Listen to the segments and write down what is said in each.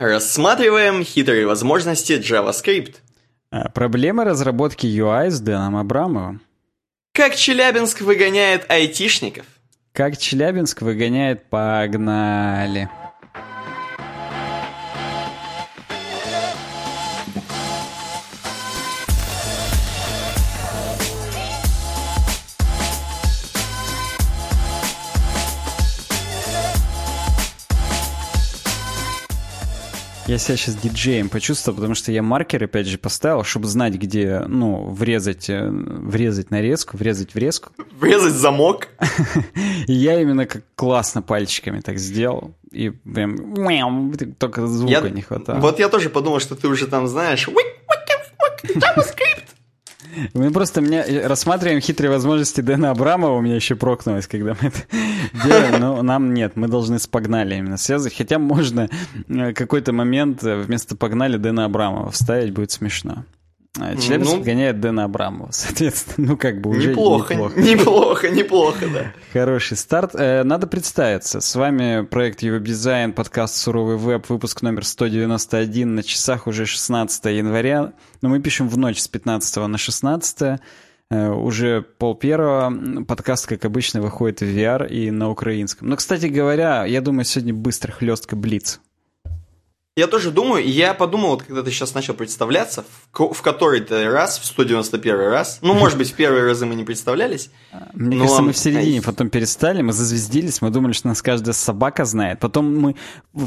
Рассматриваем хитрые возможности JavaScript. А, проблемы разработки UI с Дэном Абрамовым. Как Челябинск выгоняет айтишников. Как Челябинск выгоняет «Погнали». Я себя сейчас диджеем почувствовал, потому что я маркер, опять же, поставил, чтобы знать, где, ну, врезать, э, врезать нарезку, врезать врезку. Врезать замок. Я именно как классно пальчиками так сделал. И прям только звука Я- не хватало. Вот я тоже подумал, что ты уже там знаешь. JavaScript. Мы просто меня рассматриваем хитрые возможности Дэна Абрамова, у меня еще прокнулось, когда мы это делаем, но нам нет, мы должны с «Погнали» именно связывать, хотя можно э, какой-то момент э, вместо «Погнали» Дэна Абрамова вставить, будет смешно. А Челябинск Ну. гоняет Дэна Абрамова, соответственно, ну как бы уже Неплохо, неплохо, неплохо, да. Хороший старт. Э, Надо представиться. С вами проект Дизайн, подкаст «Суровый веб», выпуск номер 191. На часах уже 16 января. Но мы пишем в ночь с 15 на 16. Э, Уже пол первого. Подкаст, как обычно, выходит в VR и на украинском. Но, кстати говоря, я думаю, сегодня быстро хлестка блиц. Я тоже думаю, я подумал, вот когда ты сейчас начал представляться, в, в который-то раз, в 191 раз, ну, может быть, в первые разы мы не представлялись, Мне Но, кажется, мы в середине потом перестали, мы зазвездились, мы думали, что нас каждая собака знает. Потом мы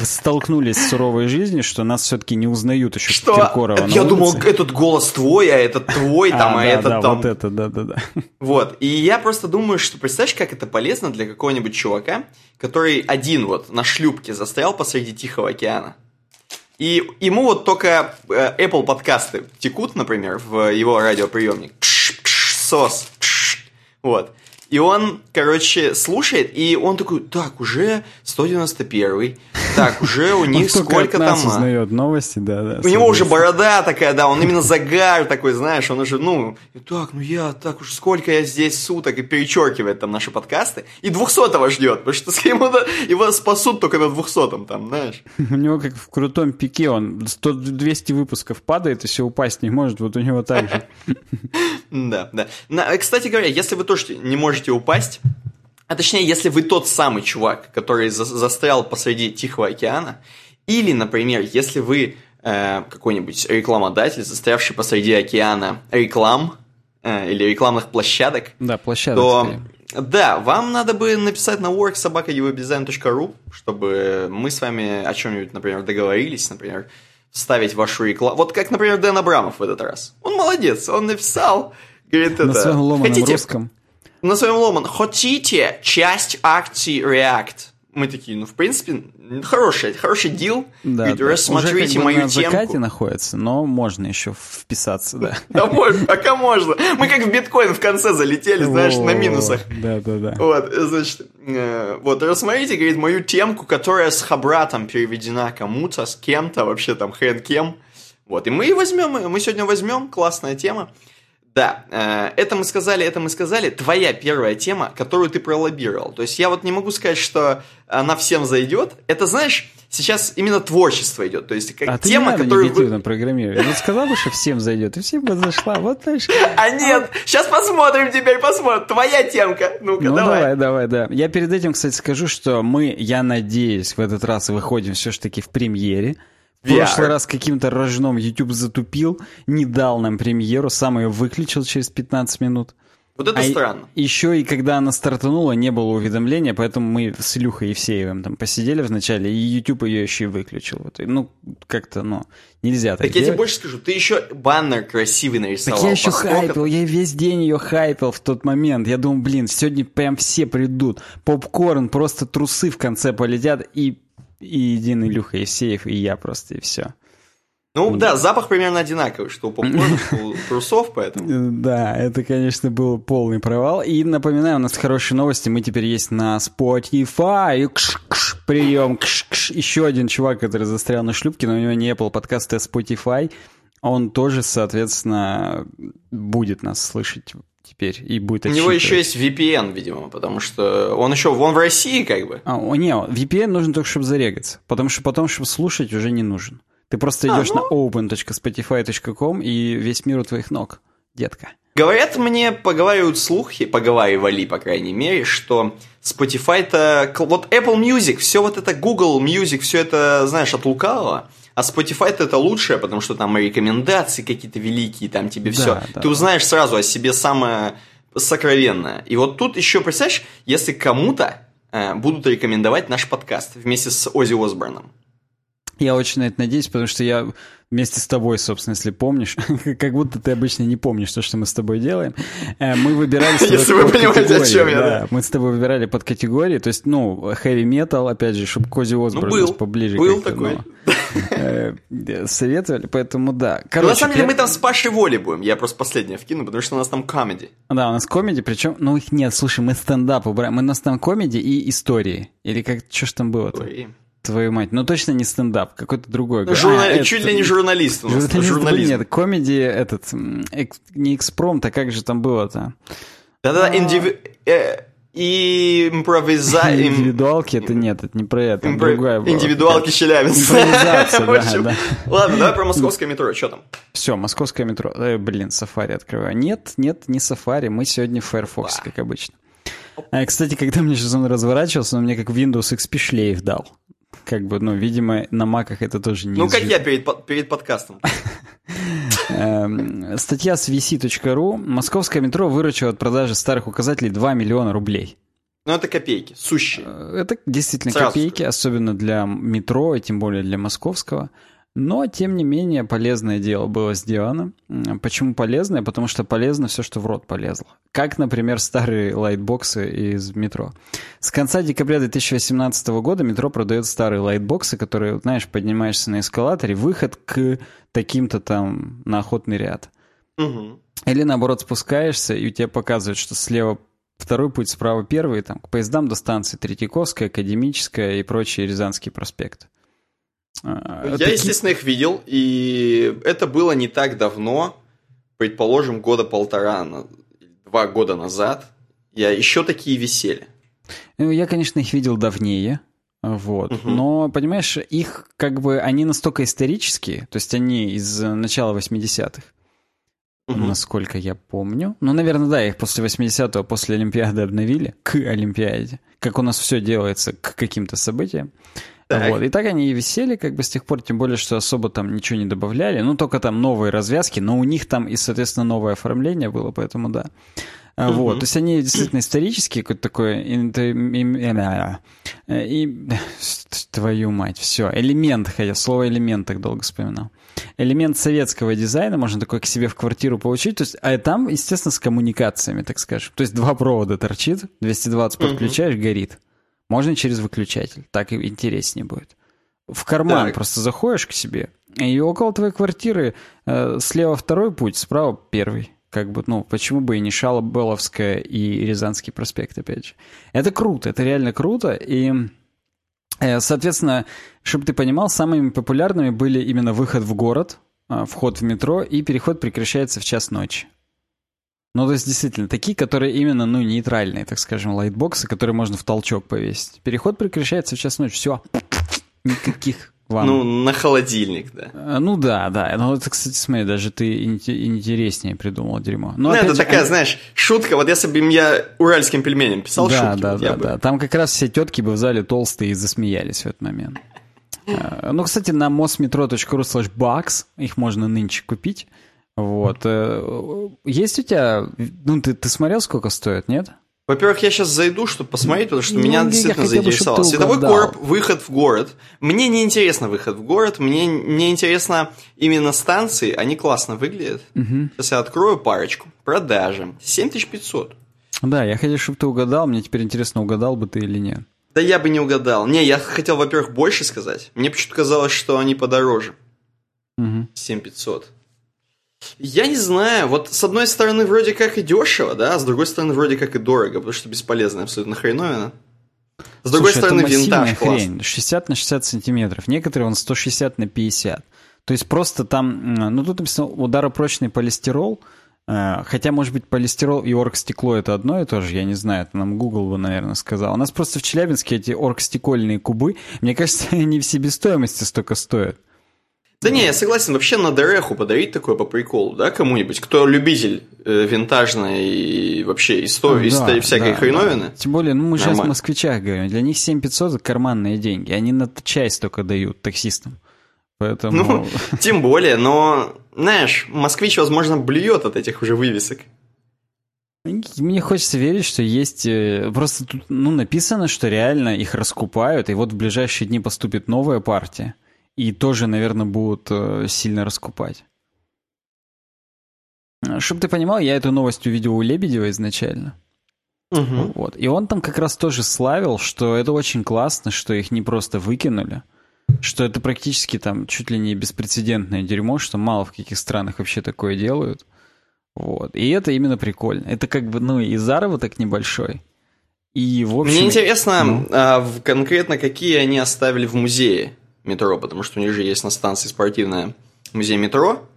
столкнулись с суровой жизнью, что нас все-таки не узнают еще что... Киркорова Я думал, этот голос твой, а этот твой, там, а, да, этот да, там... вот это, да-да-да. Вот, и я просто думаю, что представляешь, как это полезно для какого-нибудь чувака, который один вот на шлюпке застрял посреди Тихого океана. И ему вот только э, Apple подкасты текут, например, в его радиоприемник. Сос. Вот. И он, короче, слушает, и он такой, так, уже 191 так, уже у них сколько там... а?» узнает новости, да, да. У него уже борода такая, да, он именно загар такой, знаешь, он уже, ну, так, ну я, так уж сколько я здесь суток, и перечеркивает там наши подкасты, и 200-го ждет, потому что ему, его спасут только на 200-м там, знаешь. У него как в крутом пике, он 100-200 выпусков падает и все упасть не может, вот у него так же. Да, да. Кстати говоря, если вы тоже не можете упасть, а точнее, если вы тот самый чувак, который за- застрял посреди Тихого океана, или, например, если вы э, какой-нибудь рекламодатель, застрявший посреди океана реклам э, или рекламных площадок, Да, площадок то скорее. да, вам надо бы написать на worksobaka.uwebdesign.ru, чтобы мы с вами о чем-нибудь, например, договорились, например, вставить вашу рекламу. Вот как, например, Дэн Абрамов в этот раз. Он молодец, он написал, говорит, На это... своем ломаном хотите, русском. На своем ломан. Хотите часть акций React? Мы такие, ну, в принципе, хороший, хороший дил. Да, Говорит, да. рассмотрите Уже как бы мою на закате темку. находится, но можно еще вписаться, да. Да, пока можно. Мы как в биткоин в конце залетели, знаешь, на минусах. Да, да, да. Вот, значит, э, вот, рассмотрите, говорит, мою темку, которая с хабратом переведена кому-то, с кем-то, вообще там хрен кем. Вот, и мы возьмем, мы сегодня возьмем, классная тема. Да, э, это мы сказали, это мы сказали. Твоя первая тема, которую ты пролоббировал. То есть я вот не могу сказать, что она всем зайдет. Это, знаешь, сейчас именно творчество идет. То есть как А ты тема, не надо которую... вы- негативно программировать. Вот сказал бы, что всем зайдет, и всем бы зашла. Вот знаешь. А нет, сейчас посмотрим теперь, посмотрим. Твоя темка. Ну-ка, Ну, давай. давай, давай, да. Я перед этим, кстати, скажу, что мы, я надеюсь, в этот раз выходим все-таки в премьере. В прошлый раз каким-то рожном YouTube затупил, не дал нам премьеру, сам ее выключил через 15 минут. Вот это А странно. Еще и когда она стартанула, не было уведомления, поэтому мы с Илюхой Евсеевым там посидели вначале, и YouTube ее еще и выключил. Вот. И, Ну, как-то, ну, нельзя так Так я тебе делать. больше скажу, ты еще баннер красивый Так нарисовал. я еще Поскольку- хайпил, я весь день ее хайпил в тот момент. Я думал, блин, сегодня прям все придут. Попкорн, просто трусы в конце полетят, и, и один Илюха Евсеев, и я просто, и все. Ну да, запах примерно одинаковый, что у попкорна, что у трусов, поэтому... Да, это, конечно, был полный провал. И напоминаю, у нас хорошие новости. Мы теперь есть на Spotify. Кш, кш, прием. Кш. Еще один чувак, который застрял на шлюпке, но у него не Apple подкасты, а Spotify. Он тоже, соответственно, будет нас слышать теперь и будет У него еще есть VPN, видимо, потому что он еще он в России как бы. А, не, VPN нужен только, чтобы зарегаться, потому что потом, чтобы слушать, уже не нужен. Ты просто идешь а, ну... на open.spotify.com и весь мир у твоих ног, детка. Говорят мне, поговаривают слухи, поговаривали, по крайней мере, что Spotify-то... Вот Apple Music, все вот это Google Music, все это, знаешь, от лукавого. А Spotify-то это лучшее, потому что там рекомендации какие-то великие, там тебе да, все. Да, Ты узнаешь сразу о себе самое сокровенное. И вот тут еще, представляешь, если кому-то э, будут рекомендовать наш подкаст вместе с Ози Осборном. Я очень на это надеюсь, потому что я вместе с тобой, собственно, если помнишь, как будто ты обычно не помнишь то, что мы с тобой делаем, э, мы выбирали... Если вы понимаете, о чем я, да. Мы с тобой выбирали под категории, то есть, ну, heavy metal, опять же, чтобы Кози Осборн ну, был, поближе. Был такой. Э, советовали, поэтому да. Короче, на самом деле мы там с Пашей Воли будем, я просто последнее вкину, потому что у нас там комедий. Да, у нас комедий, причем, ну их нет, слушай, мы стендап убираем, мы у нас там комедий и истории, или как, что ж там было-то? Твою мать, ну точно не стендап, какой-то другой. Журна... А, Чуть это... ли не журналист у нас. Журналист, журналист. Нет, комедий этот, эк... не экспромт, а как же там было-то? Да-да, а... индиви... э, и импровиза... Индивидуалки это нет, это не про это, Импро... другая была. Индивидуалки Челябинск. Импровизация, да, да. Ладно, давай про московское метро, что там? Все, московское метро. Э, блин, Сафари открываю. Нет, нет, не Сафари, мы сегодня в Firefox, как обычно. А, кстати, когда мне сейчас он разворачивался, он мне как Windows XP шлейф дал. Как бы, ну, видимо, на маках это тоже не Ну, как я перед, перед подкастом. Эм, статья с vc.ru. Московское метро выручило от продажи старых указателей 2 миллиона рублей. Ну, это копейки, сущие. Э, это действительно копейки, особенно для метро, и тем более для московского. Но, тем не менее, полезное дело было сделано. Почему полезное? Потому что полезно все, что в рот полезло. Как, например, старые лайтбоксы из метро. С конца декабря 2018 года метро продает старые лайтбоксы, которые, знаешь, поднимаешься на эскалаторе, выход к таким-то там на охотный ряд. Угу. Или наоборот спускаешься, и у тебя показывают, что слева второй путь, справа первый, там, к поездам до станции Третьяковская, Академическая и прочие Рязанские проспекты. А, Я, такие... естественно, их видел, и это было не так давно, предположим, года полтора, два года назад. Я еще такие висели. Ну, я, конечно, их видел давнее, вот. Угу. Но, понимаешь, их как бы, они настолько исторические, то есть они из начала 80-х, угу. насколько я помню. Ну, наверное, да, их после 80-го, после Олимпиады обновили, к Олимпиаде, как у нас все делается к каким-то событиям. Так. Вот. И так они и висели как бы с тех пор, тем более, что особо там ничего не добавляли. Ну, только там новые развязки, но у них там и, соответственно, новое оформление было, поэтому да. Uh-huh. Вот, то есть они действительно исторические, какой-то такой... И, твою мать, все, элемент, хотя слово элемент так долго вспоминал. Элемент советского дизайна можно такой к себе в квартиру получить, то есть, а там, естественно, с коммуникациями, так скажем. То есть два провода торчит, 220 подключаешь, uh-huh. горит. Можно через выключатель, так и интереснее будет. В карман так. просто заходишь к себе, и около твоей квартиры э, слева второй путь, справа первый. Как бы, ну, почему бы и не Шалобеловская и Рязанский проспект, опять же. Это круто, это реально круто, и... Э, соответственно, чтобы ты понимал, самыми популярными были именно выход в город, э, вход в метро и переход прекращается в час ночи. Ну, то есть, действительно, такие, которые именно, ну, нейтральные, так скажем, лайтбоксы, которые можно в толчок повесить. Переход прекращается в час ночи, все, никаких вам. Ну, на холодильник, да. А, ну да, да. Ну, это, кстати, смотри, даже ты интереснее придумал дерьмо. Но ну, это такая, они... знаешь, шутка. Вот если бы я уральским пельменем писал да, шутки, да, вот да, бы... да. Там как раз все тетки бы в зале толстые и засмеялись в этот момент. А, ну, кстати, на mosmetro.ru slash их можно нынче купить. Вот. Э, есть у тебя... Ну, ты, ты смотрел, сколько стоит, нет? Во-первых, я сейчас зайду, чтобы посмотреть, потому что ну, меня действительно заинтересовало. Световой корп, выход в город. Мне не интересно выход в город, мне не интересно именно станции, они классно выглядят. Угу. Сейчас я открою парочку. Продажи. 7500. Да, я хотел, чтобы ты угадал, мне теперь интересно, угадал бы ты или нет. Да я бы не угадал. Не, я хотел, во-первых, больше сказать. Мне почему-то казалось, что они подороже. Угу. 7500. Я не знаю, вот с одной стороны вроде как и дешево, да, а с другой стороны вроде как и дорого, потому что бесполезно абсолютно хреновина. С другой Слушай, стороны, это винтаж хрень, 60 на 60 сантиметров, некоторые он 160 на 50. То есть просто там, ну тут написано ударопрочный полистирол, Э, хотя, может быть, полистирол и оргстекло это одно и то же, я не знаю, это нам Google бы, наверное, сказал. У нас просто в Челябинске эти оргстекольные кубы, мне кажется, они в себестоимости столько стоят. Да не, я согласен, вообще на Дереху подарить такое по приколу, да, кому-нибудь, кто любитель э, винтажной и вообще истории, да, истории всякой да, хреновины. Да. Тем более, ну мы же сейчас о москвичах говорим, для них 7500 это карманные деньги, они на часть только дают таксистам. Поэтому... Ну, тем более, но, знаешь, москвич, возможно, блюет от этих уже вывесок. Мне хочется верить, что есть... Э, просто тут ну, написано, что реально их раскупают, и вот в ближайшие дни поступит новая партия. И тоже, наверное, будут э, сильно раскупать. Чтобы ты понимал, я эту новость увидел у Лебедева изначально. Угу. Вот. И он там как раз тоже славил, что это очень классно, что их не просто выкинули, что это практически там чуть ли не беспрецедентное дерьмо, что мало в каких странах вообще такое делают. Вот. И это именно прикольно. Это как бы, ну, и заработок небольшой. И, в общем... Мне интересно, ну... а, конкретно какие они оставили в музее метро, потому что у них же есть на станции спортивная музей метро,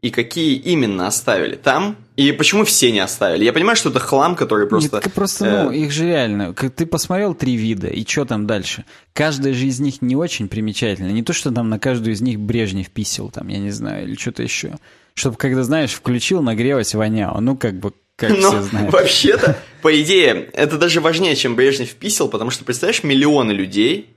и какие именно оставили там, и почему все не оставили. Я понимаю, что это хлам, который просто... Нет, просто, э... ну, их же реально... Ты посмотрел три вида, и что там дальше? Каждая же из них не очень примечательна. Не то, что там на каждую из них Брежнев писел, там, я не знаю, или что-то еще. Чтобы, когда, знаешь, включил, нагрелось, воняло. Ну, как бы, как Но все знают. вообще-то, по идее, это даже важнее, чем Брежнев писел, потому что, представляешь, миллионы людей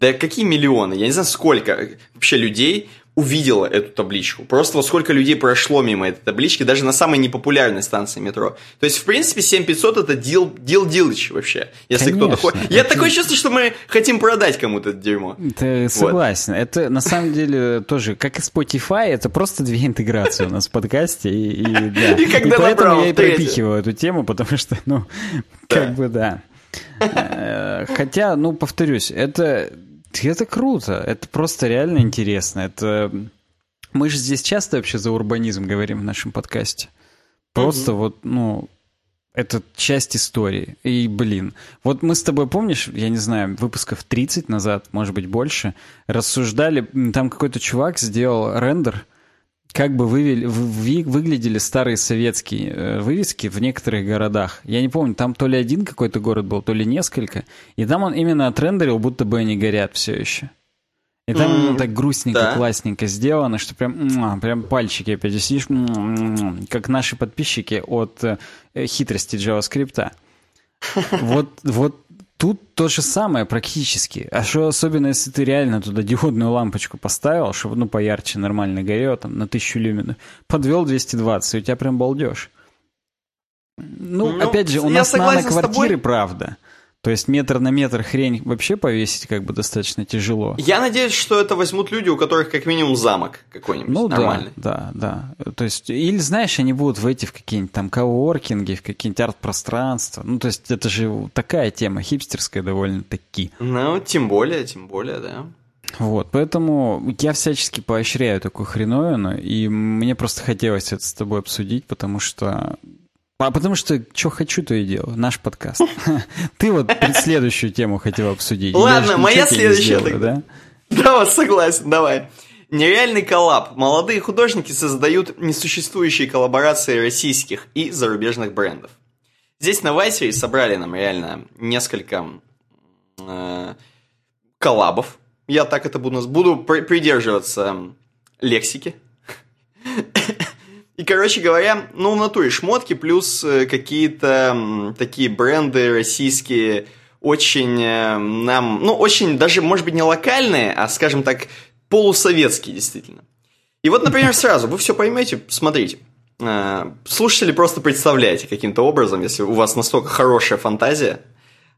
да какие миллионы? Я не знаю, сколько вообще людей увидела эту табличку. Просто вот сколько людей прошло мимо этой таблички, даже на самой непопулярной станции метро. То есть, в принципе, 7500 это дел, дел Дилыч вообще. Если кто-то хочет. Я такое чувство, что мы хотим продать кому-то это дерьмо. Ты согласен. Вот. Это на самом деле тоже, как и Spotify, это просто две интеграции у нас в подкасте. И, и, да. и, когда и поэтому я и пропихиваю эту тему, потому что, ну, как бы да. Э, хотя, ну, повторюсь, это это круто, это просто реально интересно. Это мы же здесь часто вообще за урбанизм говорим в нашем подкасте. Просто угу. вот, ну, это часть истории. И, блин, вот мы с тобой, помнишь, я не знаю, выпусков 30 назад, может быть, больше, рассуждали, там какой-то чувак сделал рендер, как бы вывели, вы, выглядели старые советские э, вывески в некоторых городах. Я не помню, там то ли один какой-то город был, то ли несколько. И там он именно отрендерил, будто бы они горят все еще. И там mm, так грустненько, да. классненько сделано, что прям, прям пальчики опять сидишь, как наши подписчики от э, хитрости JavaScript. Вот, вот Тут то же самое практически. А что особенно, если ты реально туда диодную лампочку поставил, чтобы ну поярче нормально горело, там на 1000 люменов, подвел 220, и у тебя прям балдеж. Ну, ну опять же, у нас нано-квартиры, правда. То есть метр на метр хрень вообще повесить как бы достаточно тяжело. Я надеюсь, что это возьмут люди, у которых как минимум замок какой-нибудь ну, нормальный. Да, да, да. То есть, или знаешь, они будут войти в какие-нибудь там коворкинги, в какие-нибудь арт-пространства. Ну, то есть, это же такая тема хипстерская довольно-таки. Ну, тем более, тем более, да. Вот, поэтому я всячески поощряю такую хреновину, и мне просто хотелось это с тобой обсудить, потому что а потому что что хочу, то и делаю. Наш подкаст. Ты вот следующую тему хотел обсудить. Ладно, моя следующая. Да? Да, согласен, давай. Нереальный коллаб. Молодые художники создают несуществующие коллаборации российских и зарубежных брендов. Здесь на Вайсере собрали нам реально несколько э, коллабов. Я так это буду, буду придерживаться лексики. И, короче говоря, ну, в натуре шмотки плюс э, какие-то такие бренды российские, очень э, нам, ну, очень даже, может быть, не локальные, а, скажем так, полусоветские, действительно. И вот, например, сразу, вы все поймете, смотрите. Э, слушатели просто представляете каким-то образом, если у вас настолько хорошая фантазия,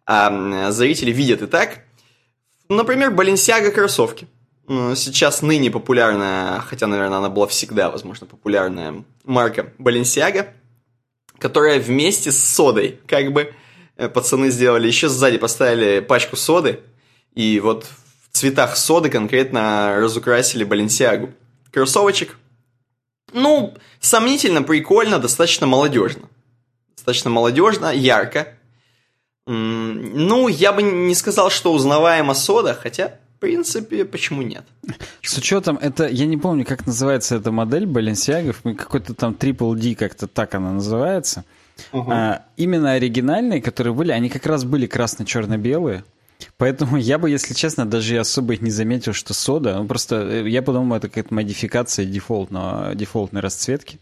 а зрители видят и так. Например, Баленсиага кроссовки – сейчас ныне популярная, хотя, наверное, она была всегда, возможно, популярная марка Balenciaga, которая вместе с содой, как бы, э, пацаны сделали, еще сзади поставили пачку соды, и вот в цветах соды конкретно разукрасили Balenciaga. Кроссовочек. Ну, сомнительно, прикольно, достаточно молодежно. Достаточно молодежно, ярко. Ну, я бы не сказал, что узнаваемо сода, хотя принципе, почему нет? С учетом, это, я не помню, как называется эта модель Баленсиагов, какой-то там Triple D, как-то так она называется. Угу. А, именно оригинальные, которые были, они как раз были красно-черно-белые. Поэтому я бы, если честно, даже особо их не заметил, что сода. Ну, просто э, я подумал, это какая-то модификация дефолтного, дефолтной расцветки.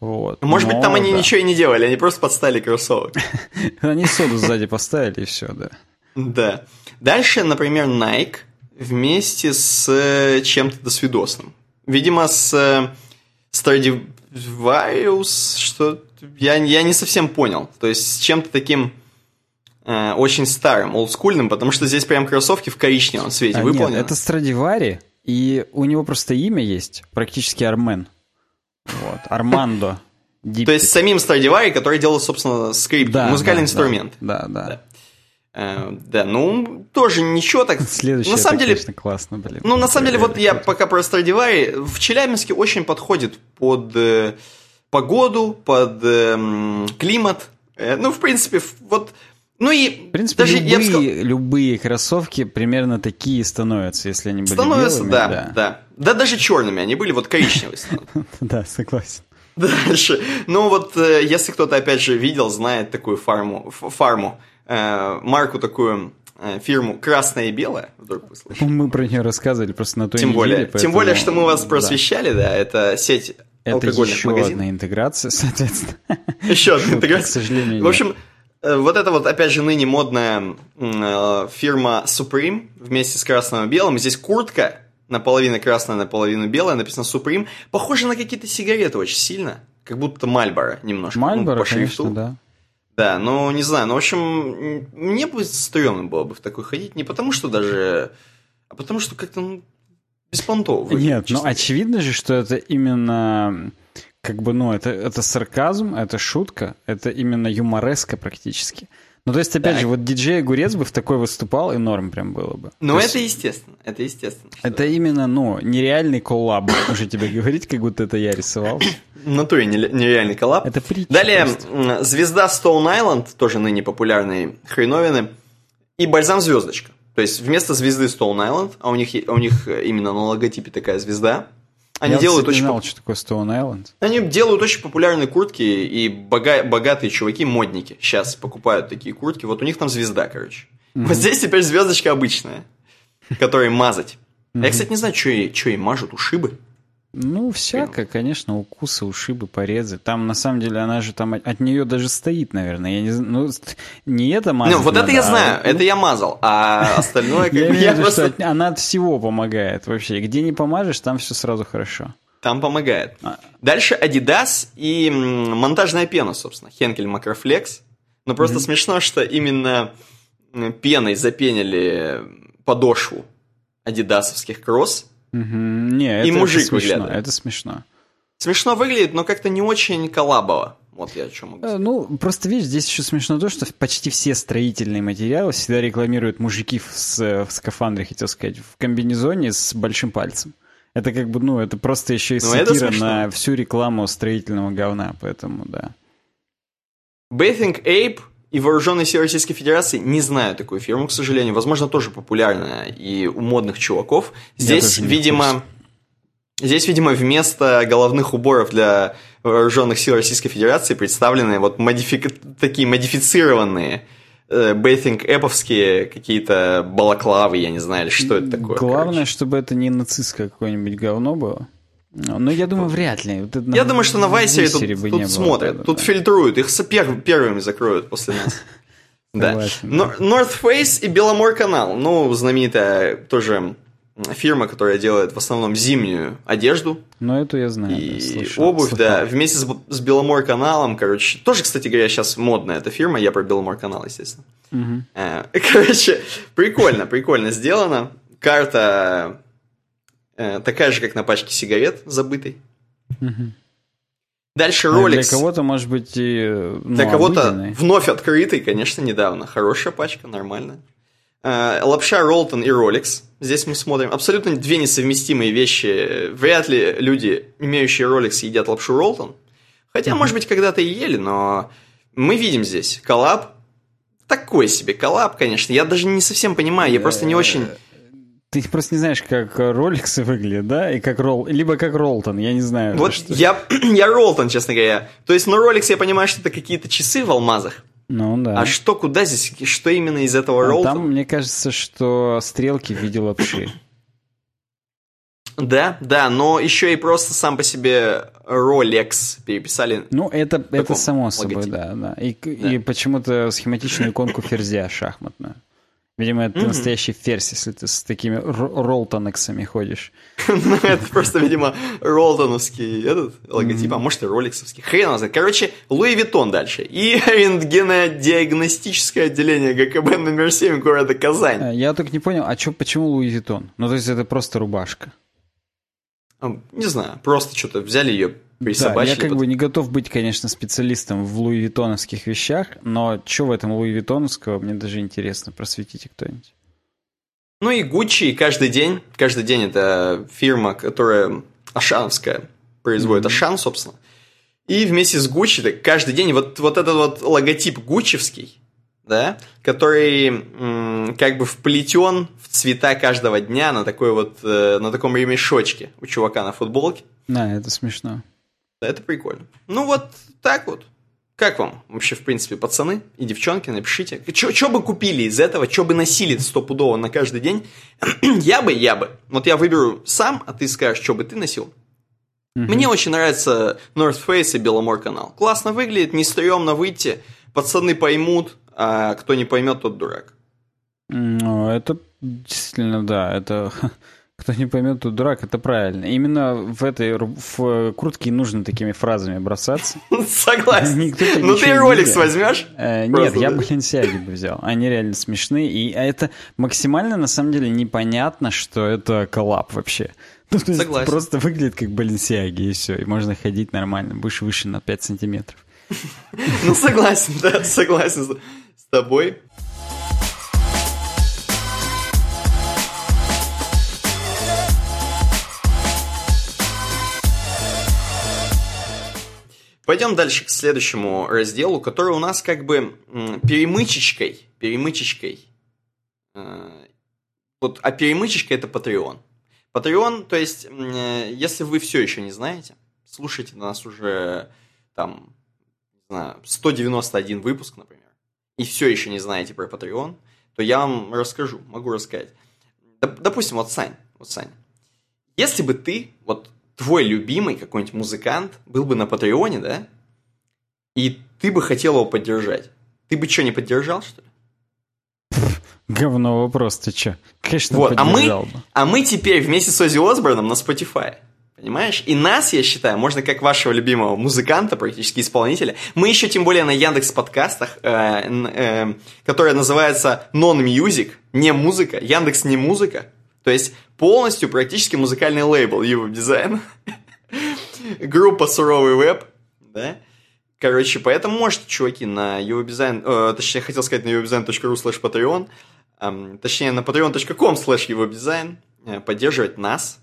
Вот. Может Но, быть, там они да. ничего и не делали, они просто подставили кроссовок. Они соду сзади поставили, и все, да. Да. Дальше, например, Nike вместе с э, чем-то досвидосным. Видимо, с э, Stradivarius, что я, я не совсем понял. То есть с чем-то таким э, очень старым, олдскульным, потому что здесь прям кроссовки в коричневом цвете а, выполнены. Нет, это Stradivari, и у него просто имя есть, практически Армен. Вот, Армандо. То есть самим Stradivari, который делал, собственно, скрипт, да, музыкальный да, инструмент. Да, да. да. Э, да, ну, тоже ничего так. Следующее, на самом это, деле, конечно, классно, блин. Ну, на самом деле, вот я пока про Stradivari, в Челябинске очень подходит под э, погоду, под э, климат. Э, ну, в принципе, вот... Ну и в принципе, даже любые, я сказал, любые кроссовки примерно такие становятся, если они были становятся, белыми. да, да, да. Да даже черными, они были вот коричневые. Да, согласен. Дальше. Ну вот, если кто-то, опять же, видел, знает такую фарму, фарму э, марку такую э, фирму «Красное и белое», вдруг вы слышали. Мы про нее рассказывали просто на той тем неделе. Более, поэтому... Тем более, что мы вас просвещали, да, да это сеть это еще магазин. одна интеграция, соответственно. Еще одна интеграция. К сожалению, В общем, э, вот это вот, опять же, ныне модная фирма Supreme вместе с красным и белым. Здесь куртка наполовину красная, наполовину белая, написано Supreme. Похоже на какие-то сигареты очень сильно. Как будто Мальборо немножко. Мальборо, ну, по конечно, да. Да, ну, не знаю, ну, в общем, мне бы стрёмно было бы в такой ходить, не потому что даже, а потому что как-то, ну, беспонтово. Нет, ну, очевидно же, что это именно, как бы, ну, это, это сарказм, это шутка, это именно юмореска практически. Ну, то есть, опять так. же, вот диджей Огурец бы в такой выступал, и норм прям было бы. Ну, это есть, естественно, это естественно. Это именно, ну, нереальный коллаб, уже тебе говорить, как будто это я рисовал. В натуре нереальный коллаб. Это притча Далее, просто. звезда Stone Island, тоже ныне популярные хреновины, и бальзам звездочка. То есть вместо звезды Stone Island, а у них, а у них именно на логотипе такая звезда, они Я делают очень... знал, что такое Stone Island. Они делают очень популярные куртки, и бога... богатые чуваки, модники, сейчас покупают такие куртки. Вот у них там звезда, короче. Mm-hmm. Вот здесь теперь звездочка обычная, которой мазать. Mm-hmm. Я, кстати, не знаю, что ей, что ей мажут, ушибы? Ну, всякое, конечно, укусы, ушибы, порезы. Там, на самом деле, она же там от нее даже стоит, наверное. Я не ну, не это мазать Ну, вот надо, это я знаю, а... это я мазал, а остальное... Как я виду, что она от всего помогает вообще. Где не помажешь, там все сразу хорошо. Там помогает. А. Дальше Adidas и монтажная пена, собственно, Henkel Macroflex. Но просто смешно, что именно пеной запенили подошву адидасовских кросс, Угу. Не, и это, мужик это смешно, выглядит. Это смешно. Смешно выглядит, но как-то не очень коллабово. Вот я о чем могу сказать. Ну, просто видишь, здесь еще смешно то, что почти все строительные материалы всегда рекламируют мужики в, в скафандре, хотел сказать, в комбинезоне с большим пальцем. Это как бы, ну, это просто еще и ну, сатира на всю рекламу строительного говна, поэтому да. Bathing Ape и вооруженные силы Российской Федерации не знаю такую фирму, к сожалению. Возможно, тоже популярная и у модных чуваков. Здесь, видимо, здесь, видимо, вместо головных уборов для вооруженных сил Российской Федерации представлены вот модифи... такие модифицированные э, бейтинг эповские какие-то балаклавы, я не знаю, или что это такое. Главное, короче. чтобы это не нацистское какое-нибудь говно было. Ну, я думаю, вряд ли. Вот я думаю, что на Вайсере тут, тут было, смотрят, да, тут да. фильтруют, их пер, первыми закроют после нас. Да. North Face и Беломор канал. Ну, знаменитая тоже фирма, которая делает в основном зимнюю одежду. Ну, эту я знаю. И слышал, обувь, слышал. да. Вместе с, с Беломор каналом, короче. Тоже, кстати говоря, сейчас модная эта фирма. Я про Беломор канал, естественно. Угу. Короче, прикольно, прикольно сделано. Карта такая же, как на пачке сигарет забытой. Угу. Дальше Rolex. А для кого-то, может быть, и ну, Для кого-то вновь открытый, конечно, недавно. Хорошая пачка, нормально. Э, лапша Ролтон и Rolex. Здесь мы смотрим абсолютно две несовместимые вещи. Вряд ли люди, имеющие Rolex, едят лапшу Ролтон. Хотя, может быть, когда-то и ели, но мы видим здесь коллаб. Такой себе коллаб, конечно. Я даже не совсем понимаю, я просто не очень Ты просто не знаешь, как роликсы выглядят, да? И как ролл... Либо как Ролтон, я не знаю. Вот что... я, я Ролтон, честно говоря. То есть, ну, Rolex, я понимаю, что это какие-то часы в алмазах. Ну, да. А что, куда здесь, что именно из этого а Ролтон? Там, мне кажется, что стрелки в виде лапши. Да, да, но еще и просто сам по себе Rolex переписали. Ну, это, это само собой, да, да. И, да. и почему-то схематичную иконку ферзя шахматную. Видимо, это mm-hmm. настоящий ферзь, если ты с такими ролтонексами ходишь. ну, это просто, видимо, ролтоновский этот логотип, а может и роликсовский. Хрен знает. Короче, Louis Vuitton дальше. И рентгенодиагностическое отделение ГКБ номер 7 города Казань. Э, я только не понял, а чё, почему Louis Vuitton? Ну, то есть это просто рубашка. Не знаю, просто что-то взяли ее. Да, я как под... бы не готов быть, конечно, специалистом в Луи Виттоновских вещах, но что в этом Луи Виттоновского, мне даже интересно, просветите кто-нибудь. Ну и Гуччи каждый день, каждый день это фирма, которая Ашановская, производит mm-hmm. Ашан, собственно. И вместе с Гуччи каждый день вот, вот этот вот логотип гуччевский, да, который м, как бы вплетен в цвета каждого дня на такой вот, э, на таком ремешочке у чувака на футболке. Да, это смешно. Это прикольно. Ну вот так вот. Как вам вообще, в принципе, пацаны и девчонки, напишите. Что бы купили из этого, что бы носили стопудово на каждый день? я бы, я бы. Вот я выберу сам, а ты скажешь, что бы ты носил. Mm-hmm. Мне очень нравится North Face и Беломор канал. Классно выглядит, не стрёмно выйти. Пацаны поймут, а кто не поймет, тот дурак. Ну, это действительно, да, это... Кто не поймет, тот дурак, это правильно. Именно в этой в куртке нужно такими фразами бросаться. Согласен. Ну ты роликс возьмешь? Э, нет, я Balenciaga бы взял. Они реально смешные. И это максимально, на самом деле, непонятно, что это коллап вообще. Ну, то просто выглядит как Balenciaga, и все. И можно ходить нормально. Будешь выше на 5 сантиметров. Ну, согласен, да, согласен с тобой. Пойдем дальше к следующему разделу, который у нас как бы перемычечкой, перемычечкой. Э, вот, а перемычечка это Patreon. Patreon, то есть, э, если вы все еще не знаете, слушайте нас уже там знаю, 191 выпуск, например, и все еще не знаете про Patreon, то я вам расскажу, могу рассказать. Допустим, вот Сань, вот Сань, если бы ты, вот твой любимый какой-нибудь музыкант был бы на Патреоне, да, и ты бы хотел его поддержать, ты бы что, не поддержал, что ли? Говно вопрос, ты что? Конечно, вот, а мы, бы. А мы теперь вместе с Ози Осборном на Spotify. Понимаешь? И нас, я считаю, можно как вашего любимого музыканта, практически исполнителя. Мы еще тем более на Яндекс подкастах, э, э, которая называется Non-Music, не музыка, Яндекс не музыка. То есть полностью практически музыкальный лейбл его дизайн. Группа Суровый Веб, да? Короче, поэтому можете, чуваки, на Eurodesign, э, точнее, хотел сказать на eurodesign.ru slash Patreon, э, точнее, на patreon.com slash Eurodesign э, поддерживать нас,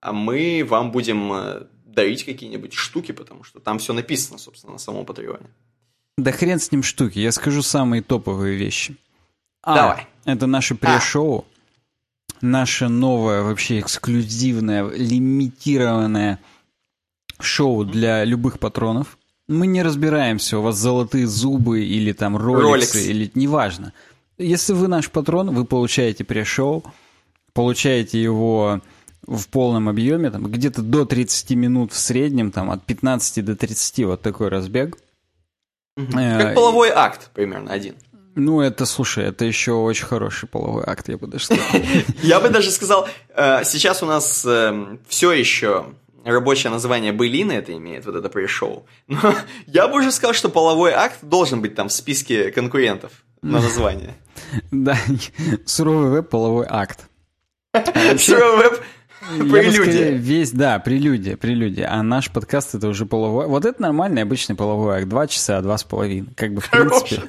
а мы вам будем э, дарить какие-нибудь штуки, потому что там все написано, собственно, на самом Патреоне. Да хрен с ним штуки, я скажу самые топовые вещи. А, Давай. Это наше а. Наше новое, вообще эксклюзивное, лимитированное шоу для любых патронов. Мы не разбираемся, у вас золотые зубы или там роликсы, Rolex. или неважно. Если вы наш патрон, вы получаете пресс-шоу, получаете его в полном объеме, там где-то до 30 минут в среднем, там от 15 до 30 вот такой разбег. Угу. Как половой акт примерно один. Ну, это, слушай, это еще очень хороший половой акт, я бы даже сказал. Я бы даже сказал, э, сейчас у нас эм, все еще рабочее название былины это имеет, вот это пришоу. Но я бы уже сказал, что половой акт должен быть там в списке конкурентов на название. Да, суровый веб, половой акт. Суровый веб, Прелюдия. Весь, да, прелюдия, прелюдия. А наш подкаст это уже половой. Вот это нормальный обычный половой акт. Два часа, два с половиной. Как бы, в принципе.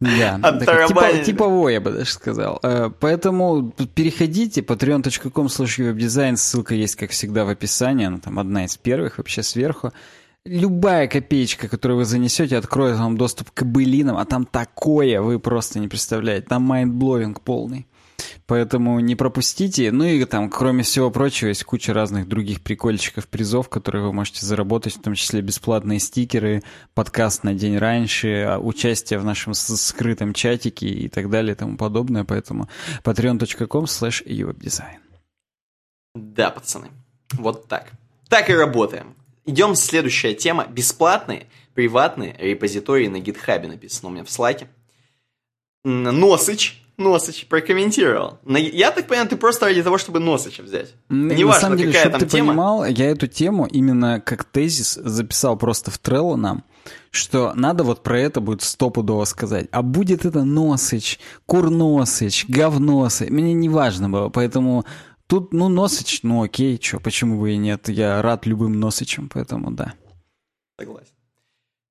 Да, типа, типовой, я бы даже сказал. Э, поэтому переходите, patreon.com slash webdesign, ссылка есть, как всегда, в описании, она там одна из первых, вообще сверху. Любая копеечка, которую вы занесете, откроет вам доступ к былинам, а там такое, вы просто не представляете, там mindblowing полный. Поэтому не пропустите. Ну и там, кроме всего прочего, есть куча разных других прикольчиков, призов, которые вы можете заработать, в том числе бесплатные стикеры, подкаст на день раньше, а, участие в нашем скрытом чатике и так далее и тому подобное. Поэтому patreon.com slash uwebdesign. Да, пацаны. Вот так. Так и работаем. Идем следующая тема. Бесплатные, приватные репозитории на гитхабе написано у меня в слайке. Носыч, Носыч прокомментировал. Я так понимаю, ты просто ради того, чтобы Носыча взять. Не важно, деле, какая там ты тема. понимал, я эту тему именно как тезис записал просто в Trello нам, что надо вот про это будет стопудово сказать. А будет это Носыч, Курносыч, Говносыч, мне не важно было, поэтому Тут, ну, Носыч, ну окей, что, почему бы и нет. Я рад любым Носычам, поэтому да. Согласен.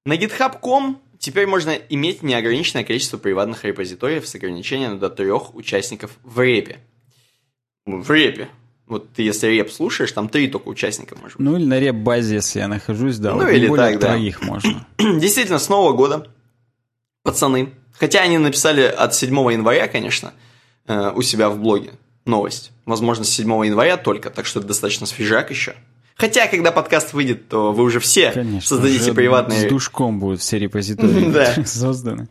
На GitHub.com теперь можно иметь неограниченное количество приватных репозиториев с ограничением до трех участников в репе. В репе. Вот ты если реп слушаешь, там три только участника может быть. Ну или на реп-базе, если я нахожусь, да. Ну вот или так, да. троих можно. Действительно, с Нового года пацаны, хотя они написали от 7 января, конечно, э, у себя в блоге новость. Возможно, с 7 января только, так что это достаточно свежак еще. Хотя, когда подкаст выйдет, то вы уже все Конечно, создадите уже приватные... С душком будут все репозитории созданы.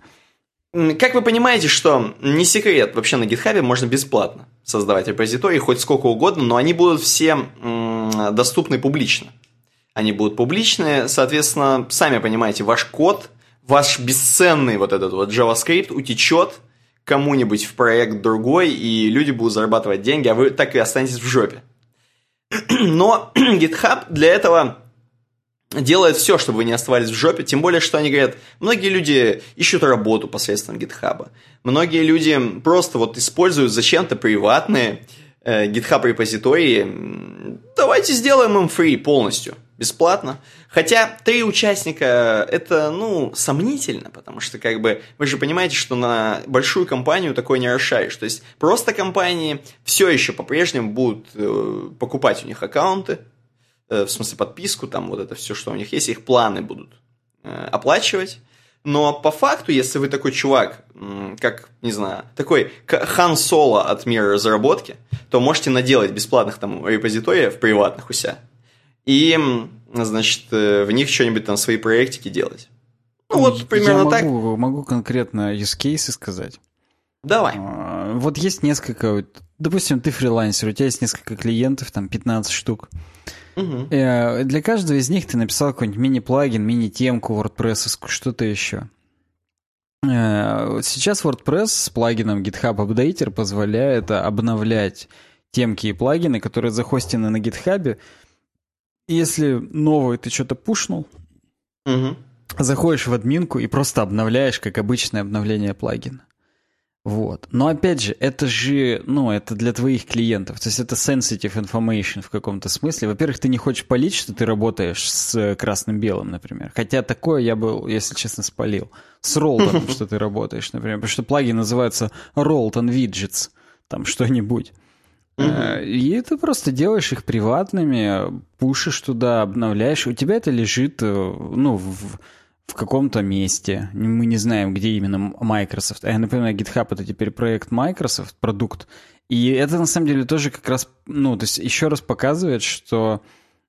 Как вы понимаете, что не секрет, вообще на гитхабе можно бесплатно создавать репозитории хоть сколько угодно, но они будут все доступны публично. Они будут публичные, соответственно, сами понимаете, ваш код, ваш бесценный вот этот вот JavaScript утечет кому-нибудь в проект другой, и люди будут зарабатывать деньги, а вы так и останетесь в жопе. Но GitHub для этого делает все, чтобы вы не оставались в жопе, тем более, что они говорят, многие люди ищут работу посредством GitHub. Многие люди просто вот используют зачем-то приватные э, GitHub репозитории. Давайте сделаем им free полностью бесплатно. Хотя три участника это, ну, сомнительно, потому что, как бы, вы же понимаете, что на большую компанию такое не расшаришь. То есть, просто компании все еще по-прежнему будут э, покупать у них аккаунты, э, в смысле подписку, там вот это все, что у них есть, их планы будут э, оплачивать. Но по факту, если вы такой чувак, как, не знаю, такой хан соло от мира разработки, то можете наделать бесплатных там репозиториев приватных у себя и, значит, э, в них что-нибудь там свои проектики делать. Ну вот примерно Я могу, так. Могу конкретно use cases сказать. Давай. А, вот есть несколько, допустим, ты фрилансер, у тебя есть несколько клиентов, там 15 штук. Угу. Для каждого из них ты написал какой-нибудь мини-плагин, мини-темку WordPress, что-то еще. Э, сейчас WordPress с плагином GitHub Updater позволяет обновлять темки и плагины, которые захостены на GitHub, если новый ты что-то пушнул, угу. заходишь в админку и просто обновляешь, как обычное обновление плагина. Вот. Но опять же, это же, ну, это для твоих клиентов. То есть это sensitive information в каком-то смысле. Во-первых, ты не хочешь палить, что ты работаешь с красным-белым, например. Хотя такое я бы, если честно, спалил. С Rolton, что ты работаешь, например. Потому что плагин называется Rolton Widgets. Там что-нибудь. Угу. И ты просто делаешь их приватными, пушишь туда, обновляешь. У тебя это лежит, э, ну, в, в каком-то месте. Мы не знаем, где именно Microsoft. А я напоминаю, GitHub это теперь проект Microsoft, продукт. И это на самом деле тоже как раз, ну, то есть еще раз показывает, что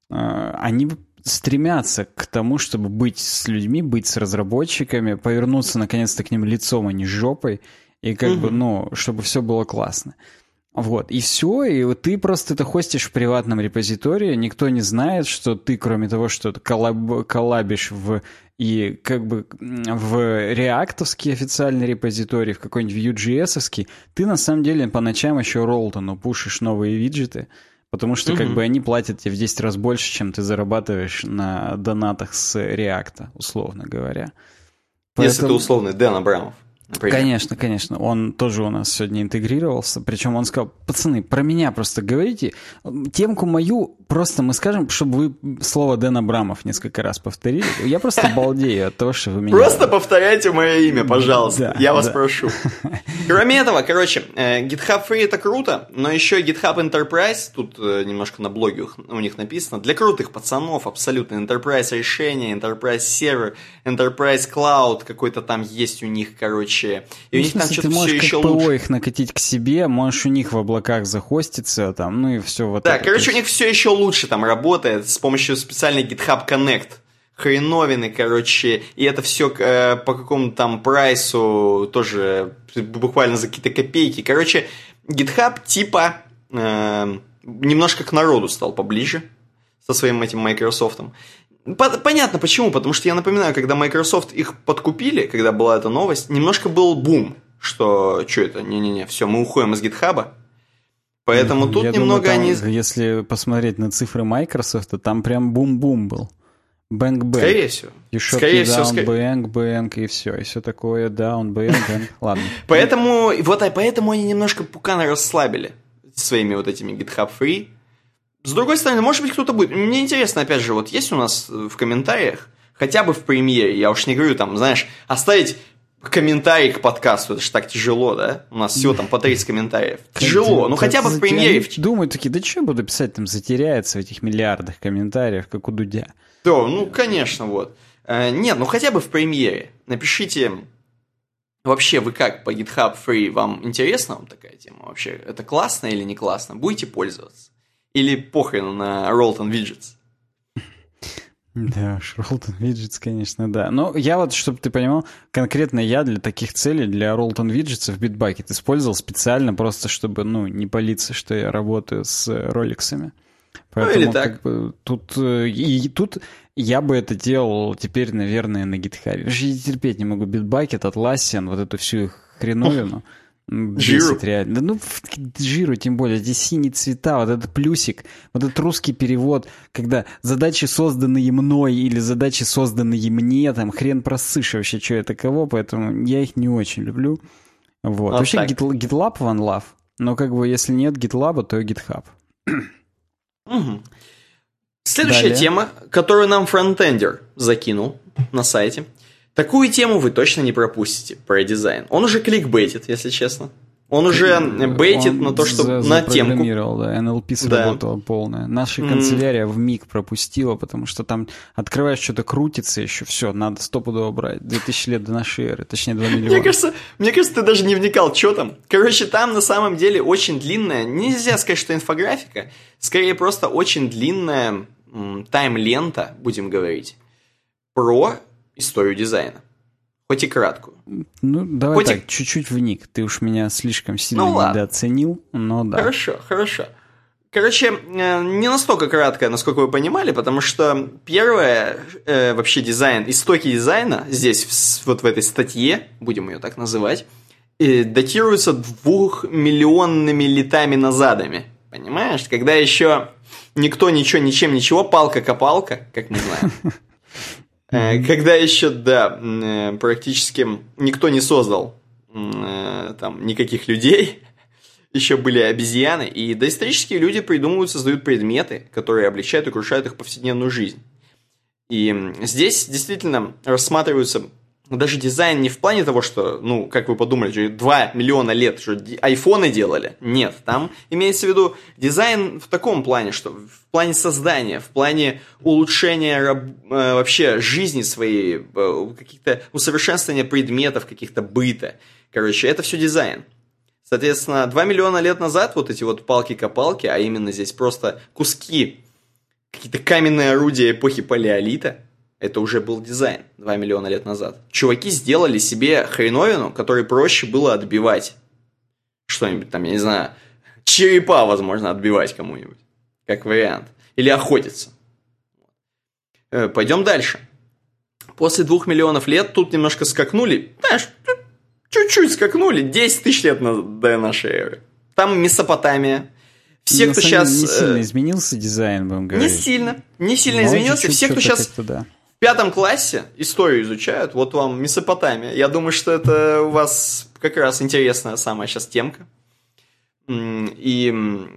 э, они стремятся к тому, чтобы быть с людьми, быть с разработчиками, повернуться наконец-то к ним лицом, а не жопой, и как угу. бы, ну, чтобы все было классно. Вот, и все, и вот ты просто это хостишь в приватном репозитории, никто не знает, что ты, кроме того, что ты коллаб, коллабишь в и как бы в реактовский официальный репозиторий, в какой-нибудь Vue.js, ты на самом деле по ночам еще Ролтону пушишь новые виджеты, потому что угу. как бы они платят тебе в 10 раз больше, чем ты зарабатываешь на донатах с реакта, условно говоря. Поэтому... Если ты условный Дэн Абрамов. Например. Конечно, конечно. Он тоже у нас сегодня интегрировался. Причем он сказал, пацаны, про меня просто говорите. Темку мою просто мы скажем, чтобы вы слово Дэн Абрамов несколько раз повторили. Я просто балдею от того, что вы меня... Просто повторяйте мое имя, пожалуйста. Да, Я вас да. прошу. Кроме этого, короче, э, GitHub Free это круто, но еще GitHub Enterprise, тут э, немножко на блоге у них написано, для крутых пацанов абсолютно Enterprise решение, Enterprise сервер, Enterprise Cloud, какой-то там есть у них, короче, короче. И ну, у них смысле, там что-то ты можешь как еще ПО лучше. их накатить к себе, можешь у них в облаках захоститься, там, ну и все вот Да, короче, у них все еще лучше там работает с помощью специальной GitHub Connect. Хреновины, короче, и это все э, по какому-то там прайсу тоже буквально за какие-то копейки. Короче, GitHub типа э, немножко к народу стал поближе со своим этим Microsoft. По- Понятно почему, потому что я напоминаю, когда Microsoft их подкупили, когда была эта новость, немножко был бум, что что это, не-не-не, все, мы уходим из GitHub. Поэтому тут я немного думаю, там, они... Если посмотреть на цифры Microsoft, то там прям бум-бум был. Bang-bang. Скорее всего. You shot Скорее всего, down, скорее- bang, bang, и все. И все такое, down, bang, bang. Ладно. Поэтому, вот, а поэтому они немножко пукана расслабили своими вот этими GitHub Free. С другой стороны, может быть, кто-то будет. Мне интересно, опять же, вот есть у нас э, в комментариях, хотя бы в премьере, я уж не говорю, там, знаешь, оставить комментарий к подкасту, это же так тяжело, да? У нас всего там по 30 комментариев. Тяжело, ну хотя бы в премьере. Думаю, такие, да что я буду писать, там затеряется в этих миллиардах комментариев, как у Дудя. Да, ну, конечно, вот. Э, Нет, ну хотя бы в премьере. Напишите, вообще вы как по GitHub Free, вам интересна вам такая тема вообще? Это классно или не классно? Будете пользоваться? Или похрен на Rolton Widgets? Да, Ролтон Виджетс, конечно, да. Но я вот, чтобы ты понимал, конкретно я для таких целей, для Ролтон Виджетса в Bitbucket использовал специально просто, чтобы, ну, не палиться, что я работаю с э, роликсами. Поэтому, или так. как бы, тут, э, и тут я бы это делал теперь, наверное, на гитхабе. Я терпеть не могу Bitbucket, Atlassian, вот эту всю хреновину. М, Жиру. бесит реально. Да ну, ф- жиру тем более. Эти синие цвета, вот этот плюсик, вот этот русский перевод, когда задачи созданные мной или задачи созданные мне, там хрен просышь вообще, что это кого, поэтому я их не очень люблю. Вот. Вот Вообще так. Git- GitLab one love, но как бы если нет GitLab, то GitHub. Следующая Далее. тема, которую нам фронтендер закинул на сайте. Такую тему вы точно не пропустите про дизайн. Он уже кликбейтит, если честно. Он уже бейтит Он на то, что за- на темку. да, NLP сработала полная. Наша М. канцелярия в миг пропустила, потому что там открываешь, что-то крутится еще, все, надо стопудово брать. 2000 лет до нашей эры, точнее 2 миллиона. Мне кажется, мне кажется, ты даже не вникал, что там. Короче, там на самом деле очень длинная, нельзя сказать, что инфографика, скорее просто очень длинная тайм-лента, будем говорить, про историю дизайна. Хоть и краткую. Ну, давай Хоть и- так, чуть-чуть вник. Ты уж меня слишком сильно Ну, ладно. недооценил, но да. Хорошо, хорошо. Короче, э, не настолько краткая, насколько вы понимали, потому что первое, э, вообще дизайн, истоки дизайна здесь, вот в этой статье, будем ее так называть, э, датируются двухмиллионными летами назадами. Понимаешь? Когда еще никто ничего, ничем, ничего, палка-копалка, как мы знаем. Э, Когда еще, да, э, практически никто не создал э, там никаких людей, еще были обезьяны, и доисторические люди придумывают, создают предметы, которые облегчают и украшают их повседневную жизнь. И здесь действительно рассматриваются даже дизайн не в плане того, что, ну, как вы подумали, что 2 миллиона лет, что айфоны делали. Нет, там имеется в виду дизайн в таком плане, что в плане создания, в плане улучшения э, вообще жизни своей, э, каких-то усовершенствования предметов, каких-то быта. Короче, это все дизайн. Соответственно, 2 миллиона лет назад вот эти вот палки-копалки, а именно здесь просто куски, какие-то каменные орудия эпохи палеолита, это уже был дизайн 2 миллиона лет назад. Чуваки сделали себе хреновину, которой проще было отбивать что-нибудь там, я не знаю, черепа, возможно, отбивать кому-нибудь, как вариант. Или охотиться. Э, Пойдем дальше. После двух миллионов лет тут немножко скакнули, знаешь, чуть-чуть скакнули, 10 тысяч лет на- до нашей эры. Там Месопотамия. Все, На кто сейчас... Не сильно изменился дизайн, будем не говорить. сильно, не сильно Но изменился. Все, кто сейчас как-то, да. В пятом классе историю изучают, вот вам Месопотамия. Я думаю, что это у вас как раз интересная самая сейчас темка. И,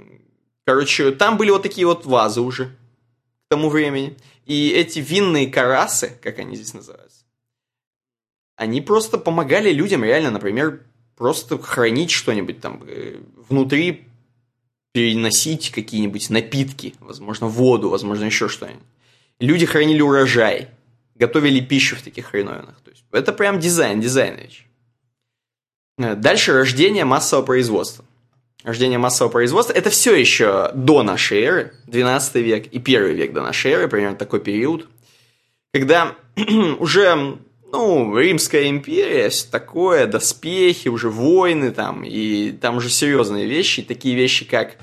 короче, там были вот такие вот вазы уже к тому времени. И эти винные карасы, как они здесь называются, они просто помогали людям реально, например, просто хранить что-нибудь там э, внутри, переносить какие-нибудь напитки, возможно, воду, возможно, еще что-нибудь. Люди хранили урожай, готовили пищу в таких хреновинах. То есть это прям дизайн, дизайн. Э, дальше рождение массового производства. Рождение массового производства – это все еще до нашей эры, 12 век и 1 век до нашей эры, примерно такой период, когда уже ну, Римская империя, все такое, доспехи, уже войны там, и там уже серьезные вещи, такие вещи, как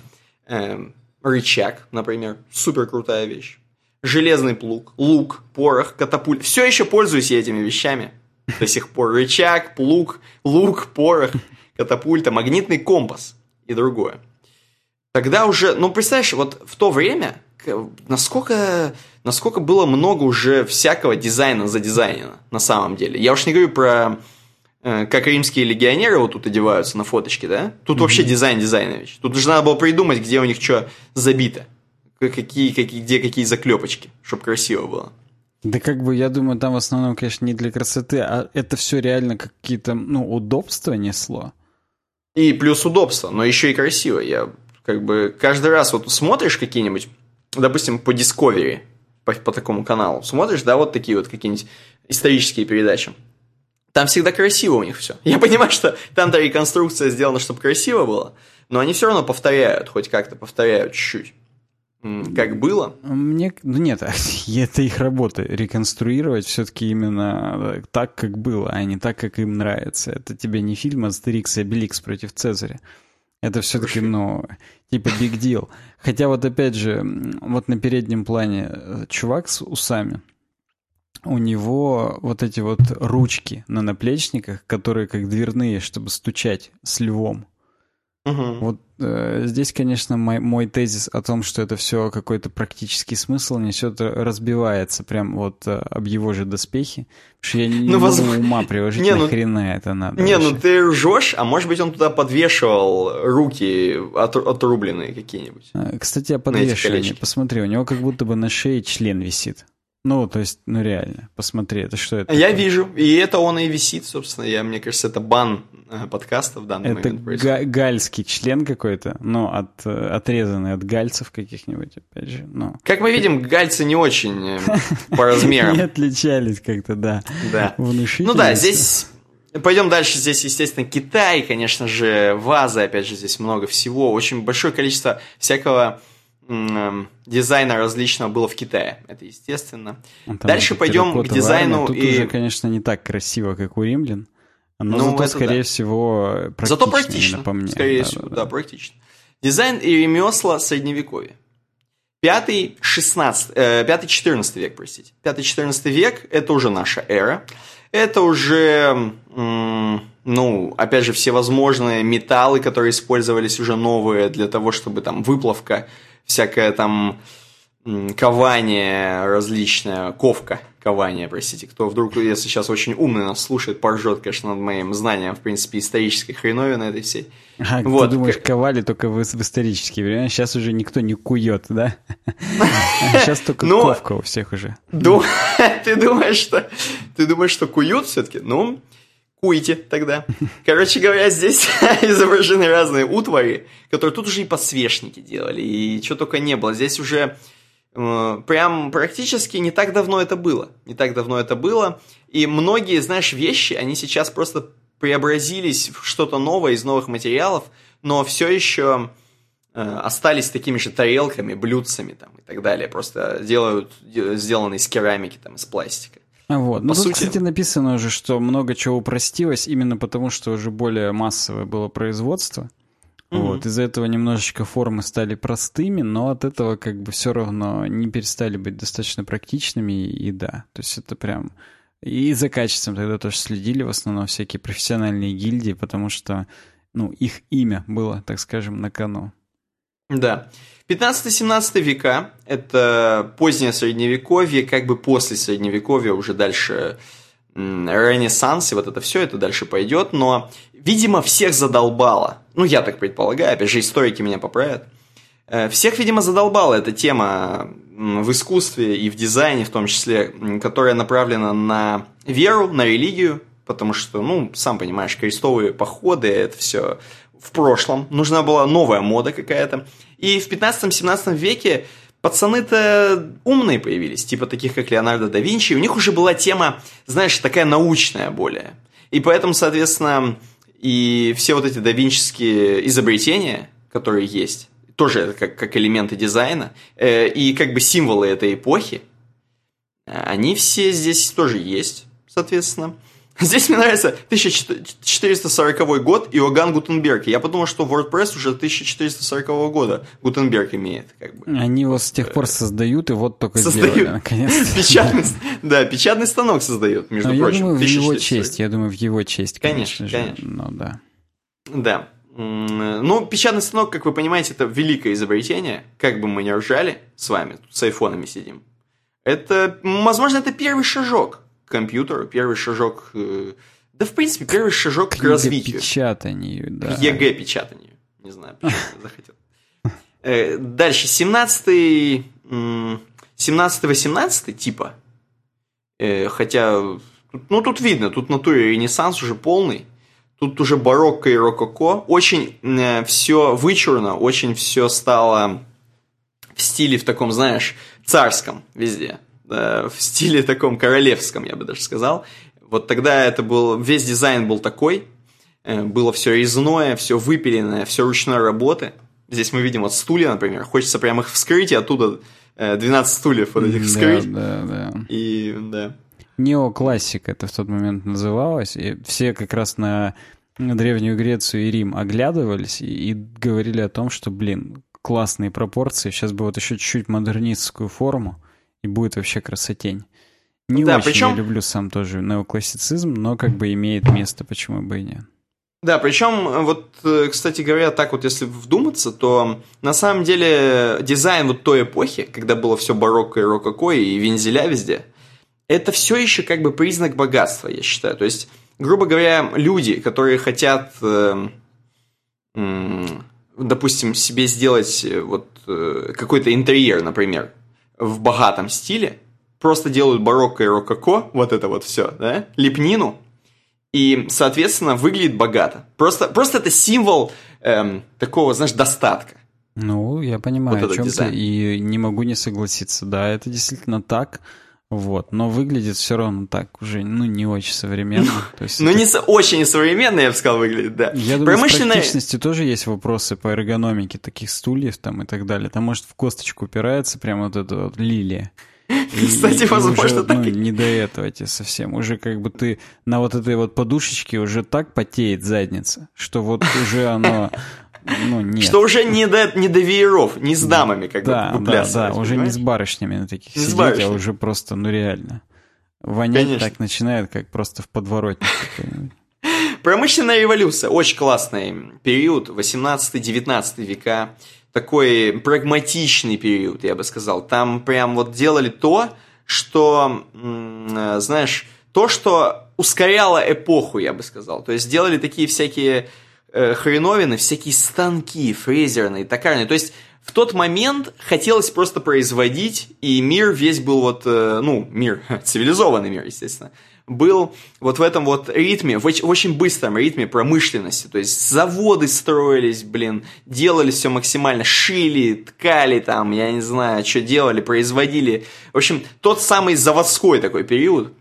э, рычаг, например, супер крутая вещь, железный плуг, лук, порох, катапульт. Все еще пользуюсь я этими вещами до сих пор. Рычаг, плуг, лук, порох, катапульта, магнитный компас и другое. Тогда уже, ну, представляешь, вот в то время, насколько, насколько было много уже всякого дизайна за дизайна на самом деле. Я уж не говорю про э, как римские легионеры вот тут одеваются на фоточке, да? Тут mm-hmm. вообще дизайн дизайнович. Тут уже надо было придумать, где у них что забито. Какие, какие, где какие заклепочки, чтобы красиво было. Да как бы, я думаю, там в основном, конечно, не для красоты, а это все реально какие-то, ну, удобства несло. И плюс удобство, но еще и красиво. Я как бы каждый раз вот смотришь какие-нибудь, допустим, по Discovery, по, по такому каналу, смотришь, да, вот такие вот какие-нибудь исторические передачи. Там всегда красиво у них все. Я понимаю, что там-то реконструкция сделана, чтобы красиво было, но они все равно повторяют, хоть как-то повторяют чуть-чуть. Как было? Мне, ну нет, это их работа, реконструировать все-таки именно так, как было, а не так, как им нравится. Это тебе не фильм Астерикс и Обеликс против Цезаря. Это все-таки, ну, типа big deal. Хотя вот опять же, вот на переднем плане э, чувак с усами, у него вот эти вот ручки на наплечниках, которые как дверные, чтобы стучать с львом. Угу. Вот э, здесь, конечно, мой, мой тезис о том, что это все какой-то практический смысл несет, э, разбивается прям вот э, об его же доспехи. Потому что я не, ну, могу возможно... ума приложить, не, ну... хрена это надо. Не, ну вообще. ну ты ржешь, а может быть он туда подвешивал руки от, отрубленные какие-нибудь. А, кстати, о подвешивании. Посмотри, у него как будто бы на шее член висит. Ну, то есть, ну реально, посмотри, это что это? Я такое? вижу, и это он и висит, собственно. Я, мне кажется, это бан э, подкаста в данный это момент. Это гальский член какой-то, ну, от, э, отрезанный от гальцев каких-нибудь, опять же. Ну. Как мы видим, гальцы не очень э, по размерам. Не отличались как-то, да. Да. Ну да, здесь... Пойдем дальше. Здесь, естественно, Китай, конечно же, вазы, опять же, здесь много всего. Очень большое количество всякого дизайна различного было в Китае. Это естественно. А там Дальше пойдем к дизайну. Тут и... уже, конечно, не так красиво, как у римлян. Но ну, зато, скорее да. всего, практично. Зато практично, по мне. Скорее да, всего, да, да, да, практично. Дизайн и ремесла средневековья. Пятый, 16, э, пятый, 14 век, простите. Пятый, 14 век – это уже наша эра. Это уже, ну, опять же, всевозможные металлы, которые использовались уже новые для того, чтобы там выплавка всякое там кование различное, ковка кование, простите, кто вдруг, если сейчас очень умный нас слушает, поржет, конечно, над моим знанием, в принципе, исторической хреновины этой всей. А, вот. Ты думаешь, ковали только в, в исторические времена, сейчас уже никто не кует, да? Сейчас только ну, ковка у всех уже. Ты думаешь, что ты думаешь, что куют все-таки? Ну, Куйте тогда. Короче говоря, здесь изображены разные утвари, которые тут уже и подсвечники делали, и что только не было. Здесь уже э, прям практически не так давно это было. Не так давно это было. И многие, знаешь, вещи, они сейчас просто преобразились в что-то новое из новых материалов, но все еще э, остались такими же тарелками, блюдцами там, и так далее. Просто делают, сделаны из керамики, там, из пластика. Вот. Ну, тут, сути... кстати, написано уже, что много чего упростилось именно потому, что уже более массовое было производство. Mm-hmm. Вот, из-за этого немножечко формы стали простыми, но от этого как бы все равно не перестали быть достаточно практичными, и, и да, то есть это прям... И за качеством тогда тоже следили в основном всякие профессиональные гильдии, потому что, ну, их имя было, так скажем, на кону. Да. 15-17 века – это позднее Средневековье, как бы после Средневековья уже дальше Ренессанс и вот это все, это дальше пойдет, но, видимо, всех задолбало. Ну, я так предполагаю, опять же, историки меня поправят. Э, всех, видимо, задолбала эта тема в искусстве и в дизайне, в том числе, которая направлена на веру, на религию, потому что, ну, сам понимаешь, крестовые походы, это все в прошлом, нужна была новая мода какая-то. И в 15-17 веке пацаны-то умные появились, типа таких, как Леонардо да Винчи. У них уже была тема, знаешь, такая научная более. И поэтому, соответственно, И все вот эти давинческие изобретения, которые есть, тоже как, как элементы дизайна, э, и как бы символы этой эпохи, они все здесь тоже есть, соответственно. Здесь мне нравится 1440 год Иоганн Гутенберг. Я подумал, что WordPress уже 1440 года Гутенберг имеет. Как бы. Они его с тех пор создают, и вот только создают. сделали, наконец печатный, Да, печатный станок создают, между Но прочим. Я думаю, в его честь, я думаю, в его честь, конечно, конечно. конечно. Ну, да. Да. Ну, печатный станок, как вы понимаете, это великое изобретение. Как бы мы ни ржали с вами, с айфонами сидим. Это, возможно, это первый шажок к компьютеру, первый шажок... Э, да, в принципе, первый шажок к, к развитию. печатанию, да. К ЕГЭ-печатанию. Не знаю, почему захотел. Э, дальше, 17 17-18 типа. Э, хотя, ну, тут видно, тут натуре ренессанс уже полный. Тут уже барокко и рококо. Очень все вычурно, очень все стало в стиле в таком, знаешь, царском везде. Э, в стиле таком королевском, я бы даже сказал. Вот тогда это был, весь дизайн был такой, э, было все резное, все выпиленное, все ручной работы. Здесь мы видим вот стулья, например, хочется прямо их вскрыть, и оттуда 12 э, стульев вот этих вскрыть. Да, да, да. И, да. Неоклассика это в тот момент называлось, и все как раз на Древнюю Грецию и Рим оглядывались и, и говорили о том, что, блин, классные пропорции, сейчас бы вот еще чуть-чуть модернистскую форму, и будет вообще красотень. Не да, очень причем... я люблю сам тоже неоклассицизм, но как бы имеет место, почему бы и нет. Да, причем, вот, э, кстати говоря, так вот, если вдуматься, то на самом деле дизайн вот той эпохи, когда было все барокко и рококо и вензеля везде, это все еще как бы признак богатства, я считаю. То есть, грубо говоря, люди, которые хотят, э, э, допустим, себе сделать э, вот э, какой-то интерьер, например, в богатом стиле, просто делают барокко и рококо, вот это вот все, да, лепнину, и, соответственно, выглядит богато. Просто, просто это символ эм, такого, знаешь, достатка. Ну, я понимаю, вот о чем ты, и не могу не согласиться. Да, это действительно так. Вот, но выглядит все равно так уже, ну, не очень современно. То есть ну, это... не со... очень современно, я бы сказал, выглядит, да. Я думаю, Промышленная... в практичности тоже есть вопросы по эргономике таких стульев там и так далее. Там, может, в косточку упирается прямо вот эта вот лилия. И, Кстати, и возможно, уже, так. Ну, не до этого тебе совсем. Уже как бы ты на вот этой вот подушечке уже так потеет задница, что вот уже оно ну, нет. Что уже не до, не до вееров, не с дамами, как да, бы Да, да, уже не с барышнями на таких не сидеть, а уже просто, ну реально. Вонять Конечно. так начинает, как просто в подворотне. Промышленная революция. Очень классный период, 18-19 века. Такой прагматичный период, я бы сказал. Там прям вот делали то, что, знаешь, то, что ускоряло эпоху, я бы сказал. То есть делали такие всякие э, хреновины, всякие станки фрезерные, токарные. То есть в тот момент хотелось просто производить, и мир весь был вот, э, ну, мир, цивилизованный мир, естественно, был вот в этом вот ритме, в очень быстром ритме промышленности. То есть заводы строились, блин, делали все максимально, шили, ткали там, я не знаю, что делали, производили. В общем, тот самый заводской такой период,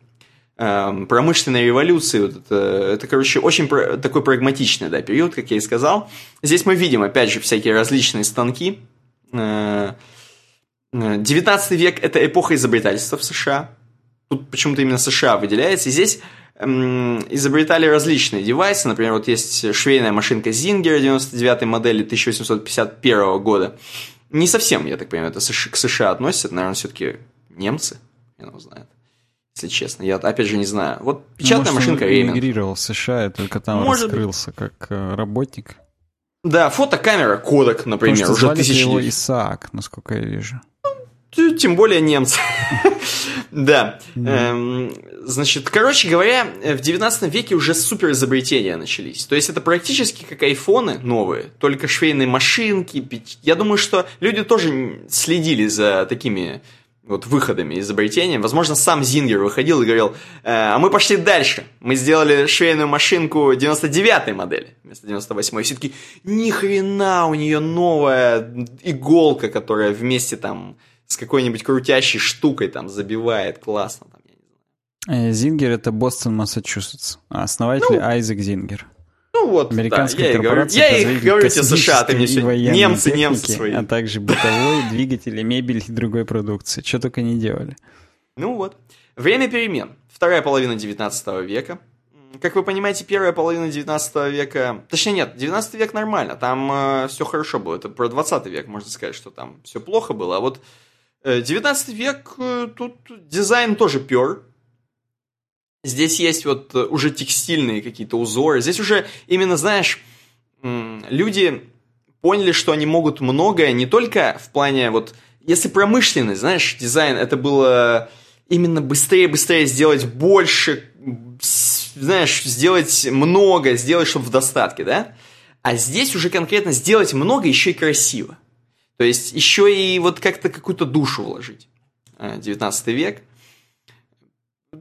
промышленной революции, вот это, это, короче, очень про, такой прагматичный да, период, как я и сказал. Здесь мы видим, опять же, всякие различные станки. 19 э, э, век – это эпоха изобретательства в США. Тут почему-то именно США выделяется. Здесь эм, изобретали различные девайсы. Например, вот есть швейная машинка Zinger 99 модели 1851 года. Не совсем, я так понимаю, это к США относится. Наверное, все-таки немцы, я не знаю если честно. Я опять же не знаю. Вот ну, печатная может, машинка Raymond. эмигрировал в США и только там может раскрылся быть. как э, работник. Да, фотокамера Кодек, например, Потому что уже тысячи его Исаак, насколько я вижу. Ну, тем более немцы. да. Эм, значит, короче говоря, в 19 веке уже супер изобретения начались. То есть это практически как айфоны новые, только швейные машинки. Я думаю, что люди тоже следили за такими вот выходами, изобретением. Возможно, сам Зингер выходил и говорил, э, а мы пошли дальше. Мы сделали швейную машинку 99-й модели вместо 98-й. И все таки ни хрена, у нее новая иголка, которая вместе там с какой-нибудь крутящей штукой там забивает. Классно там, э, Зингер это Бостон, Массачусетс. А основатель ну, Айзек Зингер. Ну, вот, Американская да, я я и говорю тебе США, ты мне все немцы, техники, немцы свои. А также бытовой, двигатели, мебель и другой продукции. Что только не делали. Ну вот. Время перемен. Вторая половина 19 века. Как вы понимаете, первая половина 19 века... Точнее, нет, 19 век нормально, там э, все хорошо было. Это про 20 век, можно сказать, что там все плохо было. А вот э, 19 век, э, тут дизайн тоже пер. Здесь есть вот э, уже текстильные какие-то узоры. Здесь уже именно, знаешь, люди поняли, что они могут многое не только в плане вот... Если промышленность, знаешь, дизайн, это было именно быстрее-быстрее сделать больше, знаешь, сделать много, сделать, чтобы в достатке, да? А здесь уже конкретно сделать много еще и красиво. То есть еще и вот как-то какую-то душу вложить. 19 э, век –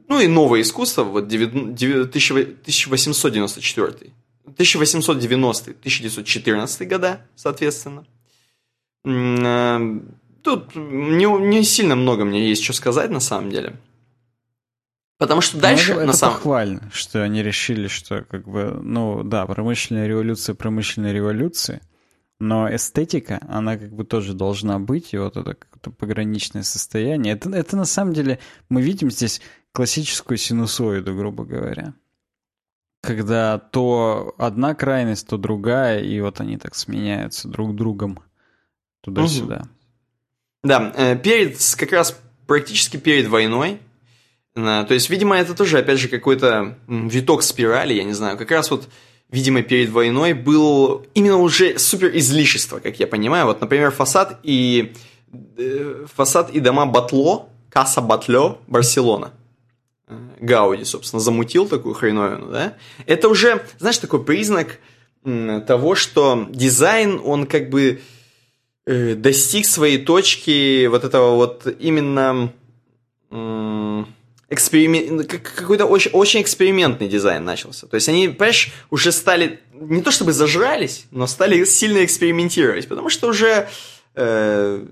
ну и новое искусство, вот 1894, 1890, 1914 года, соответственно. Э, тут не, не сильно много мне есть что сказать на самом деле. Потому что дальше, ну, это, на это самом... похвально, что они решили, что как бы, ну да, промышленная революция, промышленная революция, но эстетика, она как бы тоже должна быть, и вот это как-то пограничное состояние. Это, это на самом деле, мы видим здесь классическую синусоиду, грубо говоря. Когда то одна крайность, то другая, и вот они так сменяются друг другом туда-сюда. Угу. Да, э, перед, как раз практически перед войной, то есть, видимо, это тоже, опять же, какой-то виток спирали, я не знаю, как раз вот, видимо, перед войной был именно уже супер излишество, как я понимаю. Вот, например, фасад и э, фасад и дома Батло, Касса Батло, Барселона – Гауди, собственно, замутил такую хреновину, да, это уже, знаешь, такой признак того, что дизайн, он как бы э, достиг своей точки вот этого вот именно э, эксперимент, какой-то очень, очень экспериментный дизайн начался. То есть они, понимаешь, уже стали, не то чтобы зажрались, но стали сильно экспериментировать, потому что уже э, ну,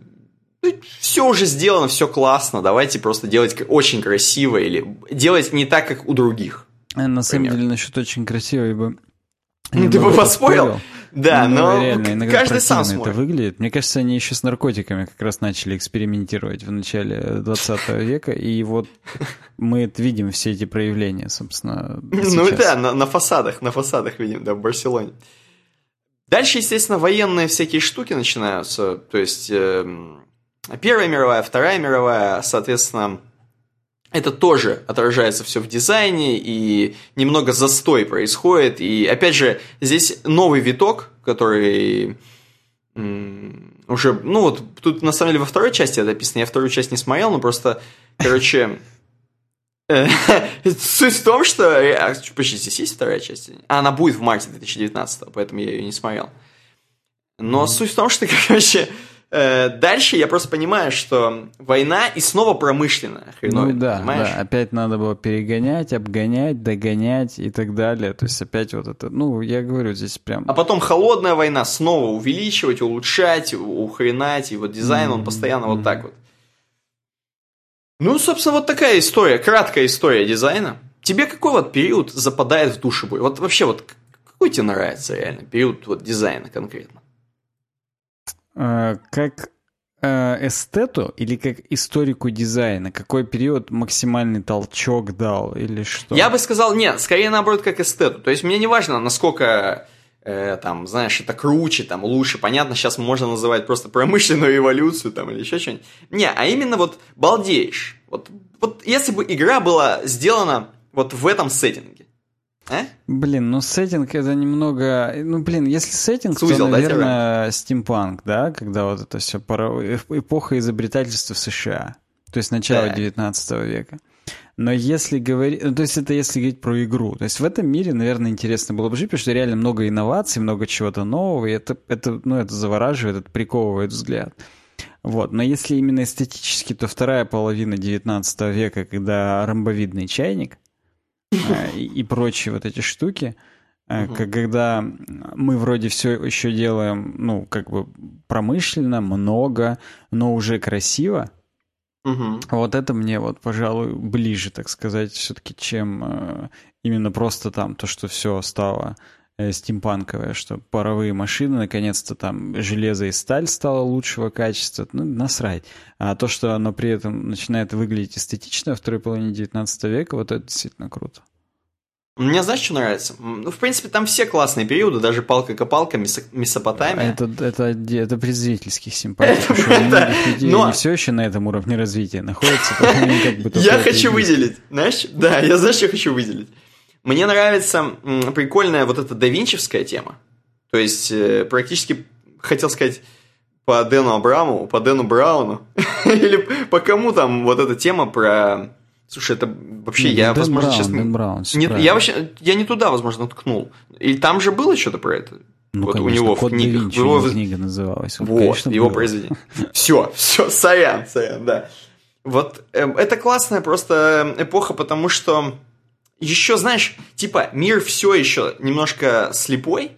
все уже сделано, все классно, давайте просто делать очень красиво или делать не так, как у других. Э, на самом деле, насчет очень красиво, бы... Ну, ты бы поспорил? Да, ну, но реально, каждый сам смотрит. это выглядит. Мне кажется, они еще с наркотиками как раз начали экспериментировать в начале 20 века, и вот мы видим, все эти проявления, собственно, Ну да, на, на фасадах, на фасадах видим, да, в Барселоне. Дальше, естественно, военные всякие штуки начинаются, то есть... Э, Первая мировая, Вторая мировая, соответственно, это тоже отражается все в дизайне, и немного застой происходит. И опять же, здесь новый виток, который уже, ну вот, тут на самом деле во второй части это описано, я вторую часть не смотрел, но просто, короче, э, суть в том, что... А, почти здесь есть вторая часть? А, она будет в марте 2019, поэтому я ее не смотрел. Но суть в том, что, короче, Э, дальше я просто понимаю, что война и снова промышленная хреновина, Ну да, понимаешь? да, опять надо было перегонять, обгонять, догонять и так далее. То есть опять вот это, ну, я говорю, здесь прям... А потом холодная война снова увеличивать, улучшать, ухренать, и вот дизайн, mm-hmm. он постоянно mm-hmm. вот так вот. Ну, собственно, вот такая история, краткая история дизайна. Тебе какой вот период западает в душу? Вот вообще вот какой тебе нравится реально период вот дизайна конкретно? Э, как э, эстету или как историку дизайна? Какой период максимальный толчок дал или что? Я бы сказал, нет, скорее наоборот, как эстету. То есть мне не важно, насколько э, там, знаешь, это круче, там, лучше. Понятно, сейчас можно называть просто промышленную эволюцию там или еще что-нибудь. Не, а именно вот балдеешь. Вот, вот если бы игра была сделана вот в этом сеттинге, а? Блин, ну сеттинг это немного... Ну, блин, если сеттинг, Сузил, то, наверное, да, стимпанк, да? Когда вот это все пора... эпоха изобретательства в США. То есть начало да. 19 века. Но если говорить... Ну, то есть это если говорить про игру. То есть в этом мире, наверное, интересно было бы жить, потому что реально много инноваций, много чего-то нового, и это, это, ну, это завораживает, это приковывает взгляд. Вот. Но если именно эстетически, то вторая половина 19 века, когда ромбовидный чайник, Э, и прочие вот эти штуки, угу. когда мы вроде все еще делаем, ну, как бы промышленно, много, но уже красиво, Угу. Вот это мне вот, пожалуй, ближе, так сказать, все-таки, чем э, именно просто там то, что все стало стимпанковая, что паровые машины, наконец-то там железо и сталь стало лучшего качества, ну, насрать. А то, что оно при этом начинает выглядеть эстетично во второй половине 19 века, вот это действительно круто. Мне знаешь, что нравится? Ну, в принципе, там все классные периоды, даже палка-копалка, Месопотамия. Это, это, это представительских симпатий, потому Но... не все еще на этом уровне развития находятся. Я хочу выделить, знаешь, да, я знаешь, что хочу выделить. Мне нравится прикольная вот эта давинчевская тема. То есть, э, практически, хотел сказать, по Дэну Абрамову, по Дэну Брауну, или по кому там вот эта тема про Слушай, это вообще Нет, я, Дэн возможно, Браун, сейчас... Дэн Браун, не, я вообще, я не туда, возможно, ткнул. И там же было что-то про это. Ну, вот конечно, у него в книгах. Винчи, его книга называлась. Вот, конечно, его было. произведение. Все, все, сорян, сорян, да. Вот э, это классная просто эпоха, потому что еще, знаешь, типа мир все еще немножко слепой,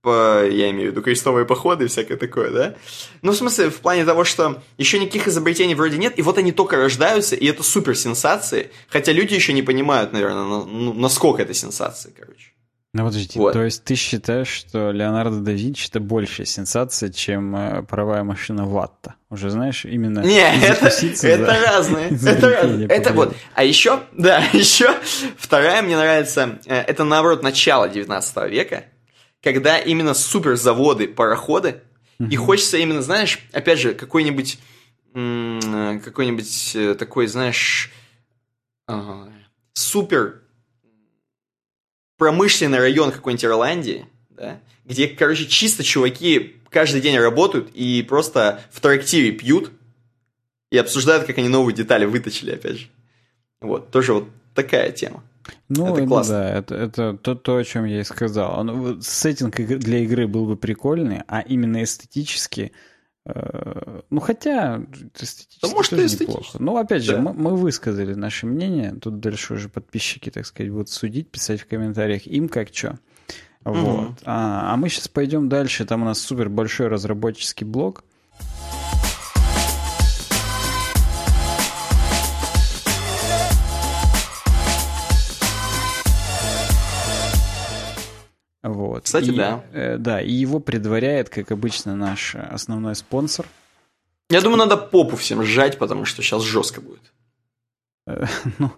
по, я имею в виду крестовые походы и всякое такое, да? Ну, в смысле, в плане того, что еще никаких изобретений вроде нет, и вот они только рождаются, и это супер сенсации, хотя люди еще не понимают, наверное, ну, насколько это сенсации, короче. Ну, подожди, вот. то есть ты считаешь, что Леонардо да Винчи это большая сенсация, чем э, паровая машина Ватта? Уже знаешь, именно... Не, это, это разные. Это, это вот. А еще, да, еще вторая мне нравится, э, это наоборот начало 19 века, когда именно суперзаводы, пароходы, и хочется именно, знаешь, опять же, какой-нибудь какой-нибудь э, такой, знаешь, супер промышленный район какой-нибудь Ирландии, да, где, короче, чисто чуваки каждый день работают и просто в трактире пьют и обсуждают, как они новые детали выточили, опять же. Вот, тоже вот такая тема. Ну, это классно. да, это, это то, то, о чем я и сказал. Он, сеттинг для игры был бы прикольный, а именно эстетически... Э, ну, хотя эстетически да, может, тоже неплохо. Ну, опять же, да. мы, мы высказали наше мнение. Тут дальше уже подписчики, так сказать, будут судить, писать в комментариях им как что. Вот. Угу. А, а мы сейчас пойдем дальше. Там у нас супер большой разработческий блок. Вот. Кстати, и, да. Э, да, и его предваряет, как обычно, наш основной спонсор. Я думаю, надо попу всем сжать, потому что сейчас жестко будет. Э, ну,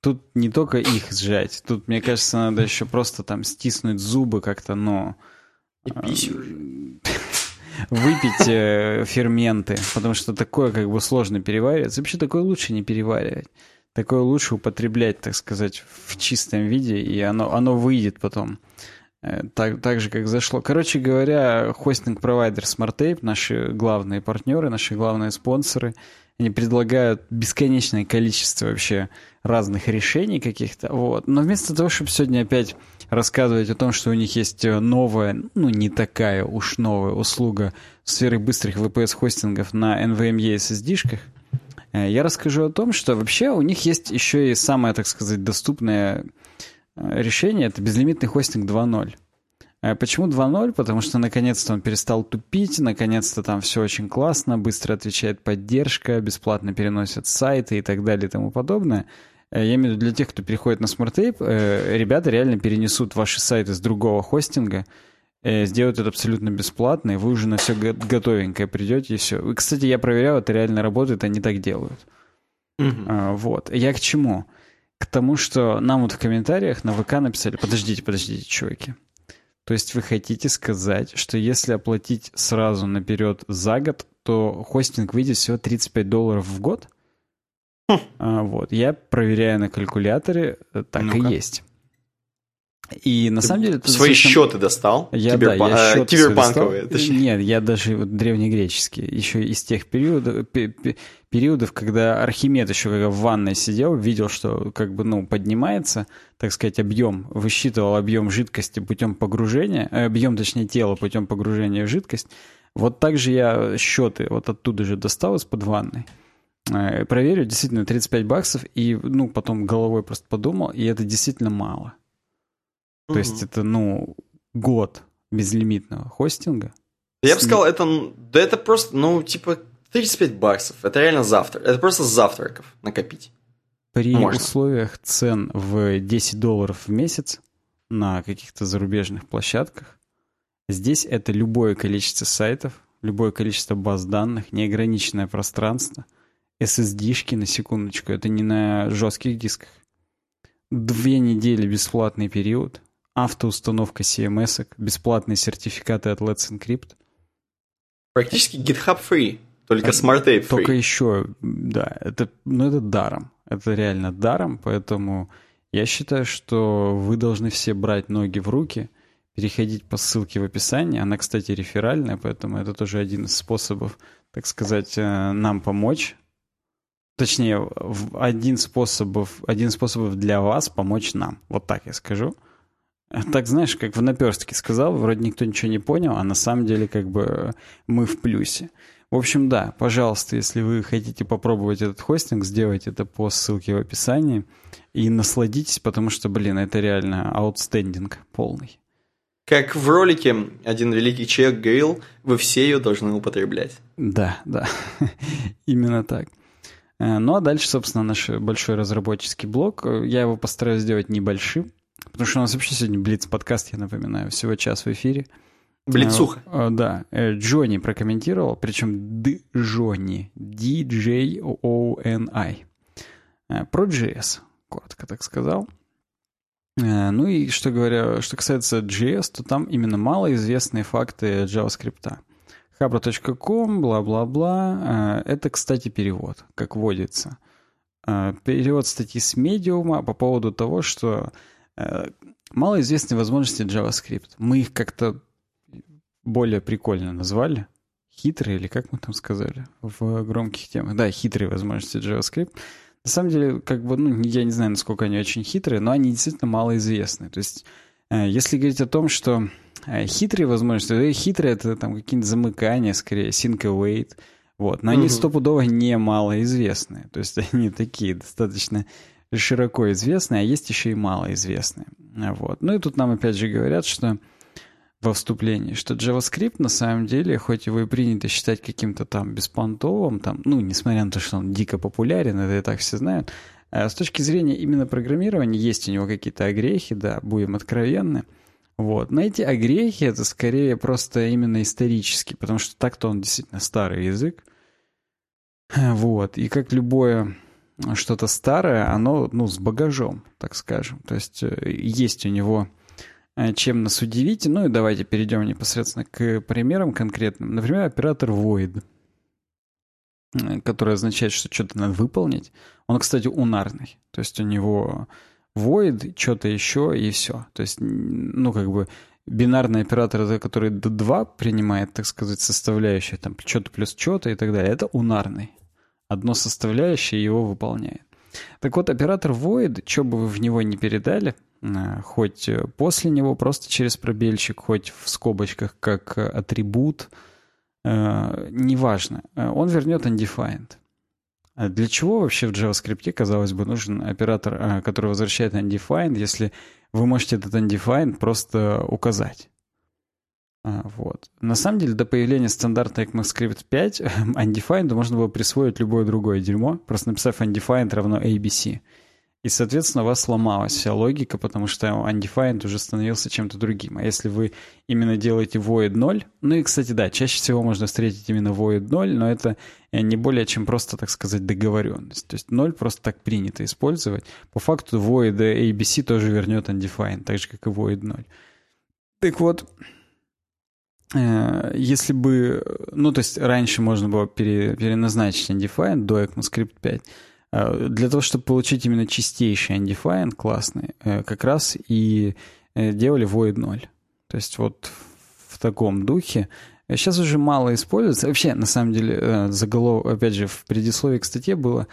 тут не только их сжать, тут, мне кажется, надо еще просто там стиснуть зубы как-то, но... И писю. Выпить э, ферменты, потому что такое как бы сложно переваривать. Вообще такое лучше не переваривать. Такое лучше употреблять, так сказать, в чистом виде, и оно, оно выйдет потом. Э, так, так же, как зашло. Короче говоря, хостинг-провайдер SmartTape, наши главные партнеры, наши главные спонсоры, они предлагают бесконечное количество вообще разных решений каких-то. Вот. Но вместо того, чтобы сегодня опять рассказывать о том, что у них есть новая, ну не такая уж новая услуга в сфере быстрых VPS-хостингов на NVMe SSD-шках, э, я расскажу о том, что вообще у них есть еще и самое, так сказать, доступное Э, решение — это безлимитный хостинг 2.0. Э, почему 2.0? Потому что наконец-то он перестал тупить, наконец-то там все очень классно, быстро отвечает поддержка, бесплатно переносят сайты и так далее и тому подобное. Э, я имею в виду для тех, кто переходит на SmartTape, ребята реально перенесут ваши сайты с другого хостинга, сделают это абсолютно бесплатно, и вы уже на все готовенькое придете, и все. И, кстати, я проверял, это реально работает, они так делают. Mm-hmm. Вот. Я к чему? К тому, что нам вот в комментариях на ВК написали, подождите, подождите, чуваки. То есть вы хотите сказать, что если оплатить сразу наперед за год, то хостинг выйдет всего 35 долларов в год? Хм. А, вот. Я проверяю на калькуляторе, э, так ну и есть. И на Ты самом деле... Свои достаточно... счеты достал? Я, Киберпан... да, я счеты Киберпанковые. Достал. Нет, я даже вот древнегреческие. Еще из тех периодов, периодов, когда Архимед еще когда в ванной сидел, видел, что как бы, ну, поднимается, так сказать, объем, высчитывал объем жидкости путем погружения, э, объем, точнее, тела путем погружения в жидкость. Вот так же я счеты вот оттуда же достал из-под ванны. Э, проверю, действительно, 35 баксов, и, ну, потом головой просто подумал, и это действительно мало. То есть это, ну, год безлимитного хостинга. Я бы сказал, это, да это просто, ну, типа, 35 баксов. Это реально завтрак. Это просто завтраков накопить. При Можно. условиях цен в 10 долларов в месяц, на каких-то зарубежных площадках. Здесь это любое количество сайтов, любое количество баз данных, неограниченное пространство, SSD-шки на секундочку, это не на жестких дисках. Две недели бесплатный период, автоустановка CMS, бесплатные сертификаты от Let's Encrypt. Практически GitHub free, только Smart Tape free. Только еще, да, это, ну это даром. Это реально даром, поэтому я считаю, что вы должны все брать ноги в руки, переходить по ссылке в описании. Она, кстати, реферальная, поэтому это тоже один из способов, так сказать, э, нам помочь. Точнее, один способов, один способов для вас помочь нам. Вот так я скажу. Так, знаешь, как в наперстке сказал, вроде никто ничего не понял, а на самом деле как бы мы в плюсе. В общем, да, пожалуйста, если вы хотите попробовать этот хостинг, сделайте это по ссылке в описании и насладитесь, потому что, блин, это реально аутстендинг полный. Как в ролике один великий человек говорил, вы все ее должны употреблять. Да, да, именно так. Э, ну а дальше, собственно, наш большой разработческий блок. Я его постараюсь сделать небольшим, потому что у нас вообще сегодня Блиц-подкаст, я напоминаю, всего час в эфире. Блицуха. А, да. Э, Джонни прокомментировал, причем Джонни. D-J-O-N-I. Про JS, коротко так сказал. Ну и что говоря, что касается JS, то там именно малоизвестные факты JavaScript. Habra.com, бла-бла-бла. Это, кстати, перевод, как водится. Перевод статьи с медиума по поводу того, что малоизвестные возможности JavaScript. Мы их как-то более прикольно назвали. Хитрые, или как мы там сказали в громких темах. Да, хитрые возможности JavaScript. На самом деле, как бы, ну, я не знаю, насколько они очень хитрые, но они действительно малоизвестны. То есть, э, если говорить о том, что э, хитрые возможности, то хитрые это там какие-нибудь замыкания, скорее, sync await, вот. Но они стопудово не малоизвестные. То есть они такие достаточно широко известные, а есть еще и малоизвестные. Вот. Ну и тут нам опять же говорят, что во вступлении, что JavaScript на самом деле, хоть его и принято считать каким-то там беспонтовым, там, ну, несмотря на то, что он дико популярен, это и так все знают, а с точки зрения именно программирования есть у него какие-то огрехи, да, будем откровенны. Вот. Но эти огрехи это скорее просто именно исторически, потому что так-то он действительно старый язык. Вот. И как любое что-то старое, оно, ну, с багажом, так скажем. То есть э, есть у него Э, чем нас удивить. Ну и давайте перейдем непосредственно к примерам конкретным. Например, оператор void, э, который означает, что что-то надо выполнить. Он, кстати, унарный. То есть у него void, что-то еще и все. То есть, ну, как бы бинарный оператор, это который до 2 принимает, так сказать, составляющие, там, что-то плюс что-то и так далее. Это унарный. Одно составляющее его выполняет. Так вот, оператор void, что бы вы в него не передали – Э, хоть после него просто через пробельчик, хоть в скобочках как атрибут, э, неважно, э, он вернет undefined. А для чего вообще в JavaScript, казалось бы, нужен оператор, который возвращает undefined, если вы можете этот undefined просто указать? Вот. На самом деле, до появления стандарта ECMAScript 5 undefined можно было присвоить любое другое дерьмо, просто написав undefined равно ABC. И, соответственно, у вас сломалась вся логика, потому что undefined уже становился чем-то другим. А если вы именно делаете void 0, ну и, кстати, да, чаще всего можно встретить именно void 0, но это э, не более чем просто, так сказать, договоренность. То есть 0 просто так принято использовать. По факту void ABC тоже вернет undefined, так же, как и void 0. Так вот, если бы, ну, то есть раньше можно было переназначить undefined до ECMAScript 5, Э, для того, чтобы получить именно чистейший undefined классный, э, как раз и э, делали void 0. То есть вот в таком духе. Сейчас уже мало используется. Вообще, на самом деле, заголов, опять же, в предисловии к статье было,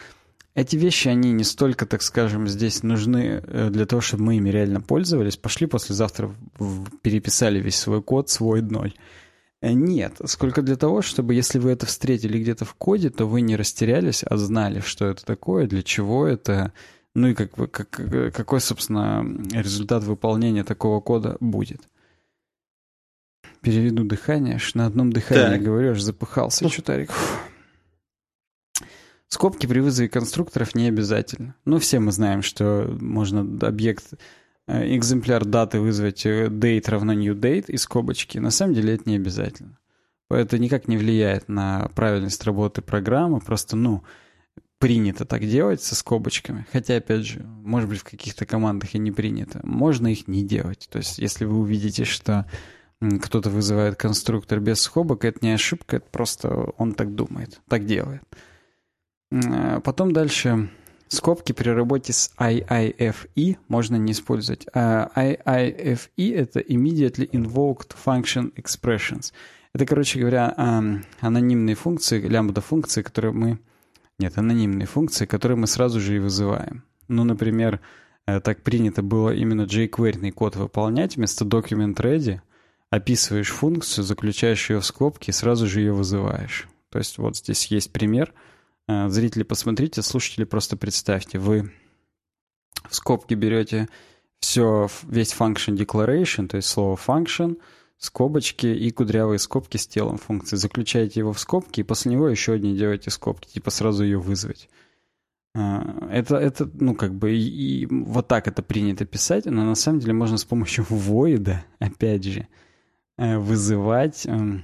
эти вещи, они не столько, так скажем, здесь нужны для того, чтобы мы ими реально пользовались. Пошли послезавтра, переписали весь свой код с void 0. Э, нет, сколько для того, чтобы если вы это встретили где-то в коде, то вы не растерялись, а знали, что это такое, для чего это, ну и как, как, какой, собственно, результат выполнения такого кода будет. Переведу дыхание, аж на одном дыхании так. говорю, аж запыхался, ну. чутарик. Скобки при вызове конструкторов не обязательно. Ну, все мы знаем, что можно объект э, экземпляр даты вызвать э, date равно new date из скобочки, на самом деле это не обязательно. Это никак не влияет на правильность работы программы, просто, ну, принято так делать со скобочками. Хотя, опять же, может быть, в каких-то командах и не принято. Можно их не делать. То есть, если вы увидите, что кто-то вызывает конструктор без скобок, это не ошибка, это просто он так думает, так делает. А потом дальше скобки при работе с IIFE можно не использовать. А IIFE — это Immediately Invoked Function Expressions. Это, короче говоря, анонимные функции, лямбда-функции, которые мы... Нет, анонимные функции, которые мы сразу же и вызываем. Ну, например, э, так принято было именно jQuery код выполнять вместо document ready — описываешь функцию, заключаешь ее в скобки и сразу же ее вызываешь. То есть вот здесь есть пример. Э, зрители, посмотрите, слушатели, просто представьте. Вы в скобки берете все, весь function declaration, то есть слово function, скобочки и кудрявые скобки с телом функции. Заключаете его в скобки, и после него еще одни делаете скобки, типа сразу ее вызвать. Э, это, это, ну, как бы, и, и вот так это принято писать, но на самом деле можно с помощью void, опять же, Э, вызывать, эм,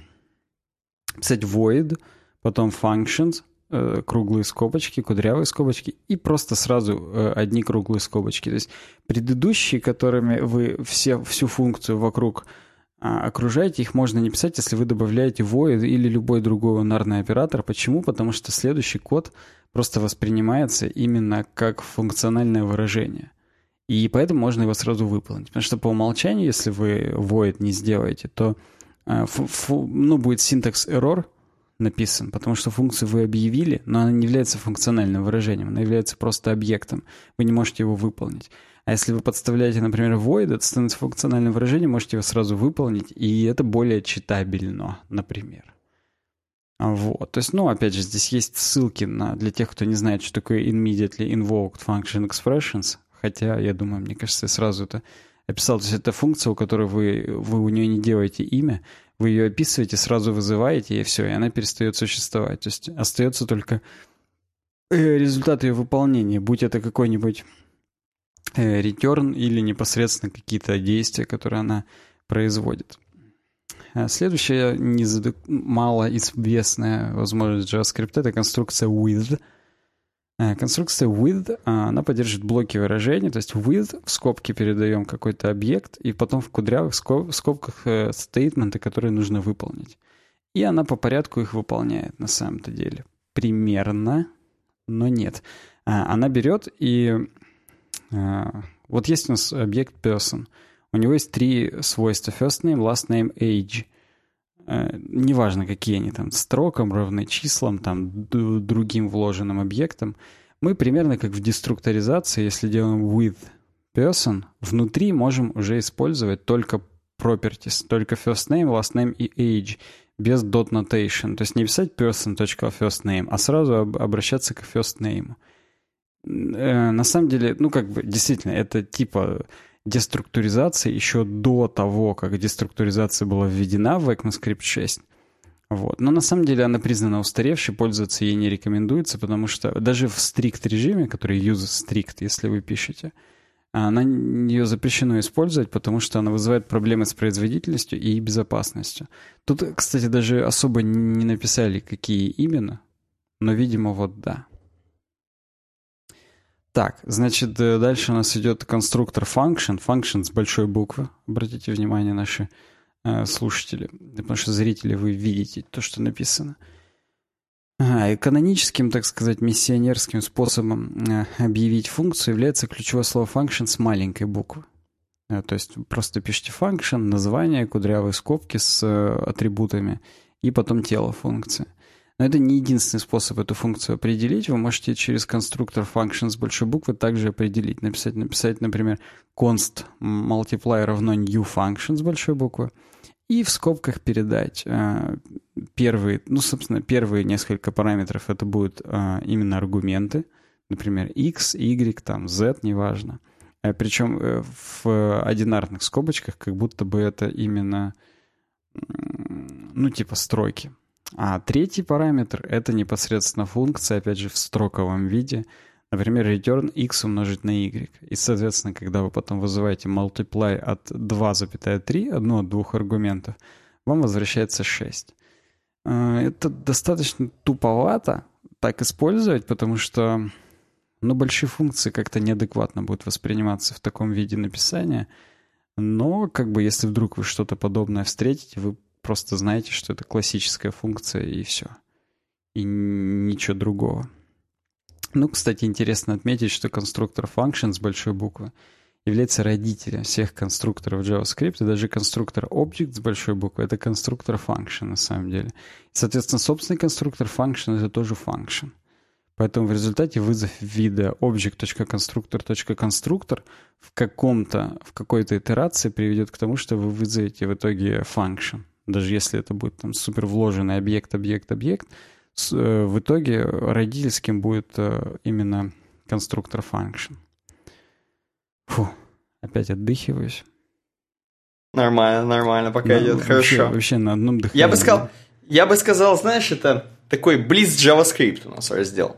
писать void, потом functions, э, круглые скобочки, кудрявые скобочки и просто сразу э, одни круглые скобочки. То есть предыдущие, которыми вы все, всю функцию вокруг а, окружаете, их можно не писать, если вы добавляете void или любой другой унарный оператор. Почему? Потому что следующий код просто воспринимается именно как функциональное выражение. И поэтому можно его сразу выполнить. Потому что по умолчанию, если вы void не сделаете, то э, ну, будет синтекс error написан, потому что функцию вы объявили, но она не является функциональным выражением, она является просто объектом. Вы не можете его выполнить. А если вы подставляете, например, void, это становится функциональным выражением, можете его сразу выполнить, и это более читабельно, например. Вот. То есть, ну, опять же, здесь есть ссылки на, для тех, кто не знает, что такое immediately invoked function expressions. Хотя, я думаю, мне кажется, я сразу это описал. То есть это функция, у которой вы, вы у нее не делаете имя, вы ее описываете, сразу вызываете, и все, и она перестает существовать. То есть остается только э, результат ее выполнения, будь это какой-нибудь э, return или непосредственно какие-то действия, которые она производит. А следующая малоизвестная возможность JavaScript — это конструкция with — конструкция with, а, она поддерживает блоки выражений, то есть with в скобке передаем какой-то объект, и потом в кудрявых скобках э, стейтменты, которые нужно выполнить. И она по порядку их выполняет на самом-то деле. Примерно, но нет. А, она берет и... А, вот есть у нас объект person. У него есть три свойства. First name, last name, age. Э, неважно, какие они там, строкам равны числам, там, другим вложенным объектам, мы примерно как в деструкторизации, если делаем with person, внутри можем уже использовать только properties, только first name, last name и age, без dot notation. То есть не писать person.first name, а сразу обращаться к first name. Э, на самом деле, ну как бы, действительно, это типа деструктуризации еще до того, как деструктуризация была введена в ECMAScript 6. Вот. Но на самом деле она признана устаревшей, пользоваться ей не рекомендуется, потому что даже в strict режиме, который use strict, если вы пишете, она, ее запрещено использовать, потому что она вызывает проблемы с производительностью и безопасностью. Тут, кстати, даже особо не написали, какие именно, но, видимо, вот да. Так, значит, э, дальше у нас идет конструктор function. Function с большой буквы. Обратите внимание, наши э, слушатели. Потому что зрители, вы видите то, что написано. И каноническим, так сказать, миссионерским способом э, объявить функцию является ключевое слово function с маленькой буквы. То есть просто пишите function, название, кудрявые скобки с атрибутами и потом тело функции. Но это не единственный способ эту функцию определить. Вы можете через конструктор function с большой буквы также определить. Написать, написать например, const multiply равно new function с большой буквы. И в скобках передать э, первые, ну, собственно, первые несколько параметров это будут э, именно аргументы. Например, x, y, там, z, неважно. Э, причем э, в одинарных скобочках как будто бы это именно, ну, типа строки. А третий параметр — это непосредственно функция, опять же, в строковом виде. Например, return x умножить на y. И, соответственно, когда вы потом вызываете multiply от 2,3, одно от двух аргументов, вам возвращается 6. Э, это достаточно туповато так использовать, потому что ну, большие функции как-то неадекватно будут восприниматься в таком виде написания. Но, как бы, если вдруг вы что-то подобное встретите, вы просто знаете, что это классическая функция, и все. И ничего другого. Ну, кстати, интересно отметить, что конструктор function с большой буквы является родителем всех конструкторов JavaScript, и даже конструктор object с большой буквы — это конструктор function на самом деле. Соответственно, собственный конструктор function — это тоже function. Поэтому в результате вызов вида object.constructor.constructor в каком-то, в какой-то итерации приведет к тому, что вы вызовете в итоге function. Даже если это будет там супер вложенный объект, объект, объект, э, в итоге родительским будет э, именно конструктор function. Фу, опять отдыхиваюсь. Нормально, нормально, пока ну, идет вообще, хорошо. Вообще на одном дыхании. Я бы сказал, я бы сказал, знаешь, это такой близ JavaScript у нас раздел.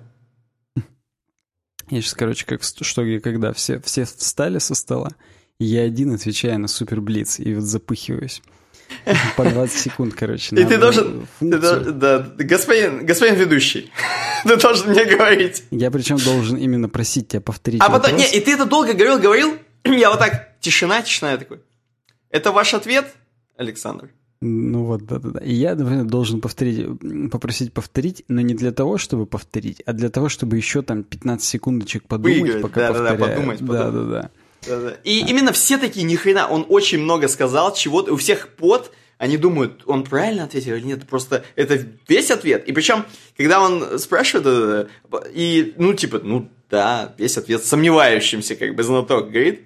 Я сейчас, короче, как что где когда все, все встали со стола, я один отвечаю на супер блиц и вот запыхиваюсь. По 20 секунд, короче. И ты должен... Ты, да, господин, господин ведущий, ты должен мне говорить. Я причем должен именно просить тебя повторить А потом... Не, и ты это долго говорил, говорил, я вот так, тишина, тишина, я такой. Это ваш ответ, Александр? Ну вот, да-да-да. И я, например, должен повторить, попросить повторить, но не для того, чтобы повторить, а для того, чтобы еще там 15 секундочек подумать, Выиграть, пока да, повторяю. Да, да, подумать. Да-да-да. И именно все такие, ни хрена, он очень много сказал, чего-то, у всех под, они думают, он правильно ответил или нет, просто это весь ответ. И причем, когда он спрашивает, и, ну, типа, ну, да, весь ответ сомневающимся, как бы, знаток говорит,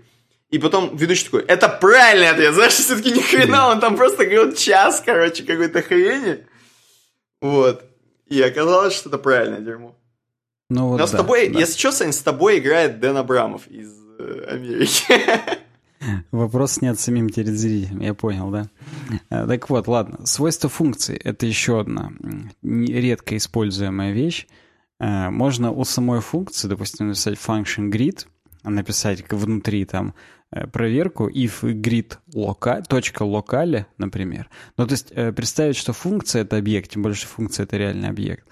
и потом ведущий такой, это правильный ответ, знаешь, все-таки ни хрена, он там просто говорил час, короче, какой-то хрени. Вот. И оказалось, что это правильное дерьмо. Ну, вот Но да, с тобой, да. если что, Сань, с тобой играет Дэн Абрамов из Э, Америки. Вопрос снят самим телезрителям, я понял, да? Э, так вот, ладно. Свойство функции — это еще одна редко используемая вещь. Э, можно у самой функции, допустим, написать function grid, написать внутри там проверку if grid loca, точка локали, например. Ну, то есть представить, что функция — это объект, тем больше функция — это реальный объект.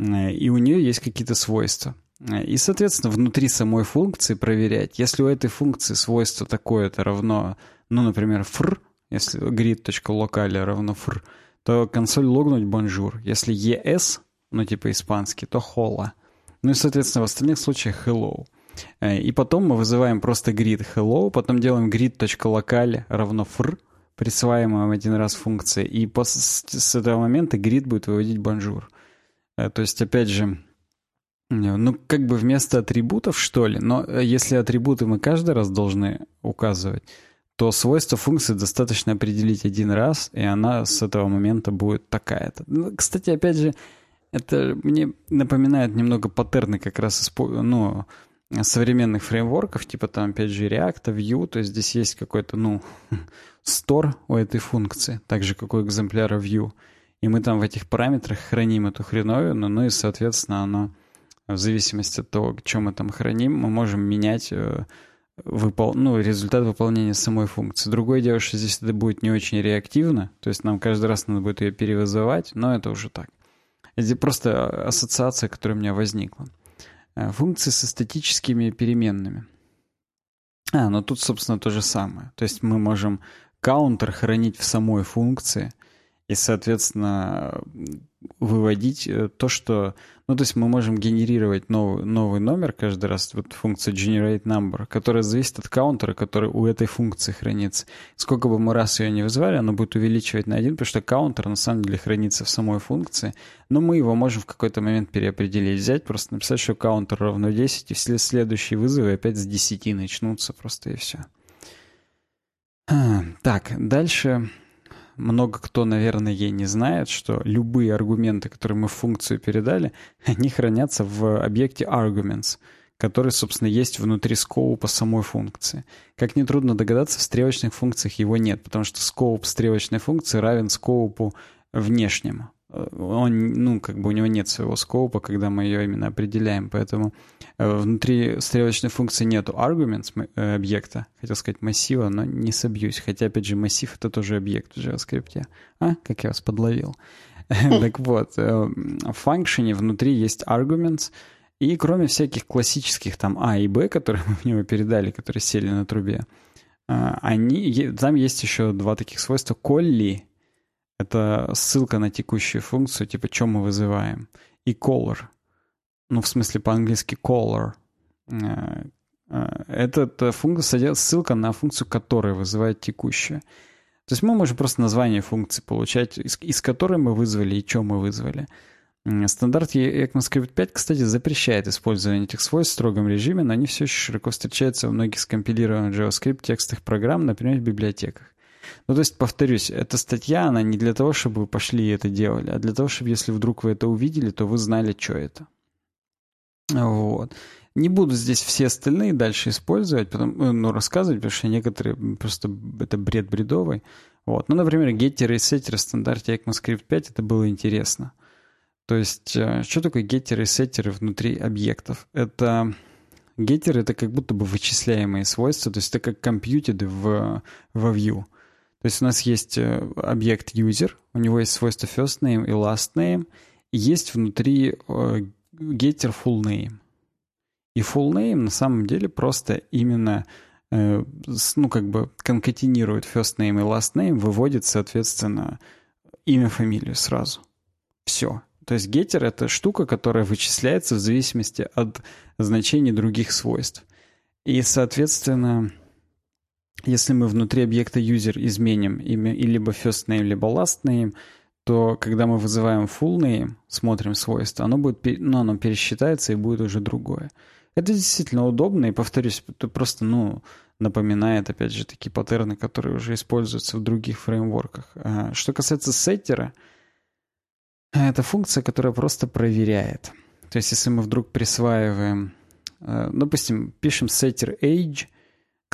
И у нее есть какие-то свойства. И, соответственно, внутри самой функции проверять, если у этой функции свойство такое-то равно, ну, например, fr, если grid.locale равно fr, то консоль логнуть bonjour. Если es, ну, типа испанский, то hola. Ну и, соответственно, в остальных случаях hello. Э, и потом мы вызываем просто grid hello, потом делаем grid.locale равно fr, присваиваем один раз функции, и после, с этого момента grid будет выводить bonjour. Э, то есть, опять же, ну, как бы вместо атрибутов, что ли. Но э, если атрибуты мы каждый раз должны указывать, то свойство функции достаточно определить один раз, и она с этого момента будет такая-то. Ну, кстати, опять же, это мне напоминает немного паттерны как раз ну, современных фреймворков, типа там, опять же, React, Vue, то есть здесь есть какой-то, ну, store у этой функции, так же, как у экземпляра Vue. И мы там в этих параметрах храним эту хреновину, ну и, соответственно, оно в зависимости от того, что мы там храним, мы можем менять э, выпол... ну, результат выполнения самой функции. Другое дело, что здесь это будет не очень реактивно, то есть нам каждый раз надо будет ее перевызывать, но это уже так. Это просто ассоциация, которая у меня возникла. Э, функции со статическими переменными. А, ну тут, собственно, то же самое. То есть мы можем каунтер хранить в самой функции и, соответственно, выводить э, то, что... Ну, то есть мы можем генерировать новый, новый номер каждый раз, вот функция generate number, которая зависит от каунтера, который у этой функции хранится. Сколько бы мы раз ее не вызывали, она будет увеличивать на один, потому что каунтер на самом деле хранится в самой функции, но мы его можем в какой-то момент переопределить, взять, просто написать, что каунтер равно 10, и все следующие вызовы опять с 10 начнутся просто и все. Так, дальше много кто, наверное, ей не знает, что любые аргументы, которые мы в функцию передали, они хранятся в объекте arguments, который, собственно, есть внутри скоупа самой функции. Как нетрудно догадаться, в стрелочных функциях его нет, потому что скоуп стрелочной функции равен скоупу внешнему. Он, ну, как бы у него нет своего скопа, когда мы ее именно определяем, поэтому э, внутри стрелочной функции нету arguments э, объекта, хотел сказать массива, но не собьюсь, хотя, опять же, массив — это тоже объект в JavaScript. А, как я вас подловил. Так вот, в функционе внутри есть arguments, и кроме всяких классических там А и Б, которые мы в него передали, которые сели на трубе, они, там есть еще два таких свойства. Колли это ссылка на текущую функцию, типа, что мы вызываем. И caller. Ну, в смысле, по-английски caller. Э, э, это функция, ссылка на функцию, которая вызывает текущую. То есть мы можем просто название функции получать, из, из которой мы вызвали и что мы вызвали. Стандарт ECMAScript 5, кстати, запрещает использование этих свойств в строгом режиме, но они все еще широко встречаются в многих скомпилированных JavaScript текстовых программ, например, в библиотеках. Ну, то есть, повторюсь, эта статья, она не для того, чтобы вы пошли и это делали, а для того, чтобы, если вдруг вы это увидели, то вы знали, что это. Вот. Не буду здесь все остальные дальше использовать, потом, э, ну, рассказывать, потому что некоторые просто это бред бредовый. Вот. Ну, например, геттеры и сеттеры в стандарте ECMAScript 5, это было интересно. То есть, э, что такое геттеры и сеттеры внутри объектов? Это геттеры — это как будто бы вычисляемые свойства, то есть это как компьютеры в, во view. То есть у нас есть э, объект user, у него есть свойства first name и last name, и есть внутри э, getter full name. И full name на самом деле просто именно э, ну, как бы конкатинирует first name и last name, выводит, соответственно, имя, фамилию сразу. Все. То есть getter — это штука, которая вычисляется в зависимости от значений других свойств. И, соответственно, если мы внутри объекта user изменим имя и либо first name, либо last name, то когда мы вызываем full name, смотрим свойства, оно будет, ну, оно пересчитается и будет уже другое. Это действительно удобно, и, повторюсь, это просто, ну, напоминает, опять же, такие паттерны, которые уже используются в других фреймворках. А, что касается сеттера, это функция, которая просто проверяет. То есть, если мы вдруг присваиваем, э, допустим, пишем setter age,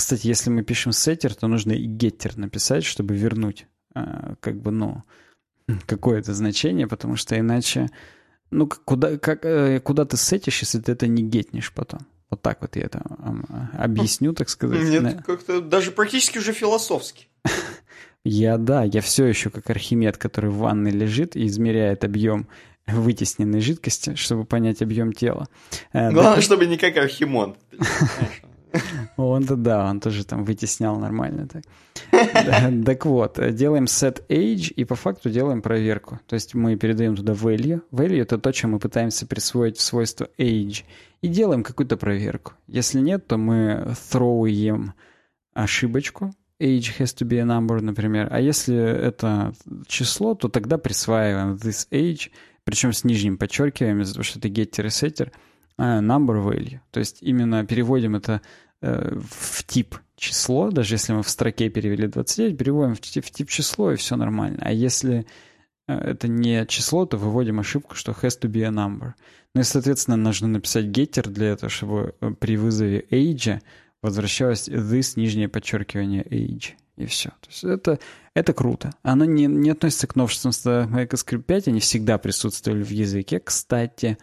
кстати, если мы пишем setter, то нужно и getter написать, чтобы вернуть э, как бы, ну, какое-то значение, потому что иначе, ну, куда, как, э, куда ты сетишь, если ты это не гетнешь потом? Вот так вот я это объясню, так сказать. Нет, как-то даже практически уже философски. Я, да, я все еще как Архимед, который в ванной лежит и измеряет объем вытесненной жидкости, чтобы понять объем тела. Э, Главное, так... чтобы не как Архимон. Он-то да, он тоже там вытеснял нормально так. Так вот, делаем set age и по факту делаем проверку. То есть мы передаем туда value. Value — это то, чем мы пытаемся присвоить в свойство age. И делаем какую-то проверку. Если нет, то мы throwaем ошибочку. Age has to be a number, например. А если это число, то тогда присваиваем this age, причем с нижним подчеркиваем, того, что это getter и setter — number value. То есть именно переводим это э, в тип число, даже если мы в строке перевели 29, переводим в тип, в тип число, и все нормально. А если э, это не число, то выводим ошибку, что has to be a number. Ну и, соответственно, нужно написать getter для этого, чтобы э, при вызове age возвращалось this нижнее подчеркивание age. И все. То есть это, это круто. Оно не, не относится к новшествам с ECMAScript 5, они всегда присутствовали в языке, кстати.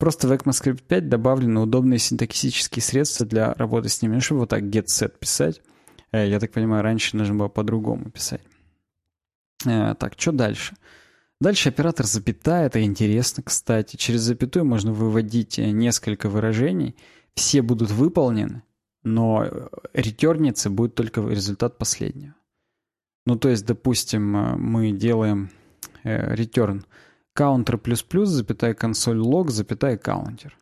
Просто в ECMAScript 5 добавлены удобные синтаксические средства для работы с ними. Ну, чтобы вот так get set писать. Э, я так понимаю, раньше нужно было по-другому писать. Э, так, что дальше? Дальше оператор запятая, это интересно, кстати. Через запятую можно выводить э, несколько выражений. Все будут выполнены, но ретерниться будет только результат последнего. Ну, то есть, допустим, мы делаем return counter запятая консоль лог, запятая каунтер.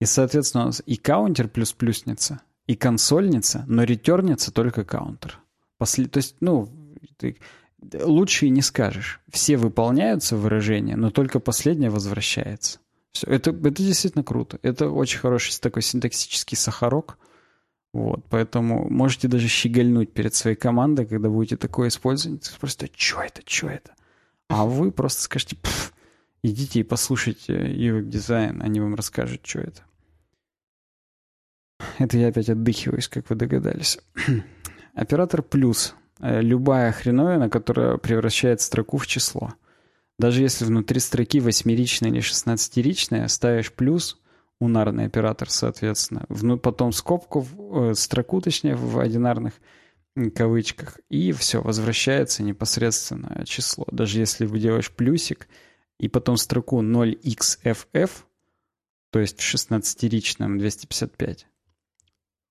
И, соответственно, у нас и каунтер плюс плюсница, и консольница, но ретернится только каунтер. После, то есть, ну, ты, лучше и не скажешь. Все выполняются выражения, но только последнее возвращается. Все. Это, это действительно круто. Это очень хороший такой синтаксический сахарок. Вот, поэтому можете даже щегольнуть перед своей командой, когда будете такое использовать. Просто, что это, что это? А вы просто скажете, идите и послушайте и веб-дизайн, они вам расскажут, что это. Это я опять отдыхиваюсь, как вы догадались. Оператор плюс. Э, любая хреновина, которая превращает строку в число. Даже если внутри строки восьмеричная или шестнадцатеричная, ставишь плюс, унарный оператор, соответственно, потом скобку, э, строку, точнее, в одинарных кавычках, и все, возвращается непосредственно число. Даже если делаешь плюсик, и потом строку 0xff, то есть в 16-ричном 255,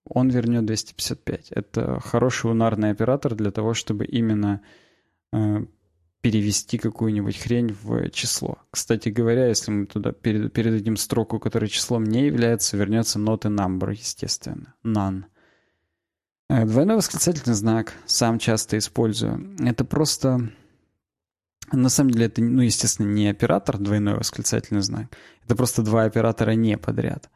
он вернет 255. Это хороший унарный оператор для того, чтобы именно э, перевести какую-нибудь хрень в число. Кстати говоря, если мы туда перед, передадим строку, которая числом не является, вернется not a number, естественно. None. Э, двойной восклицательный знак сам часто использую. Это просто... На самом деле это, ну, естественно, не оператор двойной восклицательный знак. Это просто два оператора не подряд.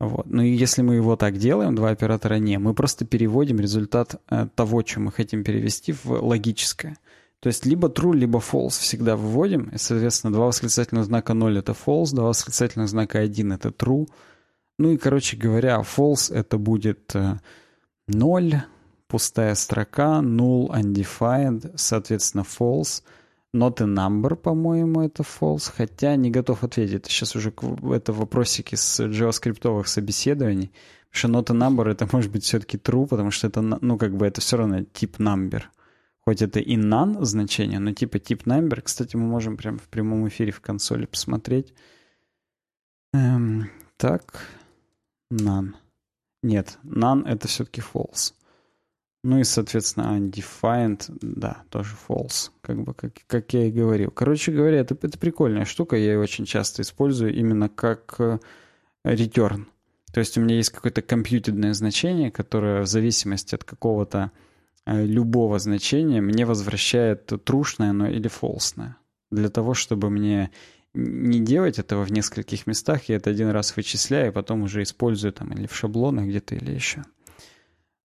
Вот. Ну и если мы его так делаем, два оператора не, мы просто переводим результат э, того, что мы хотим перевести, в логическое. То есть либо true, либо false всегда выводим. И, соответственно, два восклицательных знака 0 — это false, два восклицательных знака 1 — это true. Ну и, короче говоря, false — это будет 0, э, пустая строка, null, undefined, соответственно, false. Not a number, по-моему, это false, хотя не готов ответить. Сейчас уже это вопросики с JavaScript собеседований. Потому что not a number это может быть все-таки true, потому что это, ну, как бы это все равно тип number. Хоть это и none значение, но типа тип number. Кстати, мы можем прямо в прямом эфире в консоли посмотреть. Эм, так, none. Нет, none это все-таки false. Ну и, соответственно, undefined, да, тоже false, как бы, как, как я и говорил. Короче говоря, это, это прикольная штука, я ее очень часто использую именно как э, return. То есть у меня есть какое-то компьютерное значение, которое в зависимости от какого-то Э, любого значения мне возвращает трушное оно или фолсное. Для того, чтобы мне не делать этого в нескольких местах, я это один раз вычисляю, потом уже использую там или в шаблонах где-то, или еще.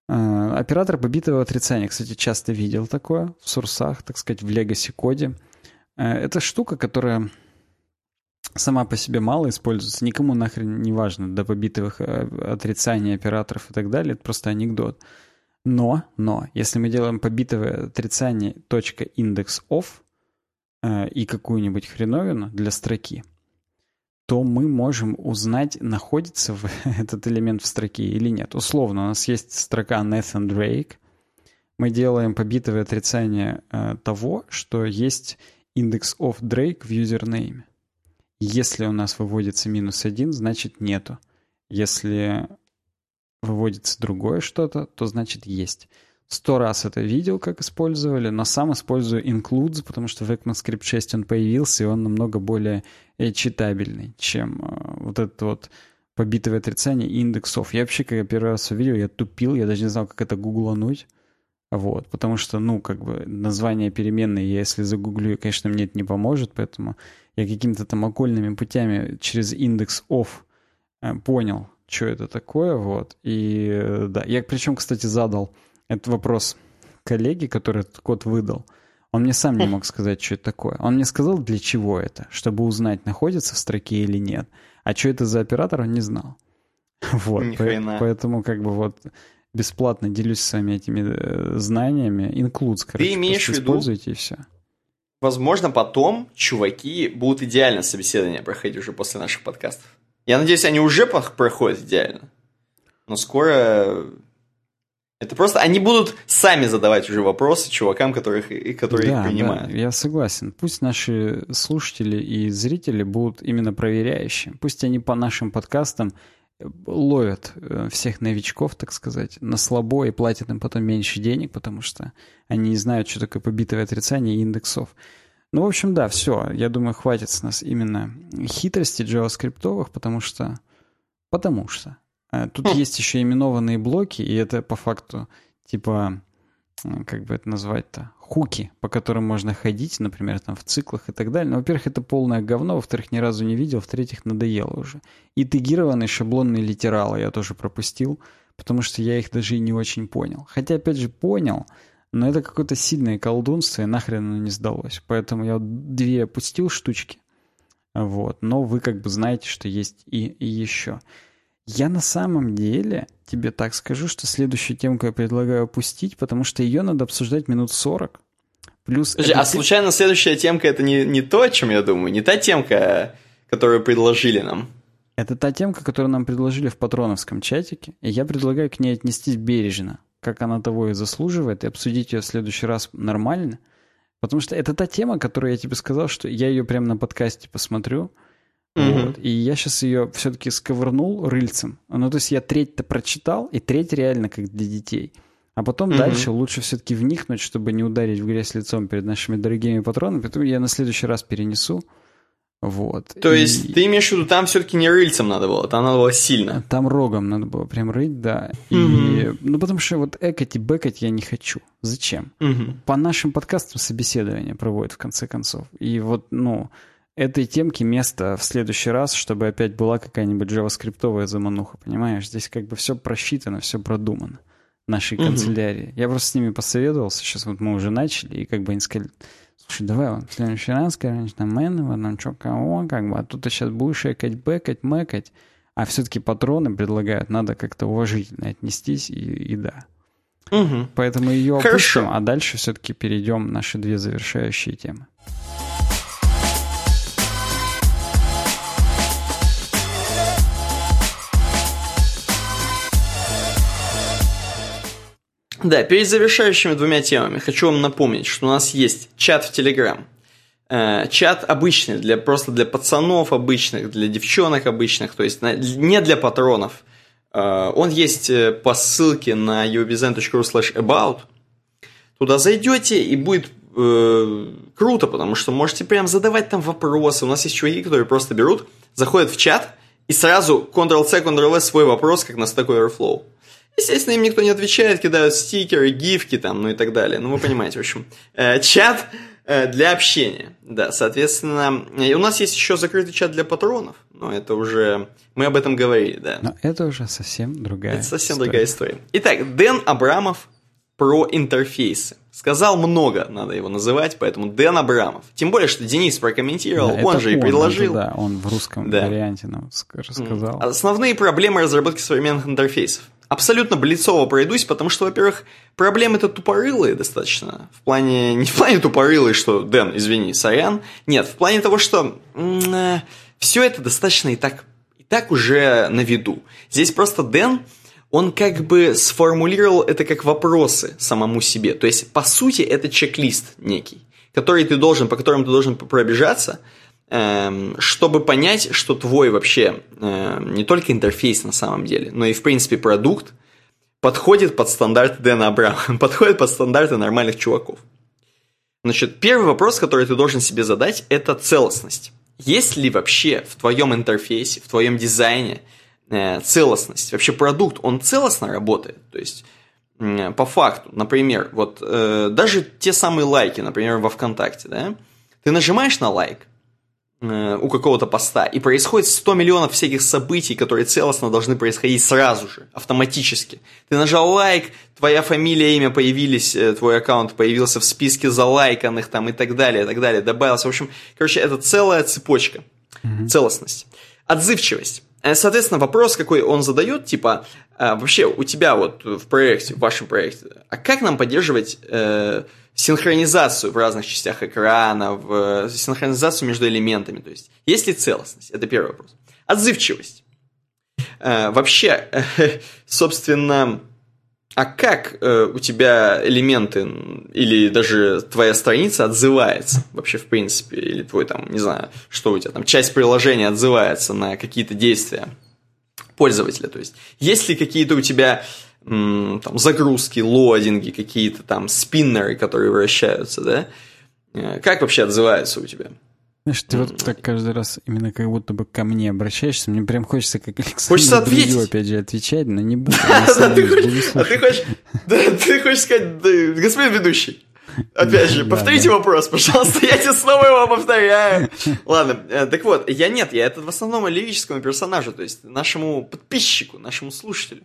Э, оператор побитого отрицания, кстати, часто видел такое в сурсах, так сказать, в Legacy коде. Э, это штука, которая сама по себе мало используется, никому нахрен не важно до побитых отрицаний операторов и так далее, это просто анекдот. Но, но, если мы делаем побитое отрицание .index of э, и какую-нибудь хреновину для строки, то мы можем узнать, находится в этот элемент в строке или нет. Условно, у нас есть строка Nathan Drake. Мы делаем побитое отрицание э, того, что есть индекс of Drake в юзернейме. Если у нас выводится минус один, значит нету. Если выводится другое что-то, то значит есть. Сто раз это видел, как использовали, но сам использую includes, потому что в ECMAScript 6 он появился, и он намного более э, читабельный, чем э, вот этот вот побитое отрицание индексов. Я вообще, когда первый раз увидел, я тупил, я даже не знал, как это гуглануть. Вот, потому что, ну, как бы название переменной, я если загуглю, конечно, мне это не поможет, поэтому я какими-то там окольными путями через индекс of э, понял, что это такое, вот. И да, я причем, кстати, задал этот вопрос коллеге, который этот код выдал. Он мне сам не мог сказать, что это такое. Он мне сказал, для чего это, чтобы узнать, находится в строке или нет. А что это за оператор, он не знал. Вот, по- поэтому как бы вот бесплатно делюсь с вами этими э, знаниями. Includes, короче, Ты имеешь в виду, используйте и все. Возможно, потом чуваки будут идеально собеседование проходить уже после наших подкастов. Я надеюсь, они уже проходят идеально. Но скоро... Это просто... Они будут сами задавать уже вопросы чувакам, которых, которые да, их принимают. Да, я согласен. Пусть наши слушатели и зрители будут именно проверяющие. Пусть они по нашим подкастам ловят э, всех новичков, так сказать, на слабо и платят им потом меньше денег, потому что они не знают, что такое побитое отрицание индексов. Ну, в общем, да, все. Я думаю, хватит с нас именно хитрости JavaScript, потому что... Потому что. Э, тут хм. есть еще именованные блоки, и это по факту типа как бы это назвать-то, хуки, по которым можно ходить, например, там в циклах и так далее. Но, во-первых, это полное говно, во-вторых, ни разу не видел, в-третьих, надоело уже. И тегированные шаблонные литералы я тоже пропустил, потому что я их даже и не очень понял. Хотя, опять же, понял, но это какое-то сильное колдунство, и нахрен оно не сдалось. Поэтому я две опустил штучки. Вот. Но вы как бы знаете, что есть и, и еще. Я на самом деле тебе так скажу, что следующую темку я предлагаю опустить, потому что ее надо обсуждать минут 40. Плюс... Подожди, а случайно следующая темка это не, не то, о чем я думаю? Не та темка, которую предложили нам? Это та темка, которую нам предложили в патроновском чатике, и я предлагаю к ней отнестись бережно, как она того и заслуживает, и обсудить ее в следующий раз нормально. Потому что это та тема, которую я тебе сказал, что я ее прямо на подкасте посмотрю, Mm-hmm. Вот, и я сейчас ее все-таки сковырнул рыльцем. Ну, то есть я треть-то прочитал, и треть реально как для детей. А потом mm-hmm. дальше лучше все-таки вникнуть, чтобы не ударить в грязь лицом перед нашими дорогими патронами. Поэтому я на следующий раз перенесу. Вот. То и... есть ты имеешь в виду, там все-таки не рыльцем надо было, там надо было сильно. Там рогом надо было прям рыть, да. Mm-hmm. И, ну, потому что вот экать и бэкать я не хочу. Зачем? Mm-hmm. По нашим подкастам собеседование проводят в конце концов. И вот, ну, этой темке место в следующий раз, чтобы опять была какая-нибудь джаваскриптовая замануха, понимаешь? Здесь как бы все просчитано, все продумано нашей канцелярии. Я просто с ними посоветовался, сейчас вот мы уже начали, и как бы они сказали, слушай, давай вот в следующий раз, короче, там Мэнова, там что, кого, как бы, а тут ты сейчас будешь экать, бэкать, мэкать, а все-таки патроны предлагают, надо как-то уважительно отнестись, и, и да. Угу. Поэтому ее опустим, а дальше все-таки перейдем наши две завершающие темы. Да, перед завершающими двумя темами хочу вам напомнить, что у нас есть чат в Телеграм. Э, чат обычный, для, просто для пацанов обычных, для девчонок обычных, то есть не для патронов. Э, он есть э, по ссылке на ubizen.ru about. Туда зайдете и будет э, круто, потому что можете прям задавать там вопросы. У нас есть чуваки, которые просто берут, заходят в чат и сразу Ctrl-C, Ctrl-S свой вопрос, как на Stack Overflow. Естественно, им никто не отвечает, кидают стикеры, гифки там, ну и так далее. Ну, вы понимаете, в общем. Э, чат э, для общения. Да, соответственно, и у нас есть еще закрытый чат для патронов, но это уже... Мы об этом говорили, да. Но это уже совсем другая Это совсем история. другая история. Итак, Дэн Абрамов про интерфейсы. Сказал много, надо его называть, поэтому Дэн Абрамов. Тем более, что Денис прокомментировал, да, он же он, и предложил. да, он в русском да. варианте нам рассказал. Основные проблемы разработки современных интерфейсов абсолютно блицово пройдусь, потому что, во-первых, проблемы-то тупорылые достаточно. В плане, не в плане тупорылые, что, Дэн, извини, сорян. Нет, в плане того, что э, все это достаточно и так, и так уже на виду. Здесь просто Дэн, он как бы сформулировал это как вопросы самому себе. То есть, по сути, это чек-лист некий, который ты должен, по которому ты должен пробежаться – чтобы понять, что твой вообще эм, не только интерфейс на самом деле, но и в принципе продукт подходит под стандарты Дэна Абрама, подходит под стандарты нормальных чуваков. Значит, первый вопрос, который ты должен себе задать, это целостность. Есть ли вообще в твоем интерфейсе, в твоем дизайне э, целостность? Вообще продукт, он целостно работает? То есть, э, по факту, например, вот э, даже те самые лайки, например, во ВКонтакте, да, ты нажимаешь на лайк, Э, у какого-то поста, и происходит 100 миллионов всяких событий, которые целостно должны происходить сразу же, автоматически. Ты нажал лайк, твоя фамилия, имя появились, э, твой аккаунт появился в списке залайканных там и так далее, и так далее, добавился. В общем, короче, это целая цепочка, mm-hmm. целостность. Отзывчивость. Э, соответственно, вопрос, какой он задает, типа, вообще у тебя вот в проекте, в вашем проекте, а как нам поддерживать э, синхронизацию в разных частях экрана, в синхронизацию между элементами. То есть, есть ли целостность? Это первый вопрос. Отзывчивость. Э, вообще, э, собственно, а как э, у тебя элементы или даже твоя страница отзывается вообще в принципе? Или твой там, не знаю, что у тебя там, часть приложения отзывается на какие-то действия пользователя? То есть, есть ли какие-то у тебя там, загрузки, лодинги, какие-то там спиннеры, которые вращаются, да? Э, как вообще отзывается у тебя? Знаешь, ты вот так каждый раз именно как будто бы ко мне обращаешься, мне прям хочется как Александр хочется ответить. опять же отвечать, но не буду. А ты хочешь сказать, господин ведущий, Опять же, повторите вопрос, пожалуйста, я тебе снова его повторяю. Ладно, э, так вот, я нет, я это в основном лирическому персонажу, то есть нашему подписчику, нашему слушателю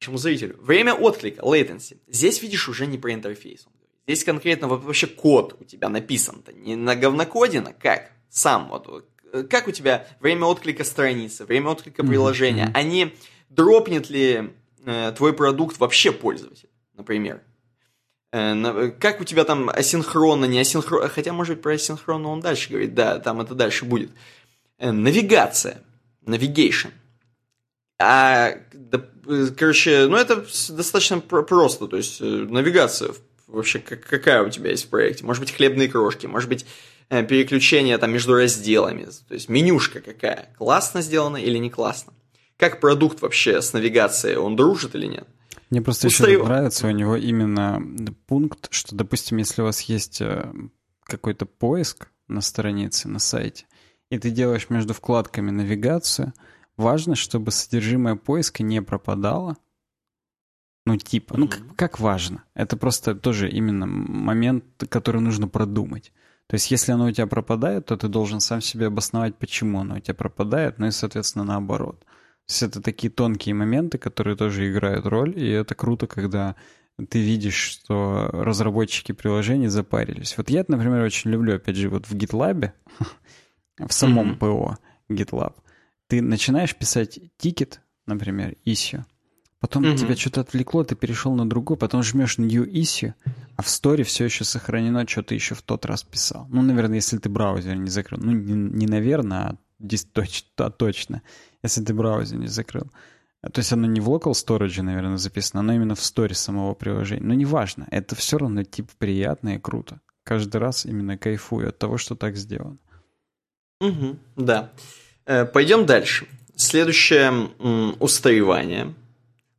нашему зрителю. Время отклика, latency. Здесь видишь уже не про интерфейс. Здесь конкретно вообще код у тебя написан-то. Не на говнокодина, как? Сам вот. Как у тебя время отклика страницы, время отклика приложения, mm-hmm. а не дропнет ли э, твой продукт вообще пользователь, например. Э, как у тебя там асинхронно, не асинхронно, хотя, может быть, про асинхронно он дальше говорит, да, там это дальше будет. Э, навигация, navigation. А, короче, ну это достаточно просто, то есть навигация вообще какая у тебя есть в проекте? Может быть, хлебные крошки, может быть, переключение там между разделами, то есть менюшка какая, классно сделано или не классно? Как продукт вообще с навигацией, он дружит или нет? Мне просто Устаю. еще нравится у него именно пункт, что, допустим, если у вас есть э, какой-то поиск на странице, на сайте, и ты делаешь между вкладками навигацию, важно, чтобы содержимое поиска не пропадало. Ну, типа, ну, как, как важно. Это просто тоже именно момент, который нужно продумать. То есть, если оно у тебя пропадает, то ты должен сам себе обосновать, почему оно у тебя пропадает, ну и, соответственно, наоборот. То есть это такие тонкие моменты, которые тоже играют роль, и это круто, когда ты видишь, что разработчики приложений запарились. Вот я, например, очень люблю, опять же, вот в GitLab, в самом mm-hmm. ПО GitLab, ты начинаешь писать тикет, например, issue, потом mm-hmm. тебя что-то отвлекло, ты перешел на другой, потом жмешь new issue, а в сторе все еще сохранено, что ты еще в тот раз писал. Ну, наверное, если ты браузер не закрыл. Ну, не, не наверное, а здесь точно, а точно если ты браузер не закрыл. То есть оно не в local storage, наверное, записано, оно именно в сторе самого приложения. Но неважно, это все равно тип приятно и круто. Каждый раз именно кайфую от того, что так сделано. Угу, да. Э, пойдем дальше. Следующее – устаревание.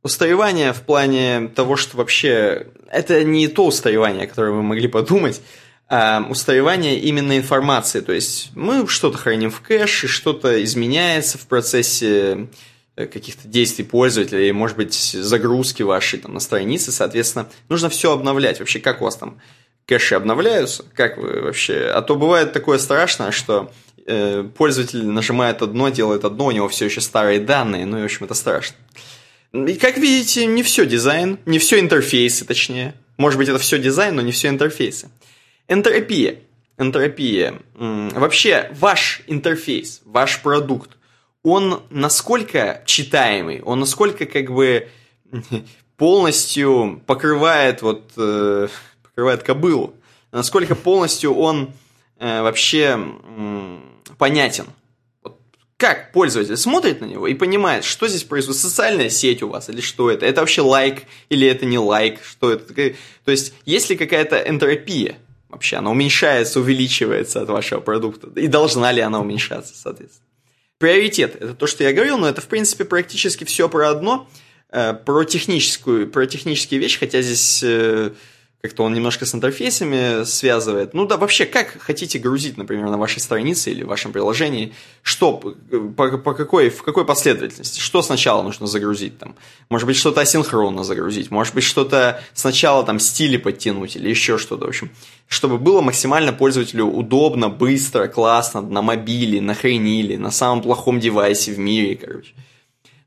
Устаревание в плане того, что вообще это не то устаревание, которое вы могли подумать, а устаревание именно информации. То есть мы что-то храним в кэше, что-то изменяется в процессе э, каких-то действий пользователя, и, может быть, загрузки вашей там, на странице, соответственно, нужно все обновлять. Вообще, как у вас там кэши обновляются? Как вы вообще? А то бывает такое страшное, что э, пользователь нажимает одно, делает одно, у него все еще старые данные, ну и, в общем, это страшно. И, как видите, не все дизайн, не все интерфейсы, точнее. Может быть, это все дизайн, но не все интерфейсы. Энтропия. Энтропия. Вообще, ваш интерфейс, ваш продукт, он насколько читаемый, он насколько как бы полностью покрывает вот э, покрывает кобылу, насколько полностью он э, вообще понятен. Вот как пользователь смотрит на него и понимает, что здесь происходит, социальная сеть у вас или что это, это вообще лайк или это не лайк, что это, то есть есть ли какая-то энтропия, вообще она уменьшается, увеличивается от вашего продукта? И должна ли она уменьшаться, соответственно? Приоритет – это то, что я говорил, но это, в принципе, практически все про одно, э, про техническую, про технические вещи, хотя здесь э, как-то он немножко с интерфейсами связывает. Ну да, вообще, как хотите грузить, например, на вашей странице или в вашем приложении, что, по, по какой, в какой последовательности, что сначала нужно загрузить там? Может быть, что-то асинхронно загрузить, может быть, что-то сначала там стили подтянуть или еще что-то, в общем, чтобы было максимально пользователю удобно, быстро, классно, на мобиле, на хренили, на самом плохом девайсе в мире, короче.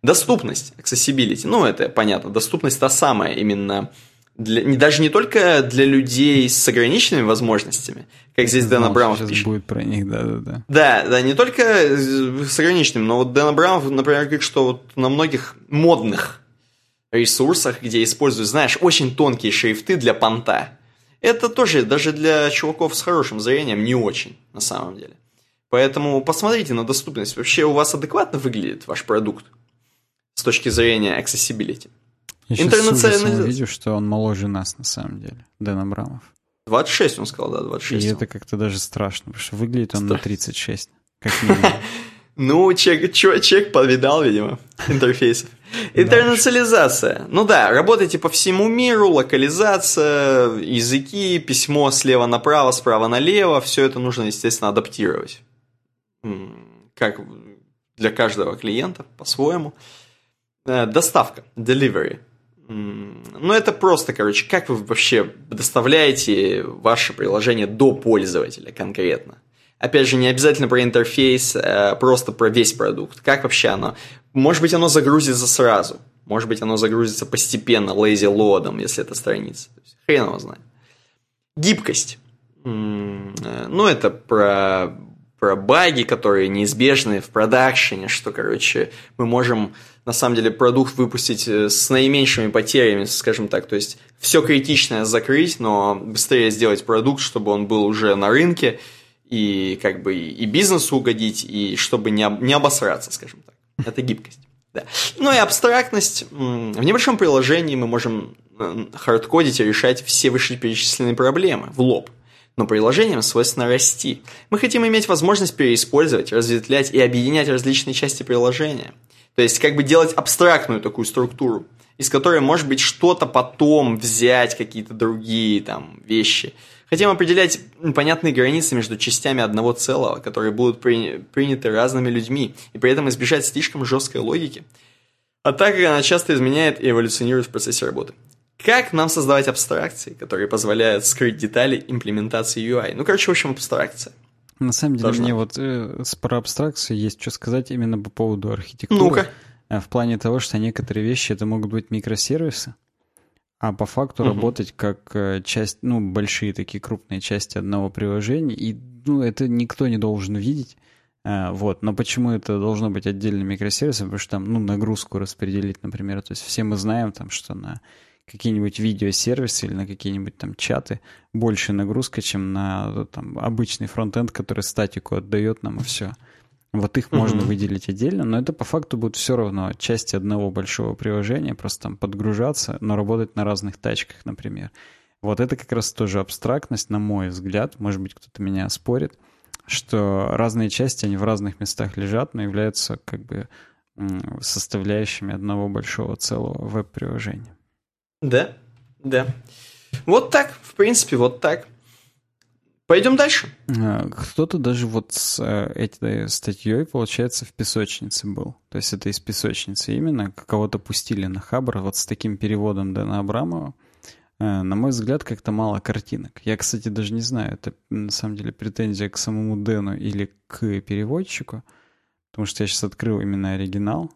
Доступность, accessibility, ну это понятно, доступность та самая, именно для, не, даже не только для людей с ограниченными возможностями, как здесь Дэн Абрамов сейчас пишет. будет про них, да-да-да. Да, да, не только с ограниченными, но вот Дэн Абрамов, например, говорит, что вот на многих модных ресурсах, где используют, знаешь, очень тонкие шрифты для понта, это тоже даже для чуваков с хорошим зрением не очень, на самом деле. Поэтому посмотрите на доступность. Вообще у вас адекватно выглядит ваш продукт с точки зрения accessibility? Я Интернационализация. видишь, что он моложе нас на самом деле, Дэн Абрамов. 26, он сказал, да, 26. И это как-то даже страшно, потому что выглядит он на 36, как минимум. Ну, человек, человек повидал, видимо, интерфейсов. Интернационализация. Ну да, работайте по всему миру, локализация, языки, письмо слева направо, справа налево, все это нужно, естественно, адаптировать. Как для каждого клиента по-своему. Э, доставка, delivery. Ну, это просто, короче, как вы вообще доставляете ваше приложение до пользователя конкретно. Опять же, не обязательно про интерфейс, а просто про весь продукт. Как вообще оно? Может быть, оно загрузится сразу. Может быть, оно загрузится постепенно, lazy лодом, если это страница. Хрен его знает. Гибкость. Э, ну, это про про баги, которые неизбежны в продакшене, что, короче, мы можем на самом деле продукт выпустить э, с наименьшими потерями, скажем так, то есть все критичное закрыть, но быстрее сделать продукт, чтобы он был уже на рынке и как бы и бизнесу угодить, и чтобы не, не обосраться, скажем так. Это гибкость. Да. Ну и абстрактность. В небольшом приложении мы можем э, хардкодить и решать все вышеперечисленные проблемы в лоб. Но приложениям свойственно расти. Мы хотим иметь возможность переиспользовать, разветвлять и объединять различные части приложения. То есть как бы делать абстрактную такую структуру, из которой может быть что-то потом взять, какие-то другие там вещи. Хотим определять понятные границы между частями одного целого, которые будут при... приняты разными людьми, и при этом избежать слишком жесткой логики. А так как она часто изменяет и эволюционирует в процессе работы. Как нам создавать абстракции, которые позволяют скрыть детали имплементации UI? Ну, короче, в общем, абстракция. На самом деле, Должна мне вот э, про абстракцию есть что сказать именно по поводу архитектуры. Ну-ка. Э, в плане того, что некоторые вещи это могут быть микросервисы, а по факту угу. работать как э, часть, ну, большие такие крупные части одного приложения, и, ну, это никто не должен видеть. А, вот, но почему это должно быть отдельным микросервисом? Потому что там, ну, нагрузку распределить, например. То есть все мы знаем там, что на какие-нибудь видеосервисы или на какие-нибудь там чаты больше нагрузка, чем на там, обычный фронтенд, который статику отдает нам и все. Вот их можно выделить отдельно, но это по факту будет все равно части одного большого приложения, просто там подгружаться, но работать на разных тачках, например. Вот это как раз тоже абстрактность, на мой взгляд, может быть, кто-то меня спорит, что разные части, они в разных местах лежат, но являются как бы составляющими одного большого целого веб-приложения. Да, да. Вот так, в принципе, вот так. Пойдем дальше. А, кто-то даже вот с э, этой статьей, получается, в песочнице был. То есть это из песочницы именно. Кого-то пустили на Хабр вот с таким переводом Дэна Абрамова. Э, на мой взгляд, как-то мало картинок. Я, кстати, даже не знаю, это на самом деле претензия к самому Дэну или к переводчику. Потому что я сейчас открыл именно оригинал.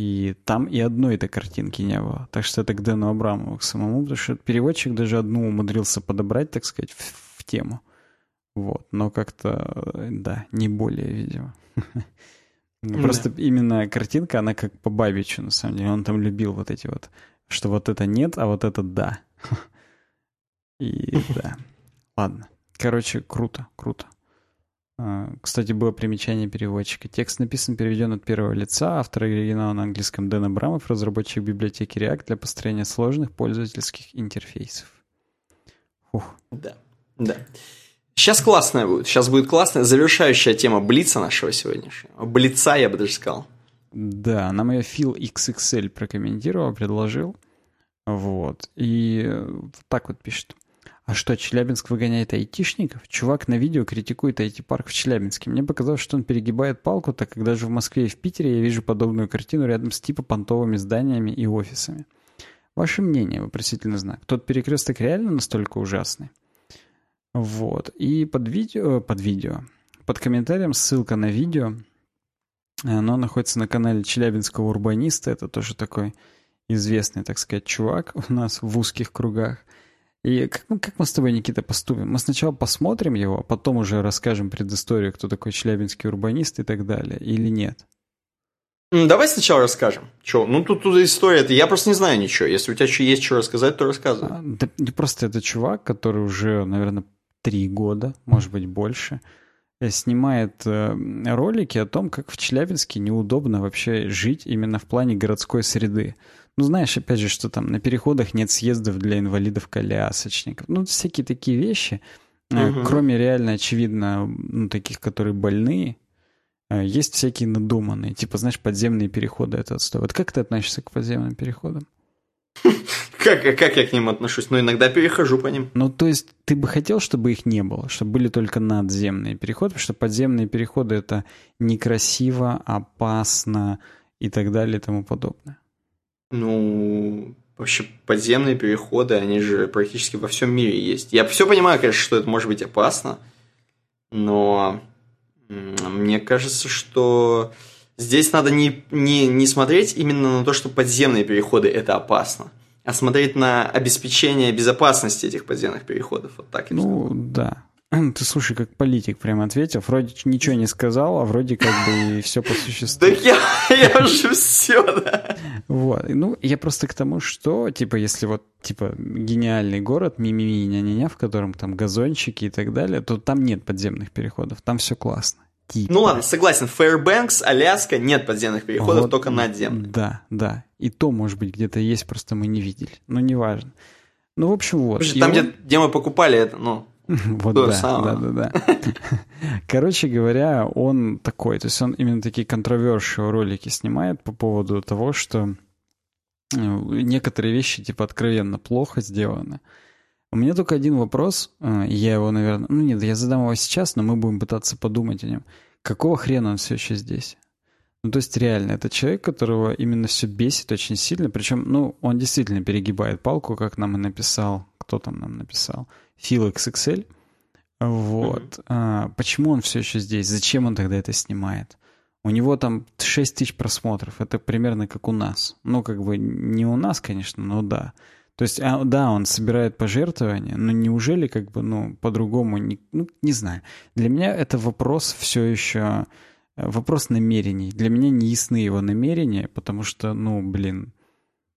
И там и одной этой картинки не было. Так что это к Дэну Абрамову к самому, потому что переводчик даже одну умудрился подобрать, так сказать, в, в тему. Вот, но как-то, да, не более, видимо. Просто именно картинка, она как по Бабичу, на самом деле. Он там любил вот эти вот, что вот это нет, а вот это да. И да. Ладно. Короче, круто, круто. А, кстати, было примечание переводчика. Текст написан, переведен от первого лица. Автор оригинала на английском Дэн Абрамов, разработчик библиотеки React для построения сложных пользовательских интерфейсов. Фух. Да, да. Сейчас классная будет. Сейчас будет классная завершающая тема Блица нашего сегодняшнего. Блица, я бы даже сказал. Да, нам ее Phil XXL прокомментировал, предложил. Вот. И так вот пишет. А что, Челябинск выгоняет айтишников? Чувак на видео критикует IT-парк в Челябинске. Мне показалось, что он перегибает палку, так как даже в Москве и в Питере я вижу подобную картину рядом с типа понтовыми зданиями и офисами. Ваше мнение, вопросительный знак. Тот перекресток реально настолько ужасный? Вот. И под видео, под видео, под комментарием ссылка на видео. Оно находится на канале Челябинского урбаниста. Это тоже такой известный, так сказать, чувак у нас в узких кругах. И как, ну, как мы с тобой, Никита, поступим? Мы сначала посмотрим его, а потом уже расскажем предысторию, кто такой челябинский урбанист и так далее, или нет? Давай сначала расскажем. Че, ну тут, тут история, я просто не знаю ничего. Если у тебя еще есть что рассказать, то рассказывай. А, да, просто это чувак, который уже, наверное, три года, может быть, больше, э, снимает э, ролики о том, как в Челябинске неудобно вообще жить именно в плане городской среды. Ну, знаешь, опять же, что там на переходах нет съездов для инвалидов-колясочников. Ну, всякие такие вещи. Угу. Кроме реально, очевидно, ну, таких, которые больные, есть всякие надуманные. Типа, знаешь, подземные переходы это отстой. Вот как ты относишься к подземным переходам? Как, как я к ним отношусь? Ну, иногда перехожу по ним. Ну, то есть, ты бы хотел, чтобы их не было, чтобы были только надземные переходы, потому что подземные переходы это некрасиво, опасно и так далее и тому подобное. Ну, вообще подземные переходы, они же практически во всем мире есть. Я все понимаю, конечно, что это может быть опасно, но мне кажется, что здесь надо не, не, не смотреть именно на то, что подземные переходы это опасно, а смотреть на обеспечение безопасности этих подземных переходов. Вот так Ну, да. Ты слушай, как политик прям ответил. Вроде ничего не сказал, а вроде как бы и все по существу. Да я, я же все, да. Вот. Ну, я просто к тому, что, типа, если вот, типа, гениальный город, мимими ня-ня-ня, в котором там газончики и так далее, то там нет подземных переходов, там все классно. Типа. Ну ладно, согласен, Fairbanks, Аляска, нет подземных переходов, вот, только надземных. Да, да. И то, может быть, где-то есть, просто мы не видели. Но неважно. Ну, в общем, вот. Слушай, там, он... где, где мы покупали это, ну, вот да, да, да, да. Короче говоря, он такой, то есть он именно такие контровершие ролики снимает по поводу того, что э, некоторые вещи типа откровенно плохо сделаны. У меня только один вопрос, э, я его, наверное, ну нет, я задам его сейчас, но мы будем пытаться подумать о нем. Какого хрена он все еще здесь? Ну, то есть реально, это человек, которого именно все бесит очень сильно, причем, ну, он действительно перегибает палку, как нам и написал, кто там нам написал, Фил XXL. Вот. Mm-hmm. А, почему он все еще здесь? Зачем он тогда это снимает? У него там 6 тысяч просмотров. Это примерно как у нас. Ну, как бы не у нас, конечно, но да. То есть, а, да, он собирает пожертвования, но неужели как бы, ну, по-другому, не, ну, не знаю. Для меня это вопрос все еще, вопрос намерений. Для меня не ясны его намерения, потому что, ну, блин,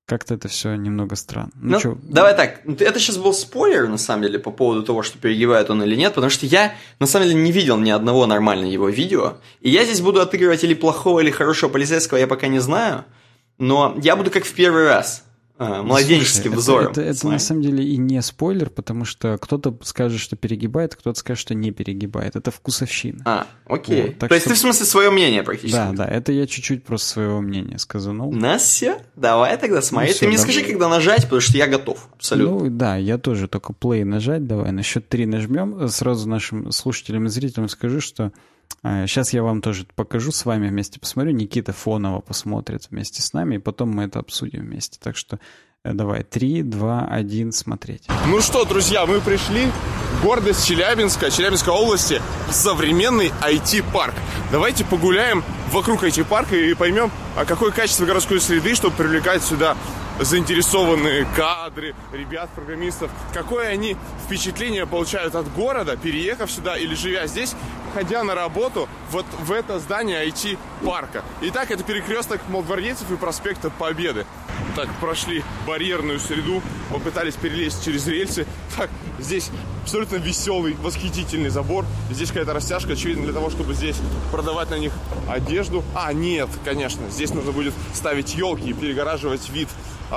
как-то это все немного странно. Ну, ну чё? давай так, это сейчас был спойлер, на самом деле, по поводу того, что перегибает он или нет, потому что я, на самом деле, не видел ни одного нормального его видео, и я здесь буду отыгрывать или плохого, или хорошего полицейского, я пока не знаю, но я буду как в первый раз. А, младенческим Слушай, взором. Это, это, это на самом деле и не спойлер, потому что кто-то скажет, что перегибает, кто-то скажет, что не перегибает. Это вкусовщина. А, окей. Вот, То что... есть ты в смысле свое мнение практически? Да, да, это я чуть-чуть просто своего мнения сказанул. На все? Давай тогда смотри. Ну, ты все, мне давай. скажи, когда нажать, потому что я готов. Абсолютно. Ну да, я тоже только play нажать. Давай на счет три нажмем. Сразу нашим слушателям и зрителям скажу, что Сейчас э, я вам тоже покажу, с вами вместе посмотрю. Никита фоново посмотрит вместе с нами, и потом мы это обсудим вместе. Так что э, давай, 3, 2, 1, смотреть. Ну что, друзья, мы пришли. Гордость Челябинска, Челябинской области, современный IT-парк. Давайте погуляем вокруг IT-парка и поймем, а какое качество городской среды, чтобы привлекать сюда заинтересованные кадры, ребят, программистов, какое они впечатление получают от города, переехав сюда или живя здесь, ходя на работу вот в это здание IT-парка. Итак, это перекресток Молгвардейцев и проспекта Победы. Так, прошли барьерную среду, попытались перелезть через рельсы. Так, здесь абсолютно веселый, восхитительный забор. Здесь какая-то растяжка, очевидно, для того, чтобы здесь продавать на них одежду. А, нет, конечно, здесь нужно будет ставить елки и перегораживать вид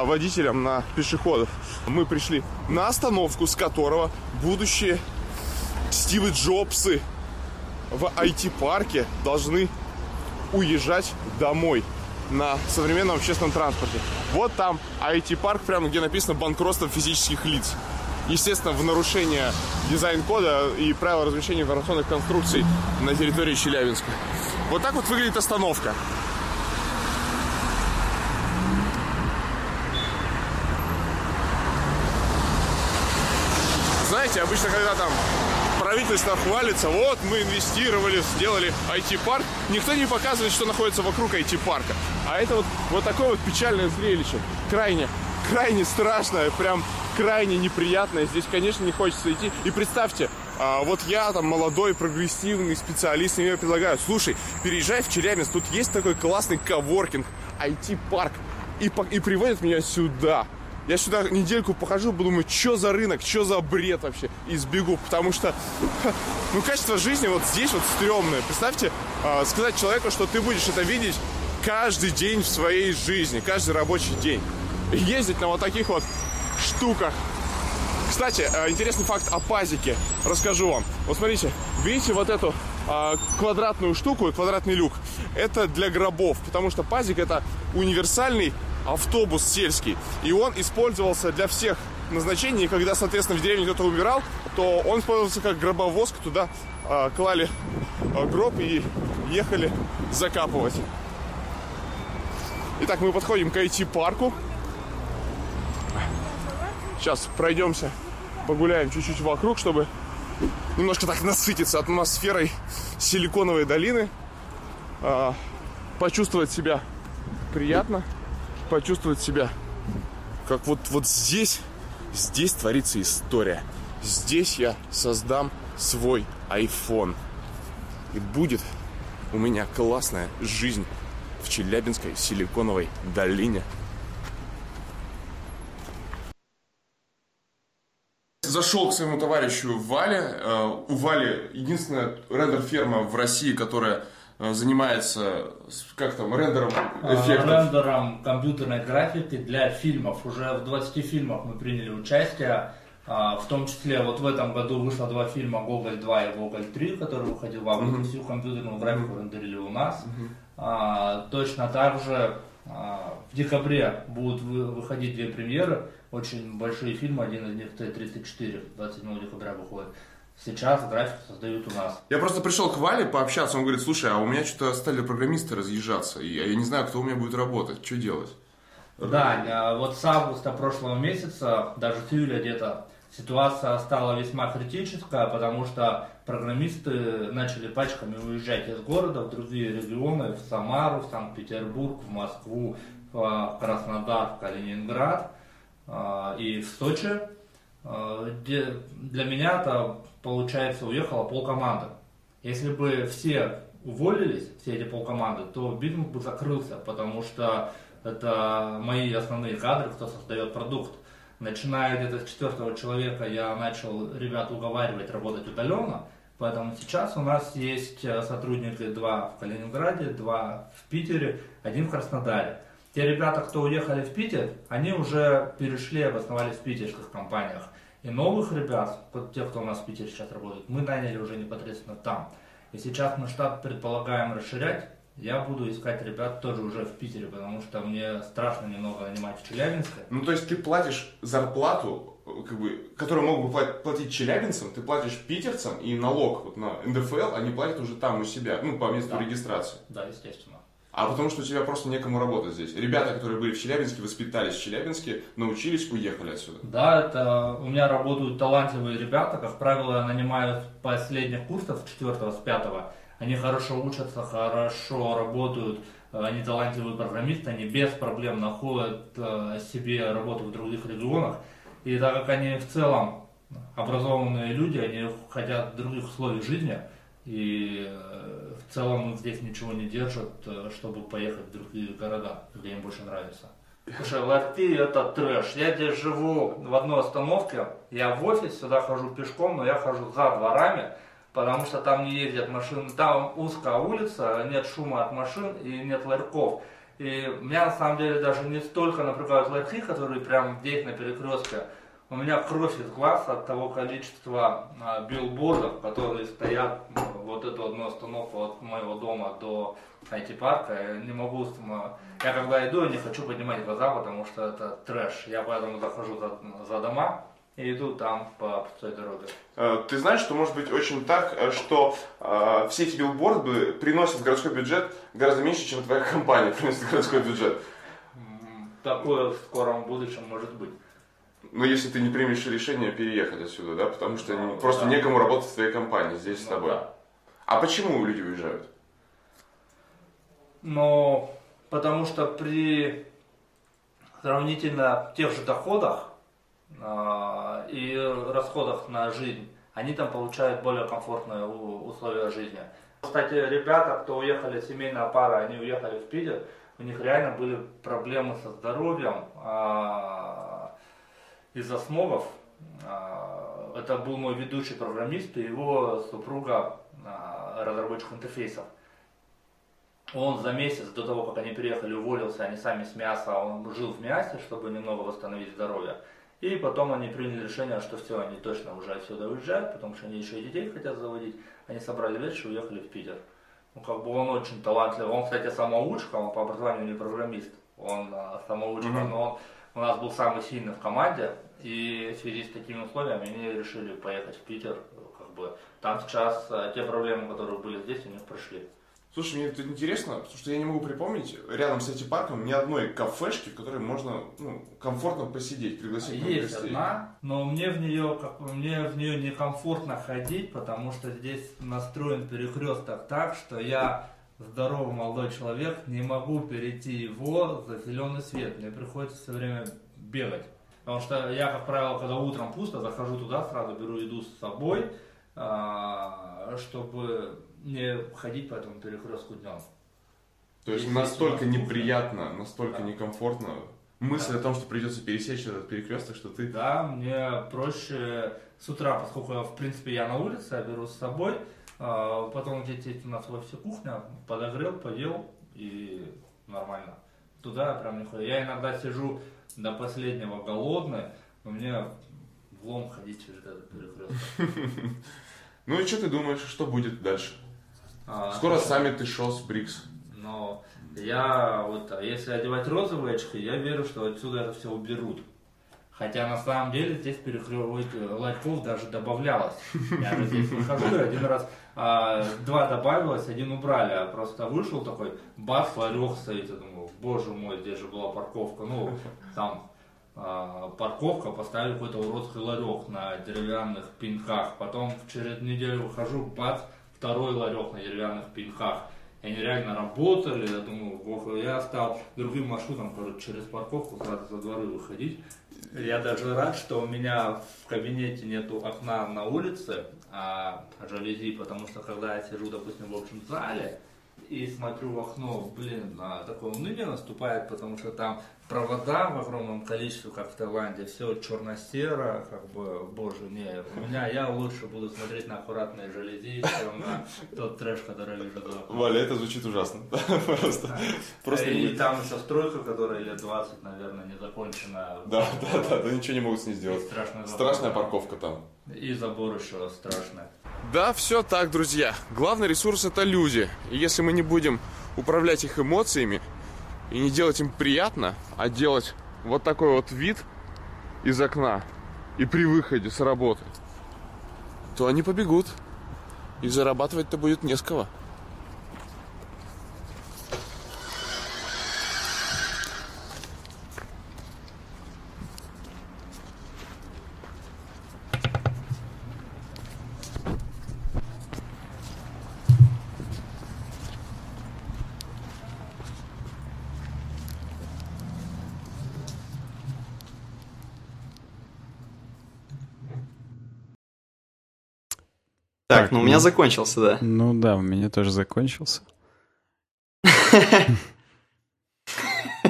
водителям на пешеходов. Мы пришли на остановку, с которого будущие Стивы Джобсы в IT-парке должны уезжать домой на современном общественном транспорте. Вот там IT-парк, прямо где написано банкротство физических лиц. Естественно, в нарушение дизайн-кода и правил размещения информационных конструкций на территории Челябинска. Вот так вот выглядит остановка. Знаете, обычно, когда там правительство хвалится, вот мы инвестировали, сделали IT-парк, никто не показывает, что находится вокруг IT-парка. А это вот, вот такое вот печальное зрелище. Крайне, крайне страшное, прям крайне неприятное. Здесь, конечно, не хочется идти. И представьте, а, вот я там молодой, прогрессивный специалист, и мне предлагают, слушай, переезжай в Челябинск, тут есть такой классный коворкинг, IT-парк, и, и приводят меня сюда. Я сюда недельку похожу, подумаю, что за рынок, что за бред вообще, и сбегу, потому что, ну, качество жизни вот здесь вот стрёмное. Представьте, э, сказать человеку, что ты будешь это видеть каждый день в своей жизни, каждый рабочий день. Ездить на вот таких вот штуках. Кстати, э, интересный факт о пазике расскажу вам. Вот смотрите, видите вот эту э, квадратную штуку и квадратный люк? Это для гробов, потому что пазик это универсальный автобус сельский. И он использовался для всех назначений. И когда, соответственно, в деревне кто-то умирал, то он использовался как гробовоз, туда э, клали э, гроб и ехали закапывать. Итак, мы подходим к IT-парку. Сейчас пройдемся, погуляем чуть-чуть вокруг, чтобы немножко так насытиться атмосферой силиконовой долины, э, почувствовать себя приятно почувствовать себя, как вот, вот здесь, здесь творится история. Здесь я создам свой iPhone. И будет у меня классная жизнь в Челябинской силиконовой долине. Зашел к своему товарищу Вале. Э, У Вали единственная рендер-ферма в России, которая занимается, с- как там, рендером А, эффектов. рендером компьютерной графики для фильмов. Уже в 20 фильмах мы приняли участие. А, В том числе вот в этом году вышло два фильма «Гоголь 2» и «Гоголь 3», который выходил в августе. Всю компьютерную графику рендерили у нас. А, Точно так же а, в декабре будут вы- выходить две премьеры. Очень большие фильмы. Один из них Т-34. 27 декабря выходит. Сейчас графику создают у нас. Я просто пришел к Вале пообщаться, он говорит, слушай, а у меня что-то стали программисты разъезжаться, и я не знаю, кто у меня будет работать, что делать? Да, а вот с августа прошлого месяца, даже с июля где-то, ситуация стала весьма критическая, потому что программисты начали пачками уезжать из города в другие регионы, в Самару, в Санкт-Петербург, в Москву, в Краснодар, в Калининград а, и в Сочи. А, Для меня это, получается, уехало полкоманды. Если бы все уволились, все эти полкоманды, то бизнес бы закрылся, потому что это мои основные кадры, кто создает продукт. Начиная где-то с четвертого человека я начал ребят уговаривать работать удаленно, поэтому сейчас у нас есть э, сотрудники два в Калининграде, два в Питере, один в Краснодаре. Те ребята, кто уехали в Питер, они уже перешли, обосновались в питерских компаниях. И новых ребят, вот те, кто у нас в Питере сейчас работают, мы наняли уже непосредственно там. И сейчас мы штат предполагаем расширять. Я буду искать ребят тоже уже в Питере, потому что мне страшно немного нанимать в Челябинске. Ну, то есть ты платишь зарплату, как бы, которую мог бы пла- платить челябинцам, ты платишь питерцам, и налог вот на НДФЛ они платят уже там у себя, ну, по месту Да. регистрации. Да, естественно. А потому что у тебя просто некому работать здесь. Ребята, которые были в Челябинске, воспитались в Челябинске, научились, уехали отсюда. Да, это у меня работают талантливые ребята, как правило, я нанимаю с последних курсов, с 4 с 5 они хорошо учатся, хорошо работают, они талантливые программисты, они без проблем находят э, себе работу в других регионах. И так как они в целом образованные люди, они хотят других условий жизни, и э, в целом их здесь ничего не держит, э, чтобы поехать в другие города, где им больше нравится. Слушай, Ларти это трэш. Я здесь живу в одной остановке, я в офис, сюда хожу пешком, но я хожу за дворами, потому что там не ездят машины, там узкая улица, нет шума от машин и нет ларьков. И меня на самом деле даже не столько напрягают ларьки, которые прям здесь на перекрестке. У меня кровь из глаз от того количества а, билбордов, которые стоят ну, вот эту одну остановку от моего дома до IT-парка. Я не могу, я когда иду, я не хочу поднимать глаза, потому что это трэш. Я поэтому захожу за, за дома и иду там по пустой дороге. Э, Ты знаешь, что может быть очень так, э, что э, все эти билборды приносят в городской бюджет гораздо меньше, чем твоя компания приносит в городской бюджет. Такое в скором будущем может быть. Но если ты не примешь решение переехать отсюда, да, потому что Ну, просто да. некому работать в твоей компании здесь с Ну, тобой. да. А почему люди уезжают? Но потому что при сравнительно тех же доходах а, и расходах на жизнь, они там получают более комфортные у- условия жизни. Кстати, ребята, кто уехали, семейная пара, они уехали в Питер, у них реально были проблемы со здоровьем а, из-за смогов. А, Это был мой ведущий программист и его супруга а, разработчик интерфейсов. Он за месяц до того, как они приехали, уволился, они сами с мяса, он жил в мясе, чтобы немного восстановить здоровье. И потом они приняли решение, что все, они точно уже отсюда уезжают, потому что они еще и детей хотят заводить. Они собрали вещи и уехали в Питер. Ну, как бы он очень талантливый. Он, кстати, самоучка, он по образованию не программист. Он а, самоучка, Мгм. но он у нас был самый сильный в команде. И в связи с такими условиями они решили поехать в Питер. Как бы там сейчас а, те проблемы, которые были здесь, у них прошли. Слушай, мне это интересно, потому что я не могу припомнить рядом с этим парком ни одной кафешки, в которой можно ну, комфортно посидеть, пригласить Есть гостей. одна, но мне в нее, как мне в нее некомфортно ходить, потому что здесь настроен перекресток так, что я здоровый молодой человек, не могу перейти его за зеленый свет. Мне приходится все время бегать. Потому что я, как правило, когда утром пусто, захожу туда, сразу беру еду с собой, а, чтобы не ходить по этому перекрестку днем. То есть Если настолько неприятно, настолько Да. некомфортно. Мысль о том, что придется пересечь этот перекресток, что ты... Да, мне проще с утра, поскольку, в принципе, я на улице, я беру с собой, а, потом где-то есть у нас во все кухня, подогрел, поел и нормально. Туда я прям не хожу. Я иногда сижу до последнего голодный, но мне влом ходить через этот перекресток. Ну и что ты думаешь, что будет дальше? А, Скоро саммит и ШОС, БРИКС. Но я вот, а если одевать розовые очки, я верю, что отсюда это все уберут. Хотя на самом деле здесь перекрывать ларьков даже добавлялось. Я же здесь выхожу, один раз два добавилось, один убрали. А просто вышел такой, бац, ларек стоит. Я думаю, боже мой, здесь же была парковка. Ну, там а, парковка, поставили какой-то уродский ларек на деревянных пинках. Потом через неделю выхожу, бац, второй ларек на деревянных пинках. Они реально работали, я думаю, ох, я стал другим маршрутом, короче, через парковку сразу за дворы выходить. Я даже рад, что у меня в кабинете нету окна на улице, а жалюзи, потому что когда я сижу, допустим, в общем зале и смотрю в окно, блин, а такое уныние наступает, потому что там провода в огромном количестве, как в Таиланде, все черно-серо, как бы, боже, не, у меня я лучше буду смотреть на аккуратные жалюзи, чем на тот трэш, который вижу за окном. Валя, это звучит ужасно. Просто, просто и не- там еще стройка, которая лет 20, наверное, не закончена. Да, да, да, да, ничего не могут с ней сделать. Страшная парковка там. И забор еще страшный. Да, все так, друзья. Главный ресурс это люди. И если мы не будем управлять их эмоциями и не делать им приятно, а делать вот такой вот вид из окна и при выходе с работы, то они побегут. И зарабатывать-то будет не с кого. Так, Так, ну у меня ну. закончился, да. Ну да, у меня тоже закончился.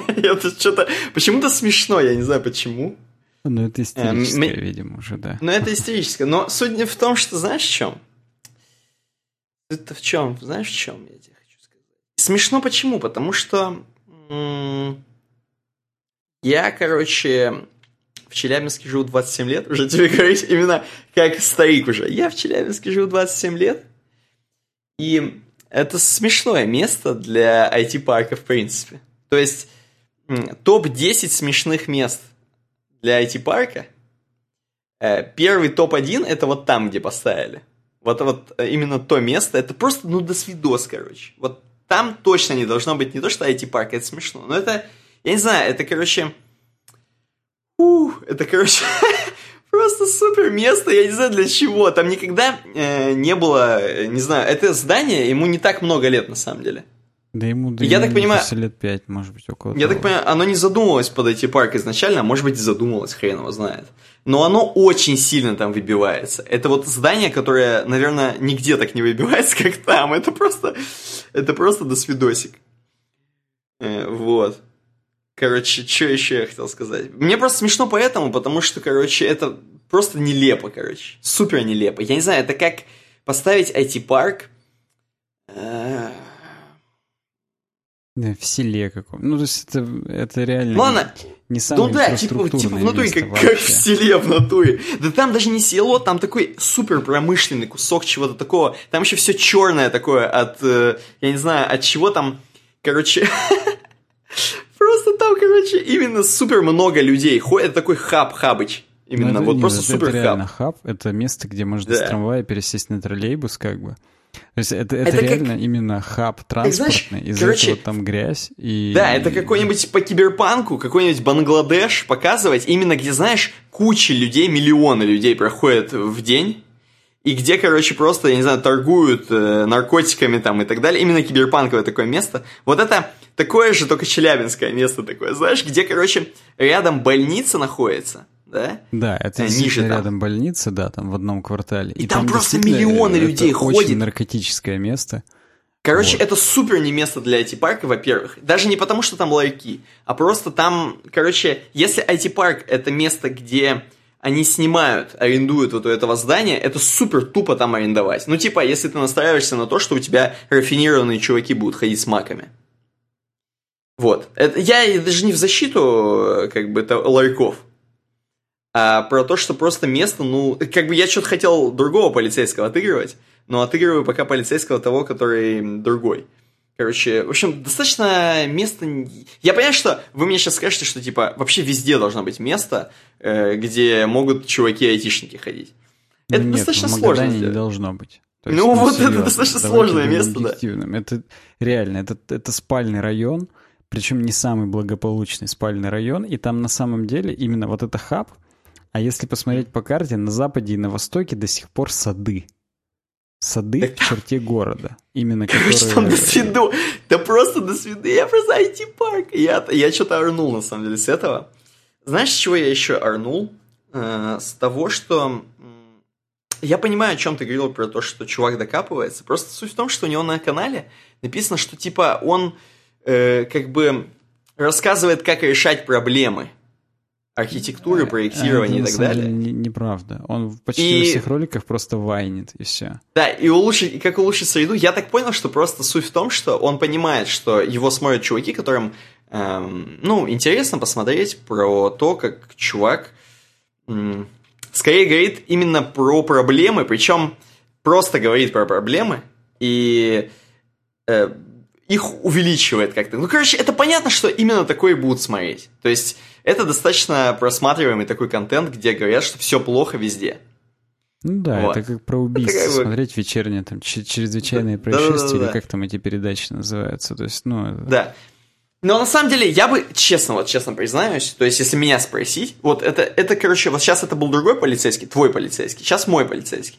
Это что-то... Почему-то смешно, я не знаю почему. Ну это истерическое, мы- видимо, уже, да. Но это истерическое. Но суть не в том, что знаешь в чем? Это в чем? Знаешь в чем я тебе хочу сказать? Смешно почему? Потому что я, короче, в Челябинске живу 27 лет. Уже тебе говорить именно как старик уже. Я в Челябинске живу 27 лет. И это смешное место для IT-парка, в принципе. То есть м, топ-10 смешных мест для IT-парка – Э, Первый топ-1 это вот там, где поставили. Вот, вот э, именно то место, это просто, ну, до свидос, короче. Вот там точно не должно быть не то, что IT-парк, это смешно, но это, я не знаю, это, короче, ух, это, короче, просто супер место, я не знаю для чего. Там никогда э, не было, не знаю, это здание, ему не так много лет, на самом деле. Да ему, да Я ему так понимаю- лет пять, может быть, около Я того. так понимаю, оно не задумывалось под IT-парк изначально, а может быть задумывалось, хрен его знает. Но оно очень сильно там выбивается. Это вот здание, которое, наверное, нигде так не выбивается, как там. Это просто, это просто до свидосик. Э, вот. Короче, что еще я хотел сказать? Мне просто смешно поэтому, потому что, короче, это просто нелепо, короче. Супер нелепо. Я не знаю, это как поставить IT-парк... э, Да, в селе каком. Ну, то есть это, это реально Ну ладно, не самое Ну да, типа, типа в натуре, как, как в селе в натуре. Да там даже не село, там такой супер промышленный кусок чего-то такого. Там еще все черное такое от, э, я не знаю, от чего там, короче, просто там, короче, именно супер много людей. Ходит такой хаб-хабыч. Ну, Именно, это- вот нет, просто это- супер Это реально хаб. это место, где можно Да. с трамвая пересесть на троллейбус, как бы. То есть это, это, Это как- реально именно хаб транспортный. Из-за короче, этого там грязь и... Да, это какой-нибудь по киберпанку, какой-нибудь Бангладеш показывать, именно где, знаешь, куча людей, миллионы людей проходят в день, и где, короче, просто, я не знаю, торгуют э, наркотиками там и так далее. Именно киберпанковое такое место. Вот это такое же, только челябинское место такое, знаешь, где, короче, рядом больница находится, да? Да, это действительно ниже там. рядом больница, да, там в одном квартале. И там просто действительно, миллионы это людей очень ходит. наркотическое место. Короче, Вот. это супер не место для IT-парка, во-первых. Даже не потому, что там ларьки, а просто там, короче, если IT-парк это место, где они снимают, арендуют вот у этого здания, это супер тупо там арендовать. Ну, типа, если ты настраиваешься на то, что у тебя рафинированные чуваки будут ходить с маками. Вот. Это, я даже не в защиту, э, как бы, это ларьков. А про то, что просто место, ну, как бы я что-то хотел другого полицейского отыгрывать, но отыгрываю пока полицейского того, который другой. Короче, в общем, достаточно место... Я понимаю, что вы мне сейчас скажете, что, типа, вообще везде должно быть место, э, где могут чуваки-айтишники ходить. Это Нет, достаточно в сложно не должно быть. То Ну, вот это серьезно, достаточно давайте сложное место, да. Это реально, это, это спальный район, причем не самый благополучный спальный район, и там на самом деле именно вот это хаб, а если посмотреть по карте, на западе и на востоке до сих пор сады. Сады Так в черте города. Именно Короче, которые... там до свиду. Да просто до свиду. Я просто IT-парк. Я, я что-то орнул, на самом деле, с этого. Знаешь, с чего я еще орнул? Э, с того, что... Я понимаю, о чем ты говорил про то, что чувак докапывается. Просто суть в том, что у него на канале написано, что типа он э, как бы рассказывает, как решать проблемы архитектуры, проектирования Э, и так далее. не- неправда. Он почти И- во всех роликах просто вайнит, и все. Да, и улучшить, как улучшить среду, я так понял, что просто суть в том, что он понимает, что его смотрят чуваки, которым, эм, ну, интересно посмотреть про то, как чувак м, скорее говорит именно про проблемы, причем просто говорит про проблемы и э, их увеличивает как-то. Ну, короче, это понятно, что именно такое будут смотреть. То есть это достаточно просматриваемый такой контент, где говорят, что все плохо везде. Ну да, Вот. это как про убийство, как бы- смотреть вечернее, там, чрезвычайные Да, да, да, происшествия, да. или как там эти передачи называются. То есть, ну, это- Да. Но на самом деле, я бы, честно, вот честно признаюсь, то есть, если меня спросить, вот это, это, короче, вот сейчас это был другой полицейский, твой полицейский, сейчас мой полицейский.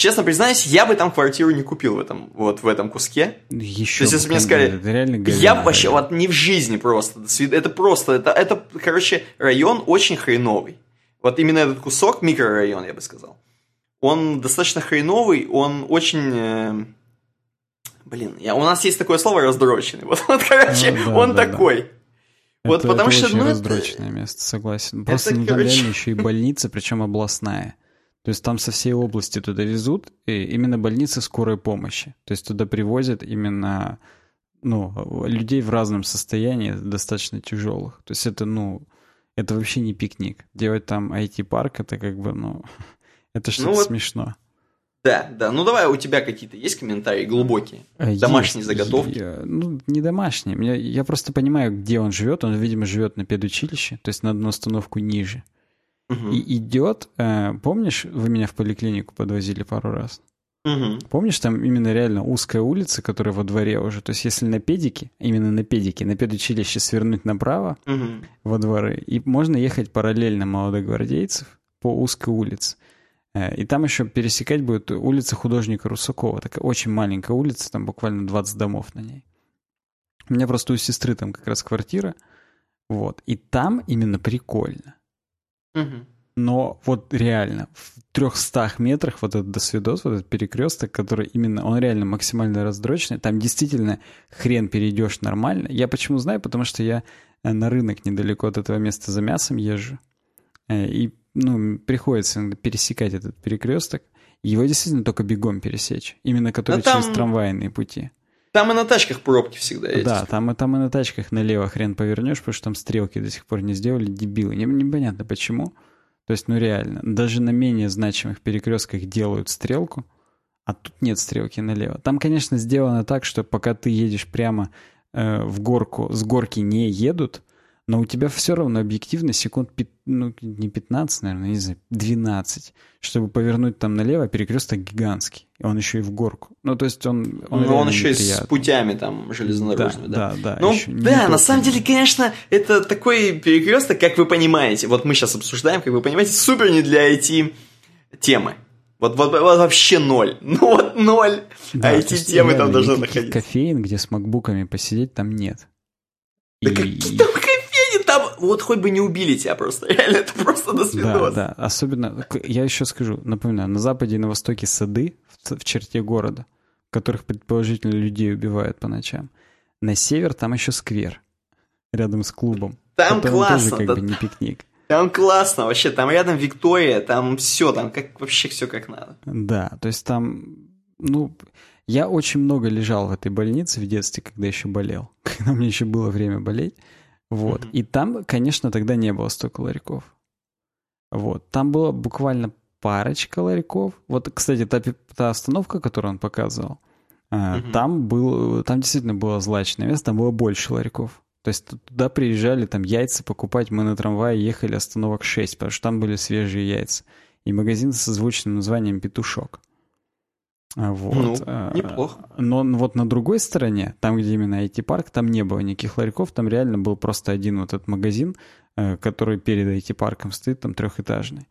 Честно признаюсь, я бы там квартиру не купил в этом, вот в этом куске. еще... То есть, если бы мне сказали, это реально Я бы вообще, вот не в жизни просто, это просто, это, это, короче, район очень хреновый. Вот именно этот кусок, микрорайон, я бы сказал. Он достаточно хреновый, он очень... э, Блин, я, у нас есть такое слово раздроченный. Вот, вот короче, Ну да, он да, да. такой. Вот Это- потому это что, очень ну, это- раздроченное место, согласен. Просто там короче- еще и больница, причем областная. То есть там со всей области туда везут, и именно больница скорой помощи. То есть туда привозят именно ну, людей в разном состоянии, достаточно тяжелых. То есть это, ну, это вообще не пикник. Делать там IT-парк, это как бы, ну, это что-то вот смешно. Да, да. Ну давай, у тебя какие-то есть комментарии глубокие? Э, Домашние есть. заготовки? Я- ну, не домашние. Меня- я просто понимаю, где он живет. Он, видимо, живет на педучилище, то есть на одну остановку ниже. И идет, э, помнишь, вы меня в поликлинику подвозили пару раз? Мгм. Помнишь, там именно реально узкая улица, которая во дворе уже. То есть если на педике, именно на педике, на педучилище свернуть направо Мгм. во дворы, и можно ехать параллельно молодогвардейцев по узкой улице. Э, И там еще пересекать будет улица художника Русакова. Такая очень маленькая улица, там буквально 20 домов на ней. У меня просто у сестры там как раз квартира. Вот. И там именно прикольно. Но вот реально, в 300 метрах вот этот досвидос, вот этот перекресток, который именно, он реально максимально раздроченный, там действительно хрен перейдешь нормально. Я почему знаю? Потому что я э, на рынок недалеко от этого места за мясом езжу. Э, И, ну, приходится пересекать этот перекресток. Его действительно только бегом пересечь. Именно который Ну, там- через трамвайные пути. Там и на тачках пробки всегда есть. Да, там там и на тачках налево хрен повернешь, потому что там стрелки до сих пор не сделали, дебилы. Не- Непонятно почему. То есть, ну реально, даже на менее значимых перекрестках делают стрелку, а тут нет стрелки налево. Там, конечно, сделано так, что пока ты едешь прямо э, в горку, с горки не едут, но у тебя все равно объективно секунд, ну, не 15, наверное, не знаю, 12, чтобы повернуть там налево, перекресток гигантский. И он еще и в горку. Ну, то есть он, он, Ну, он еще и с путями там железнодорожными, да. Да, да, Ну, еще не да, на самом деле, конечно, это такой перекресток, как вы понимаете. Вот мы сейчас обсуждаем, как вы понимаете, супер не для IT-темы. Вот, вот, вот вообще ноль. Ну вот ноль. Да, то есть IT-темы там должны находиться. кофеин, где с макбуками посидеть, там нет. Да И- какие там кофейни? там вот хоть бы не убили тебя просто. Реально, это просто до Да, да. Особенно, я еще скажу, напоминаю, на западе и на востоке сады в, черте города, которых предположительно людей убивают по ночам. На север там еще сквер рядом с клубом. Там классно. тоже как бы не пикник. Там классно вообще, там рядом Виктория, там все, там как вообще все как надо. Да, то есть там, ну, я очень много лежал в этой больнице в детстве, когда еще болел, когда мне еще было время болеть. Вот. Mm-hmm. И там, конечно, тогда не было столько ларьков. Вот. Там было буквально парочка ларьков. Вот, кстати, та, та остановка, которую он показывал, mm-hmm. там, был, там действительно было злачное место, там было больше ларьков. То есть туда приезжали там яйца покупать, мы на трамвае ехали остановок 6, потому что там были свежие яйца. И магазин со звучным названием «Петушок». А, вот. Ну, а, неплохо. Но вот на другой стороне, там, где именно IT-парк, там не было никаких ларьков, там реально был просто один вот этот магазин, э, который перед IT-парком стоит, там трехэтажный.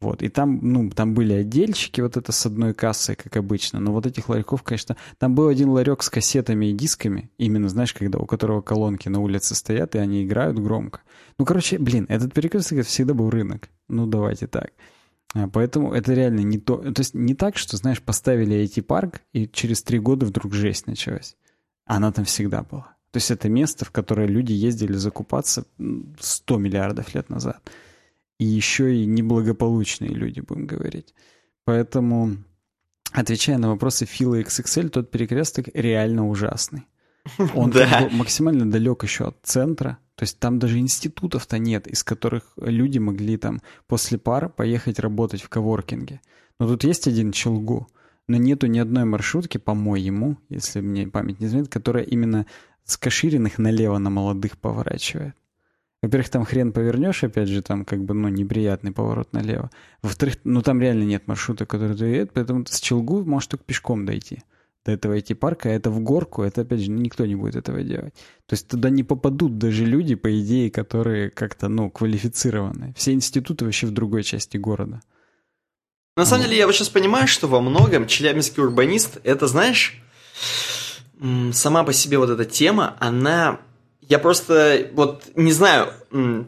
Вот, и там, ну, там были отдельчики, вот это с одной кассой, как обычно, но вот этих ларьков, конечно, там был один ларек с кассетами и дисками, именно, знаешь, когда у которого колонки на улице стоят, и они играют громко. Ну, короче, блин, этот перекресток всегда был рынок. Ну, давайте так. А, поэтому это реально не то... То есть не так, что, знаешь, поставили IT-парк, и через три года вдруг жесть началась. Она там всегда была. То есть это место, в которое люди ездили закупаться 100 миллиардов лет назад. И еще и неблагополучные люди, будем говорить. Поэтому, отвечая на вопросы Фила XXL, тот перекресток реально ужасный. Он да. максимально далек еще от центра. То есть там даже институтов-то нет, из которых люди могли там после пар поехать работать в коворкинге. Но тут есть один Челгу, но нету ни одной маршрутки, по-моему, если мне память не изменит, которая именно с Кашириных налево на молодых поворачивает. Во-первых, там хрен повернешь, опять же, там как бы, ну, неприятный поворот налево. Во-вторых, ну, там реально нет маршрута, который доедет, поэтому с Челгу можешь только пешком дойти до этого IT-парка, а это в горку, это, опять же, никто не будет этого делать. То есть туда не попадут даже люди, по идее, которые как-то, ну, квалифицированы. Все институты вообще в другой части города. На самом деле, я вот сейчас понимаю, что во многом челябинский урбанист, это, знаешь, сама по себе вот эта тема, она... Я просто вот не знаю,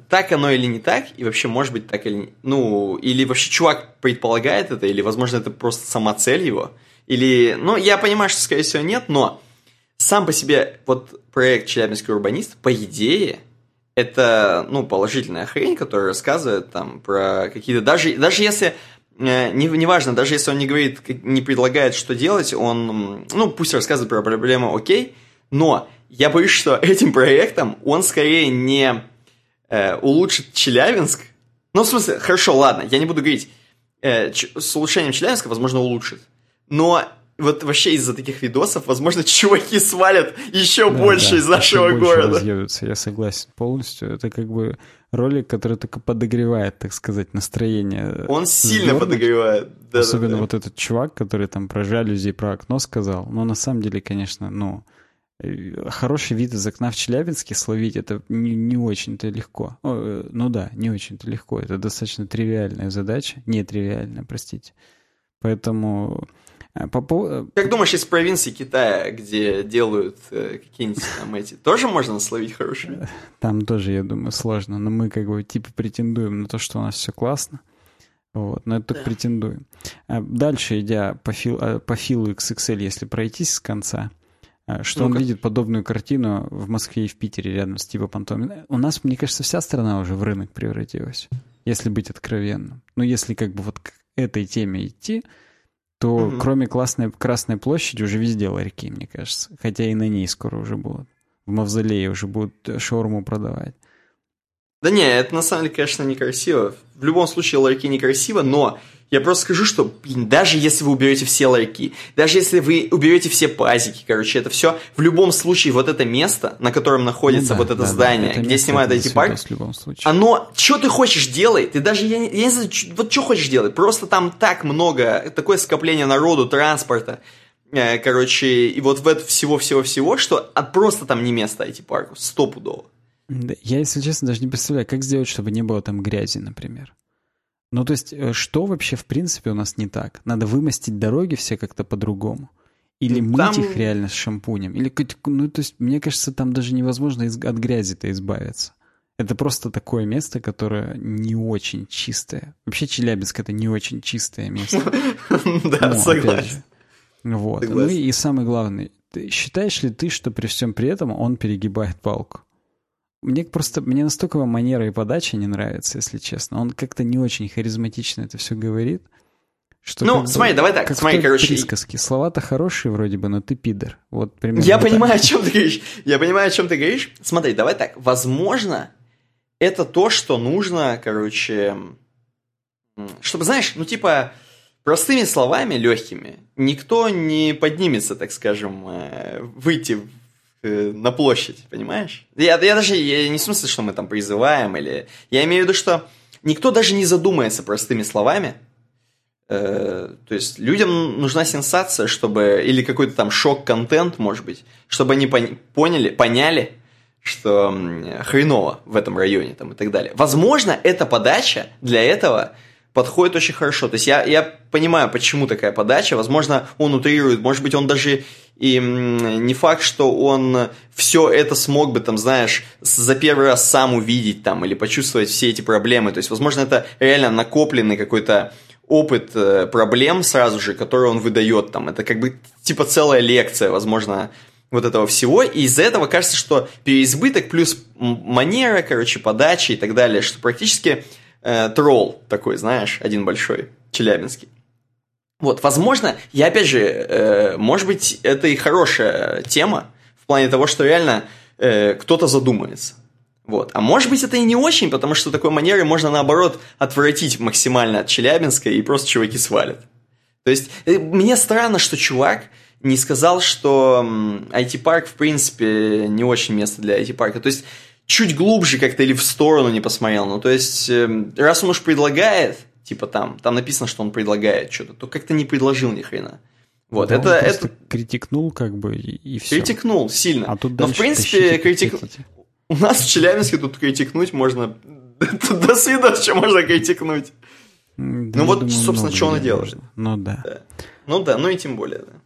так оно или не так, и вообще может быть так или... Ну, или вообще чувак предполагает это, или, возможно, это просто сама цель его – или, ну, я понимаю, что, скорее всего, нет, но сам по себе вот проект «Челябинский урбанист», по идее, это, ну, положительная хрень, которая рассказывает там про какие-то... Даже, даже если... Э, не, неважно, даже если он не говорит, не предлагает, что делать, он, ну, пусть рассказывает про проблему, окей, но я боюсь, что этим проектом он скорее не э, улучшит Челябинск. Ну, в смысле, хорошо, ладно, я не буду говорить, э, с улучшением Челябинска, возможно, улучшит. Но вот вообще из-за таких видосов, возможно, чуваки свалят еще да, больше да, из нашего города. Разъедутся, я согласен полностью. Это как бы ролик, который только подогревает, так сказать, настроение. Он сильно подогревает. Да, Особенно да, да. вот этот чувак, который там про жалюзи и про окно сказал. Но на самом деле, конечно, ну, э, хороший вид из окна в Челябинске словить это не, не очень-то легко. О, э, ну да, не очень-то легко. Это достаточно тривиальная задача. Нетривиальная, простите. Поэтому Э, по э, Как думаешь, из провинции Китая, где делают э, какие-нибудь там эти, тоже можно словить хорошие? Там тоже, я думаю, сложно. Но мы как бы типа претендуем на то, что у нас все классно. Вот, но это только да. претендуем. Дальше, идя по, фил, по филу XXL, если пройтись с конца, что ну он видит подобную картину в Москве и в Питере рядом с типа Пантомин. У нас, мне кажется, вся страна уже в рынок превратилась, если быть откровенным. Ну, если как бы вот к этой теме идти, то угу. кроме классной, Красной площади уже везде ларьки, мне кажется. Хотя и на ней скоро уже будут. В Мавзолее уже будут шаурму продавать. Да не, это на самом деле, конечно, некрасиво. В любом случае ларьки некрасиво, но я просто скажу, что, блин, даже если вы уберете все ларьки, даже если вы уберете все пазики, короче, это все, в любом случае, вот это место, на котором находится ну, да, вот это да, здание, да, это где снимают эти парк, в любом случае. оно, что ты хочешь делать? Ты даже, я, я не знаю, вот что хочешь делать? Просто там так много, такое скопление народу, транспорта, э, короче, и вот в это всего-всего-всего, что а просто там не место эти парку, стопудово. Я, если честно, даже не представляю, как сделать, чтобы не было там грязи, например. Ну, то есть, э, что вообще, в принципе, у нас не так? Надо вымостить дороги все как-то по-другому? Или ну, мыть там... их реально с шампунем? Или, ну, то есть, мне кажется, там даже невозможно от грязи-то избавиться. Это просто такое место, которое не очень чистое. Вообще Челябинск это не очень чистое место. Да, согласен. Вот. Ну и самый главный, считаешь ли ты, что при всем при этом он перегибает палку? Мне просто, мне настолько его манера и подача не нравится, если честно. Он как-то не очень харизматично это все говорит. Что ну, смотри, бы, давай так, смотри, короче... Присказки. Слова-то хорошие вроде бы, но ты пидор. Вот примерно Я так. понимаю, о чем ты говоришь. Я понимаю, о чем ты говоришь. Смотри, давай так. Возможно, это то, что нужно, короче... Чтобы, знаешь, ну типа, простыми словами, легкими, никто не поднимется, так скажем, э, выйти на площадь, понимаешь? Я, я даже я не в смысле, что мы там призываем, или... Я имею в виду, что никто даже не задумается простыми словами, Э, то есть людям нужна сенсация, чтобы или какой-то там шок-контент, может быть, чтобы они поняли, поняли, что хреново в этом районе там, и так далее. Возможно, эта подача для этого подходит очень хорошо. То есть я, я понимаю, почему такая подача. Возможно, он утрирует, может быть, он даже и не факт, что он все это смог бы, там, знаешь, за первый раз сам увидеть там или почувствовать все эти проблемы. То есть, возможно, это реально накопленный какой-то опыт э, проблем сразу же, который он выдает там. Это как бы типа целая лекция, возможно, вот этого всего. И из-за этого кажется, что переизбыток плюс манера, короче, подача и так далее, что практически э, тролл такой, знаешь, один большой, челябинский. Вот, возможно, я опять же, э, может быть, это и хорошая тема в плане того, что реально э, кто-то задумается. Вот. А может быть это и не очень, потому что такой манерой можно наоборот отвратить максимально от Челябинска и просто чуваки свалят. То есть э, мне странно, что чувак не сказал, что IT-парк в принципе не очень место для IT-парка. То есть чуть глубже как-то или в сторону не посмотрел. Ну то есть эм, раз он уж предлагает, типа там, там написано, что он предлагает что-то, то как-то не предложил ни хрена. Вот, да, это, это... критикнул как бы и, и все. Критикнул сильно. А тут Но в принципе критик... У нас в Челябинске тут критикнуть можно... До свидания, можно критикнуть. ну вот, думаю, собственно, что он и делает. Ну да. да. Ну да, ну и тем более, да.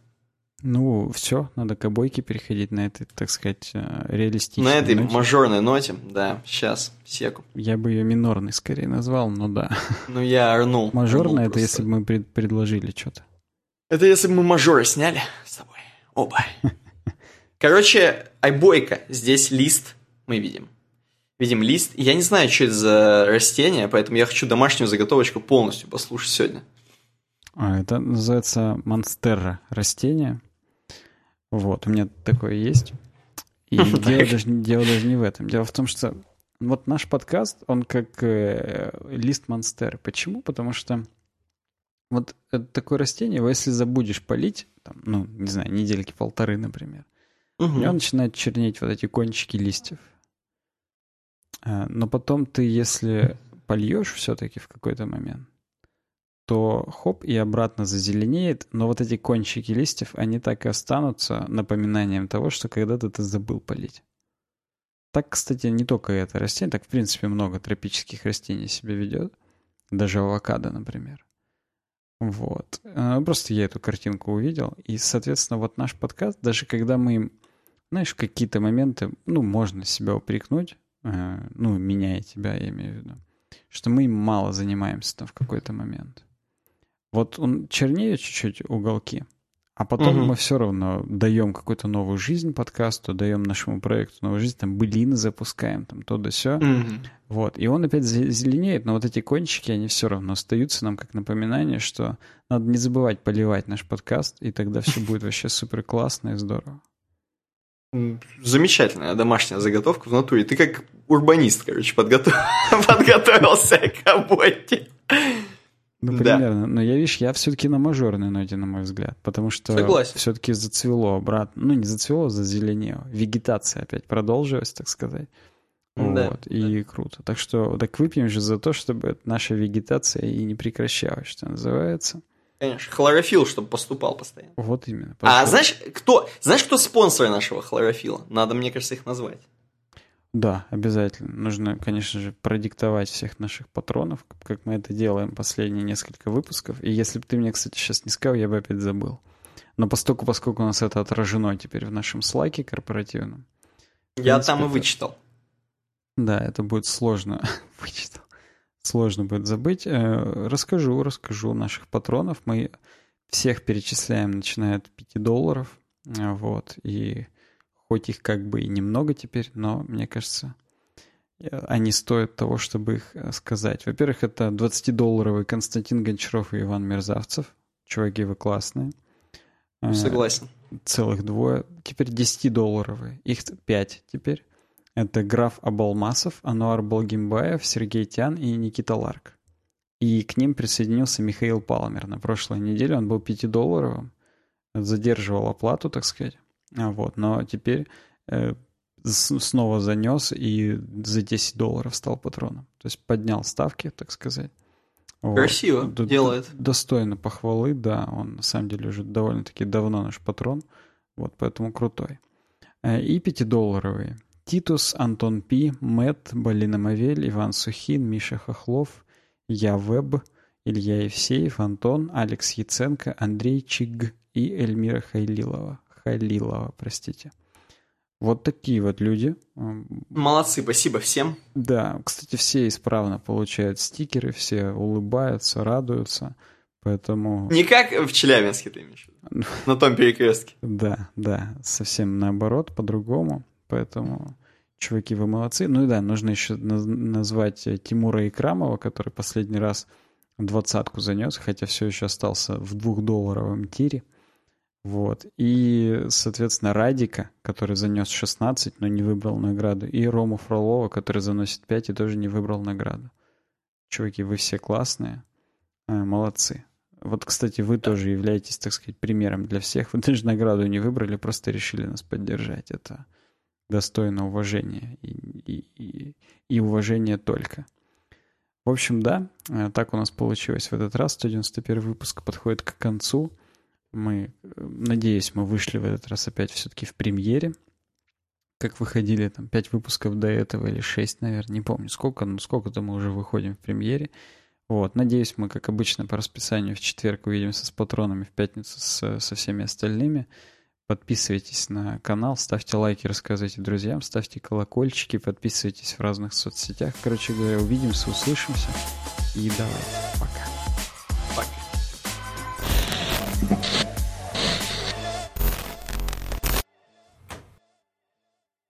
Ну, все, надо к обойке переходить на этой, так сказать, э, реалистичной На этой ноте. мажорной ноте, да, сейчас, секу. Я бы ее минорной скорее назвал, но да. Ну, я орнул. Мажорная это если бы мы пред предложили что-то. Это если бы мы мажоры сняли с тобой. Оба. Короче, айбойка. Здесь лист мы видим. Видим лист. Я не знаю, что это за растение, поэтому я хочу домашнюю заготовочку полностью послушать сегодня. А, это называется монстера растение. Вот, у меня такое есть. И дело даже, дело даже не в этом. Дело в том, что вот наш подкаст, он как э, лист монстеры. Почему? Потому что вот это такое растение, его если забудешь полить, там, ну, не знаю, недельки полторы, например, угу. у него начинают чернеть вот эти кончики листьев. Э, но потом ты, если польешь все-таки в какой-то момент, то хоп, и обратно зазеленеет, но вот эти кончики листьев, они так и останутся напоминанием того, что когда-то ты забыл полить. Так, кстати, не только это растение, так, в принципе, много тропических растений себя ведет. Даже авокадо, например. Вот. Э, просто я эту картинку увидел. И, соответственно, вот наш подкаст, даже когда мы, знаешь, какие-то моменты, ну, можно себя упрекнуть, Э, ну, меня и тебя, я имею в виду, что мы мало занимаемся там в какой-то момент. Вот он чернеет чуть-чуть уголки, а потом угу. мы все равно даем какую-то новую жизнь подкасту, даем нашему проекту новую жизнь, там былины запускаем, там то да все. Угу. Вот. И он опять зеленеет, но вот эти кончики, они все равно остаются нам как напоминание, что надо не забывать поливать наш подкаст, и тогда все будет вообще супер классно и здорово. Замечательная домашняя заготовка в натуре. Ты как урбанист, короче, подготов... подготовился к работе. Ну, примерно. Да. Но я, видишь, я все-таки на мажорной ноте, на мой взгляд. Потому что все-таки зацвело обратно. Ну, не зацвело, зазеленело. Вегетация опять продолжилась, так сказать. Да, вот, и круто. Так что, так выпьем же за то, чтобы наша вегетация и не прекращалась, что называется. Конечно, хлорофилл, чтобы поступал постоянно. Вот именно. А знаешь, кто, знаешь, кто спонсоры нашего хлорофила? Надо, мне кажется, их назвать. Да, обязательно. Нужно, конечно же, продиктовать всех наших патронов, как мы это делаем последние несколько выпусков. И если бы ты мне, кстати, сейчас не сказал, я бы опять забыл. Но поскольку, поскольку у нас это отражено теперь в нашем слайке корпоративном. Я принципе, там и вычитал. Да, это будет сложно. Вычитал. Сложно будет забыть. Э, расскажу, расскажу наших патронов. Мы всех перечисляем, начиная от 5 долларов. Э, вот. И хоть их как бы и немного теперь, но мне кажется, э, они стоят того, чтобы их сказать. Во-первых, это 20-долларовый Константин Гончаров и Иван Мерзавцев. Чуваки, вы классные. Согласен. Целых двое. Теперь 10-долларовые. Их 5 теперь. Это граф Абалмасов, Ануар Балгимбаев, Сергей Тян и Никита Ларк. И к ним присоединился Михаил Палмер. На прошлой неделе он был 5-долларовым, задерживал оплату, так сказать. А вот, но теперь э, снова занес и за 10 долларов стал патроном. То есть поднял ставки, так сказать. Вот. Красиво Д- делает. Достойно похвалы, да. Он на самом деле уже довольно-таки давно наш патрон. Вот, поэтому крутой. Э, и 5-долларовые. Титус, Антон Пи, Мэт, Балина Мавель, Иван Сухин, Миша Хохлов, Я Веб, Илья Евсеев, Антон, Алекс Яценко, Андрей Чиг и Эльмира Хайлилова. Хайлилова, простите. Вот такие вот люди. Молодцы, спасибо всем. Да, кстати, все исправно получают стикеры, все улыбаются, радуются. Поэтому... Не как в Челябинске ты имеешь На том перекрестке. Да, да, совсем наоборот, по-другому. Поэтому, чуваки, вы молодцы. Ну и да, нужно еще назвать э, Тимура Икрамова, который последний раз двадцатку занес, хотя все еще остался в двухдолларовом тире. Вот. И, соответственно, Радика, который занес 16, но не выбрал награду. И Рому Фролова, который заносит 5 и тоже не выбрал награду. Чуваки, вы все классные. А, молодцы. Вот, кстати, вы тоже являетесь, так сказать, примером для всех. Вы даже награду не выбрали, просто решили нас поддержать. Это достойно уважения и, и, и, и уважения только. В общем, да, э, так у нас получилось в этот раз. 191 выпуск подходит к концу. Мы, э, надеюсь, мы вышли в этот раз опять все-таки в премьере. Как выходили там 5 выпусков до этого или 6, наверное, не помню сколько, но сколько-то мы уже выходим в премьере. Вот, надеюсь, мы, как обычно, по расписанию в четверг увидимся с патронами, в пятницу с, со всеми остальными. Подписывайтесь на канал, ставьте лайки, рассказывайте друзьям, ставьте колокольчики, подписывайтесь в разных соцсетях. Короче говоря, увидимся, услышимся. И давайте.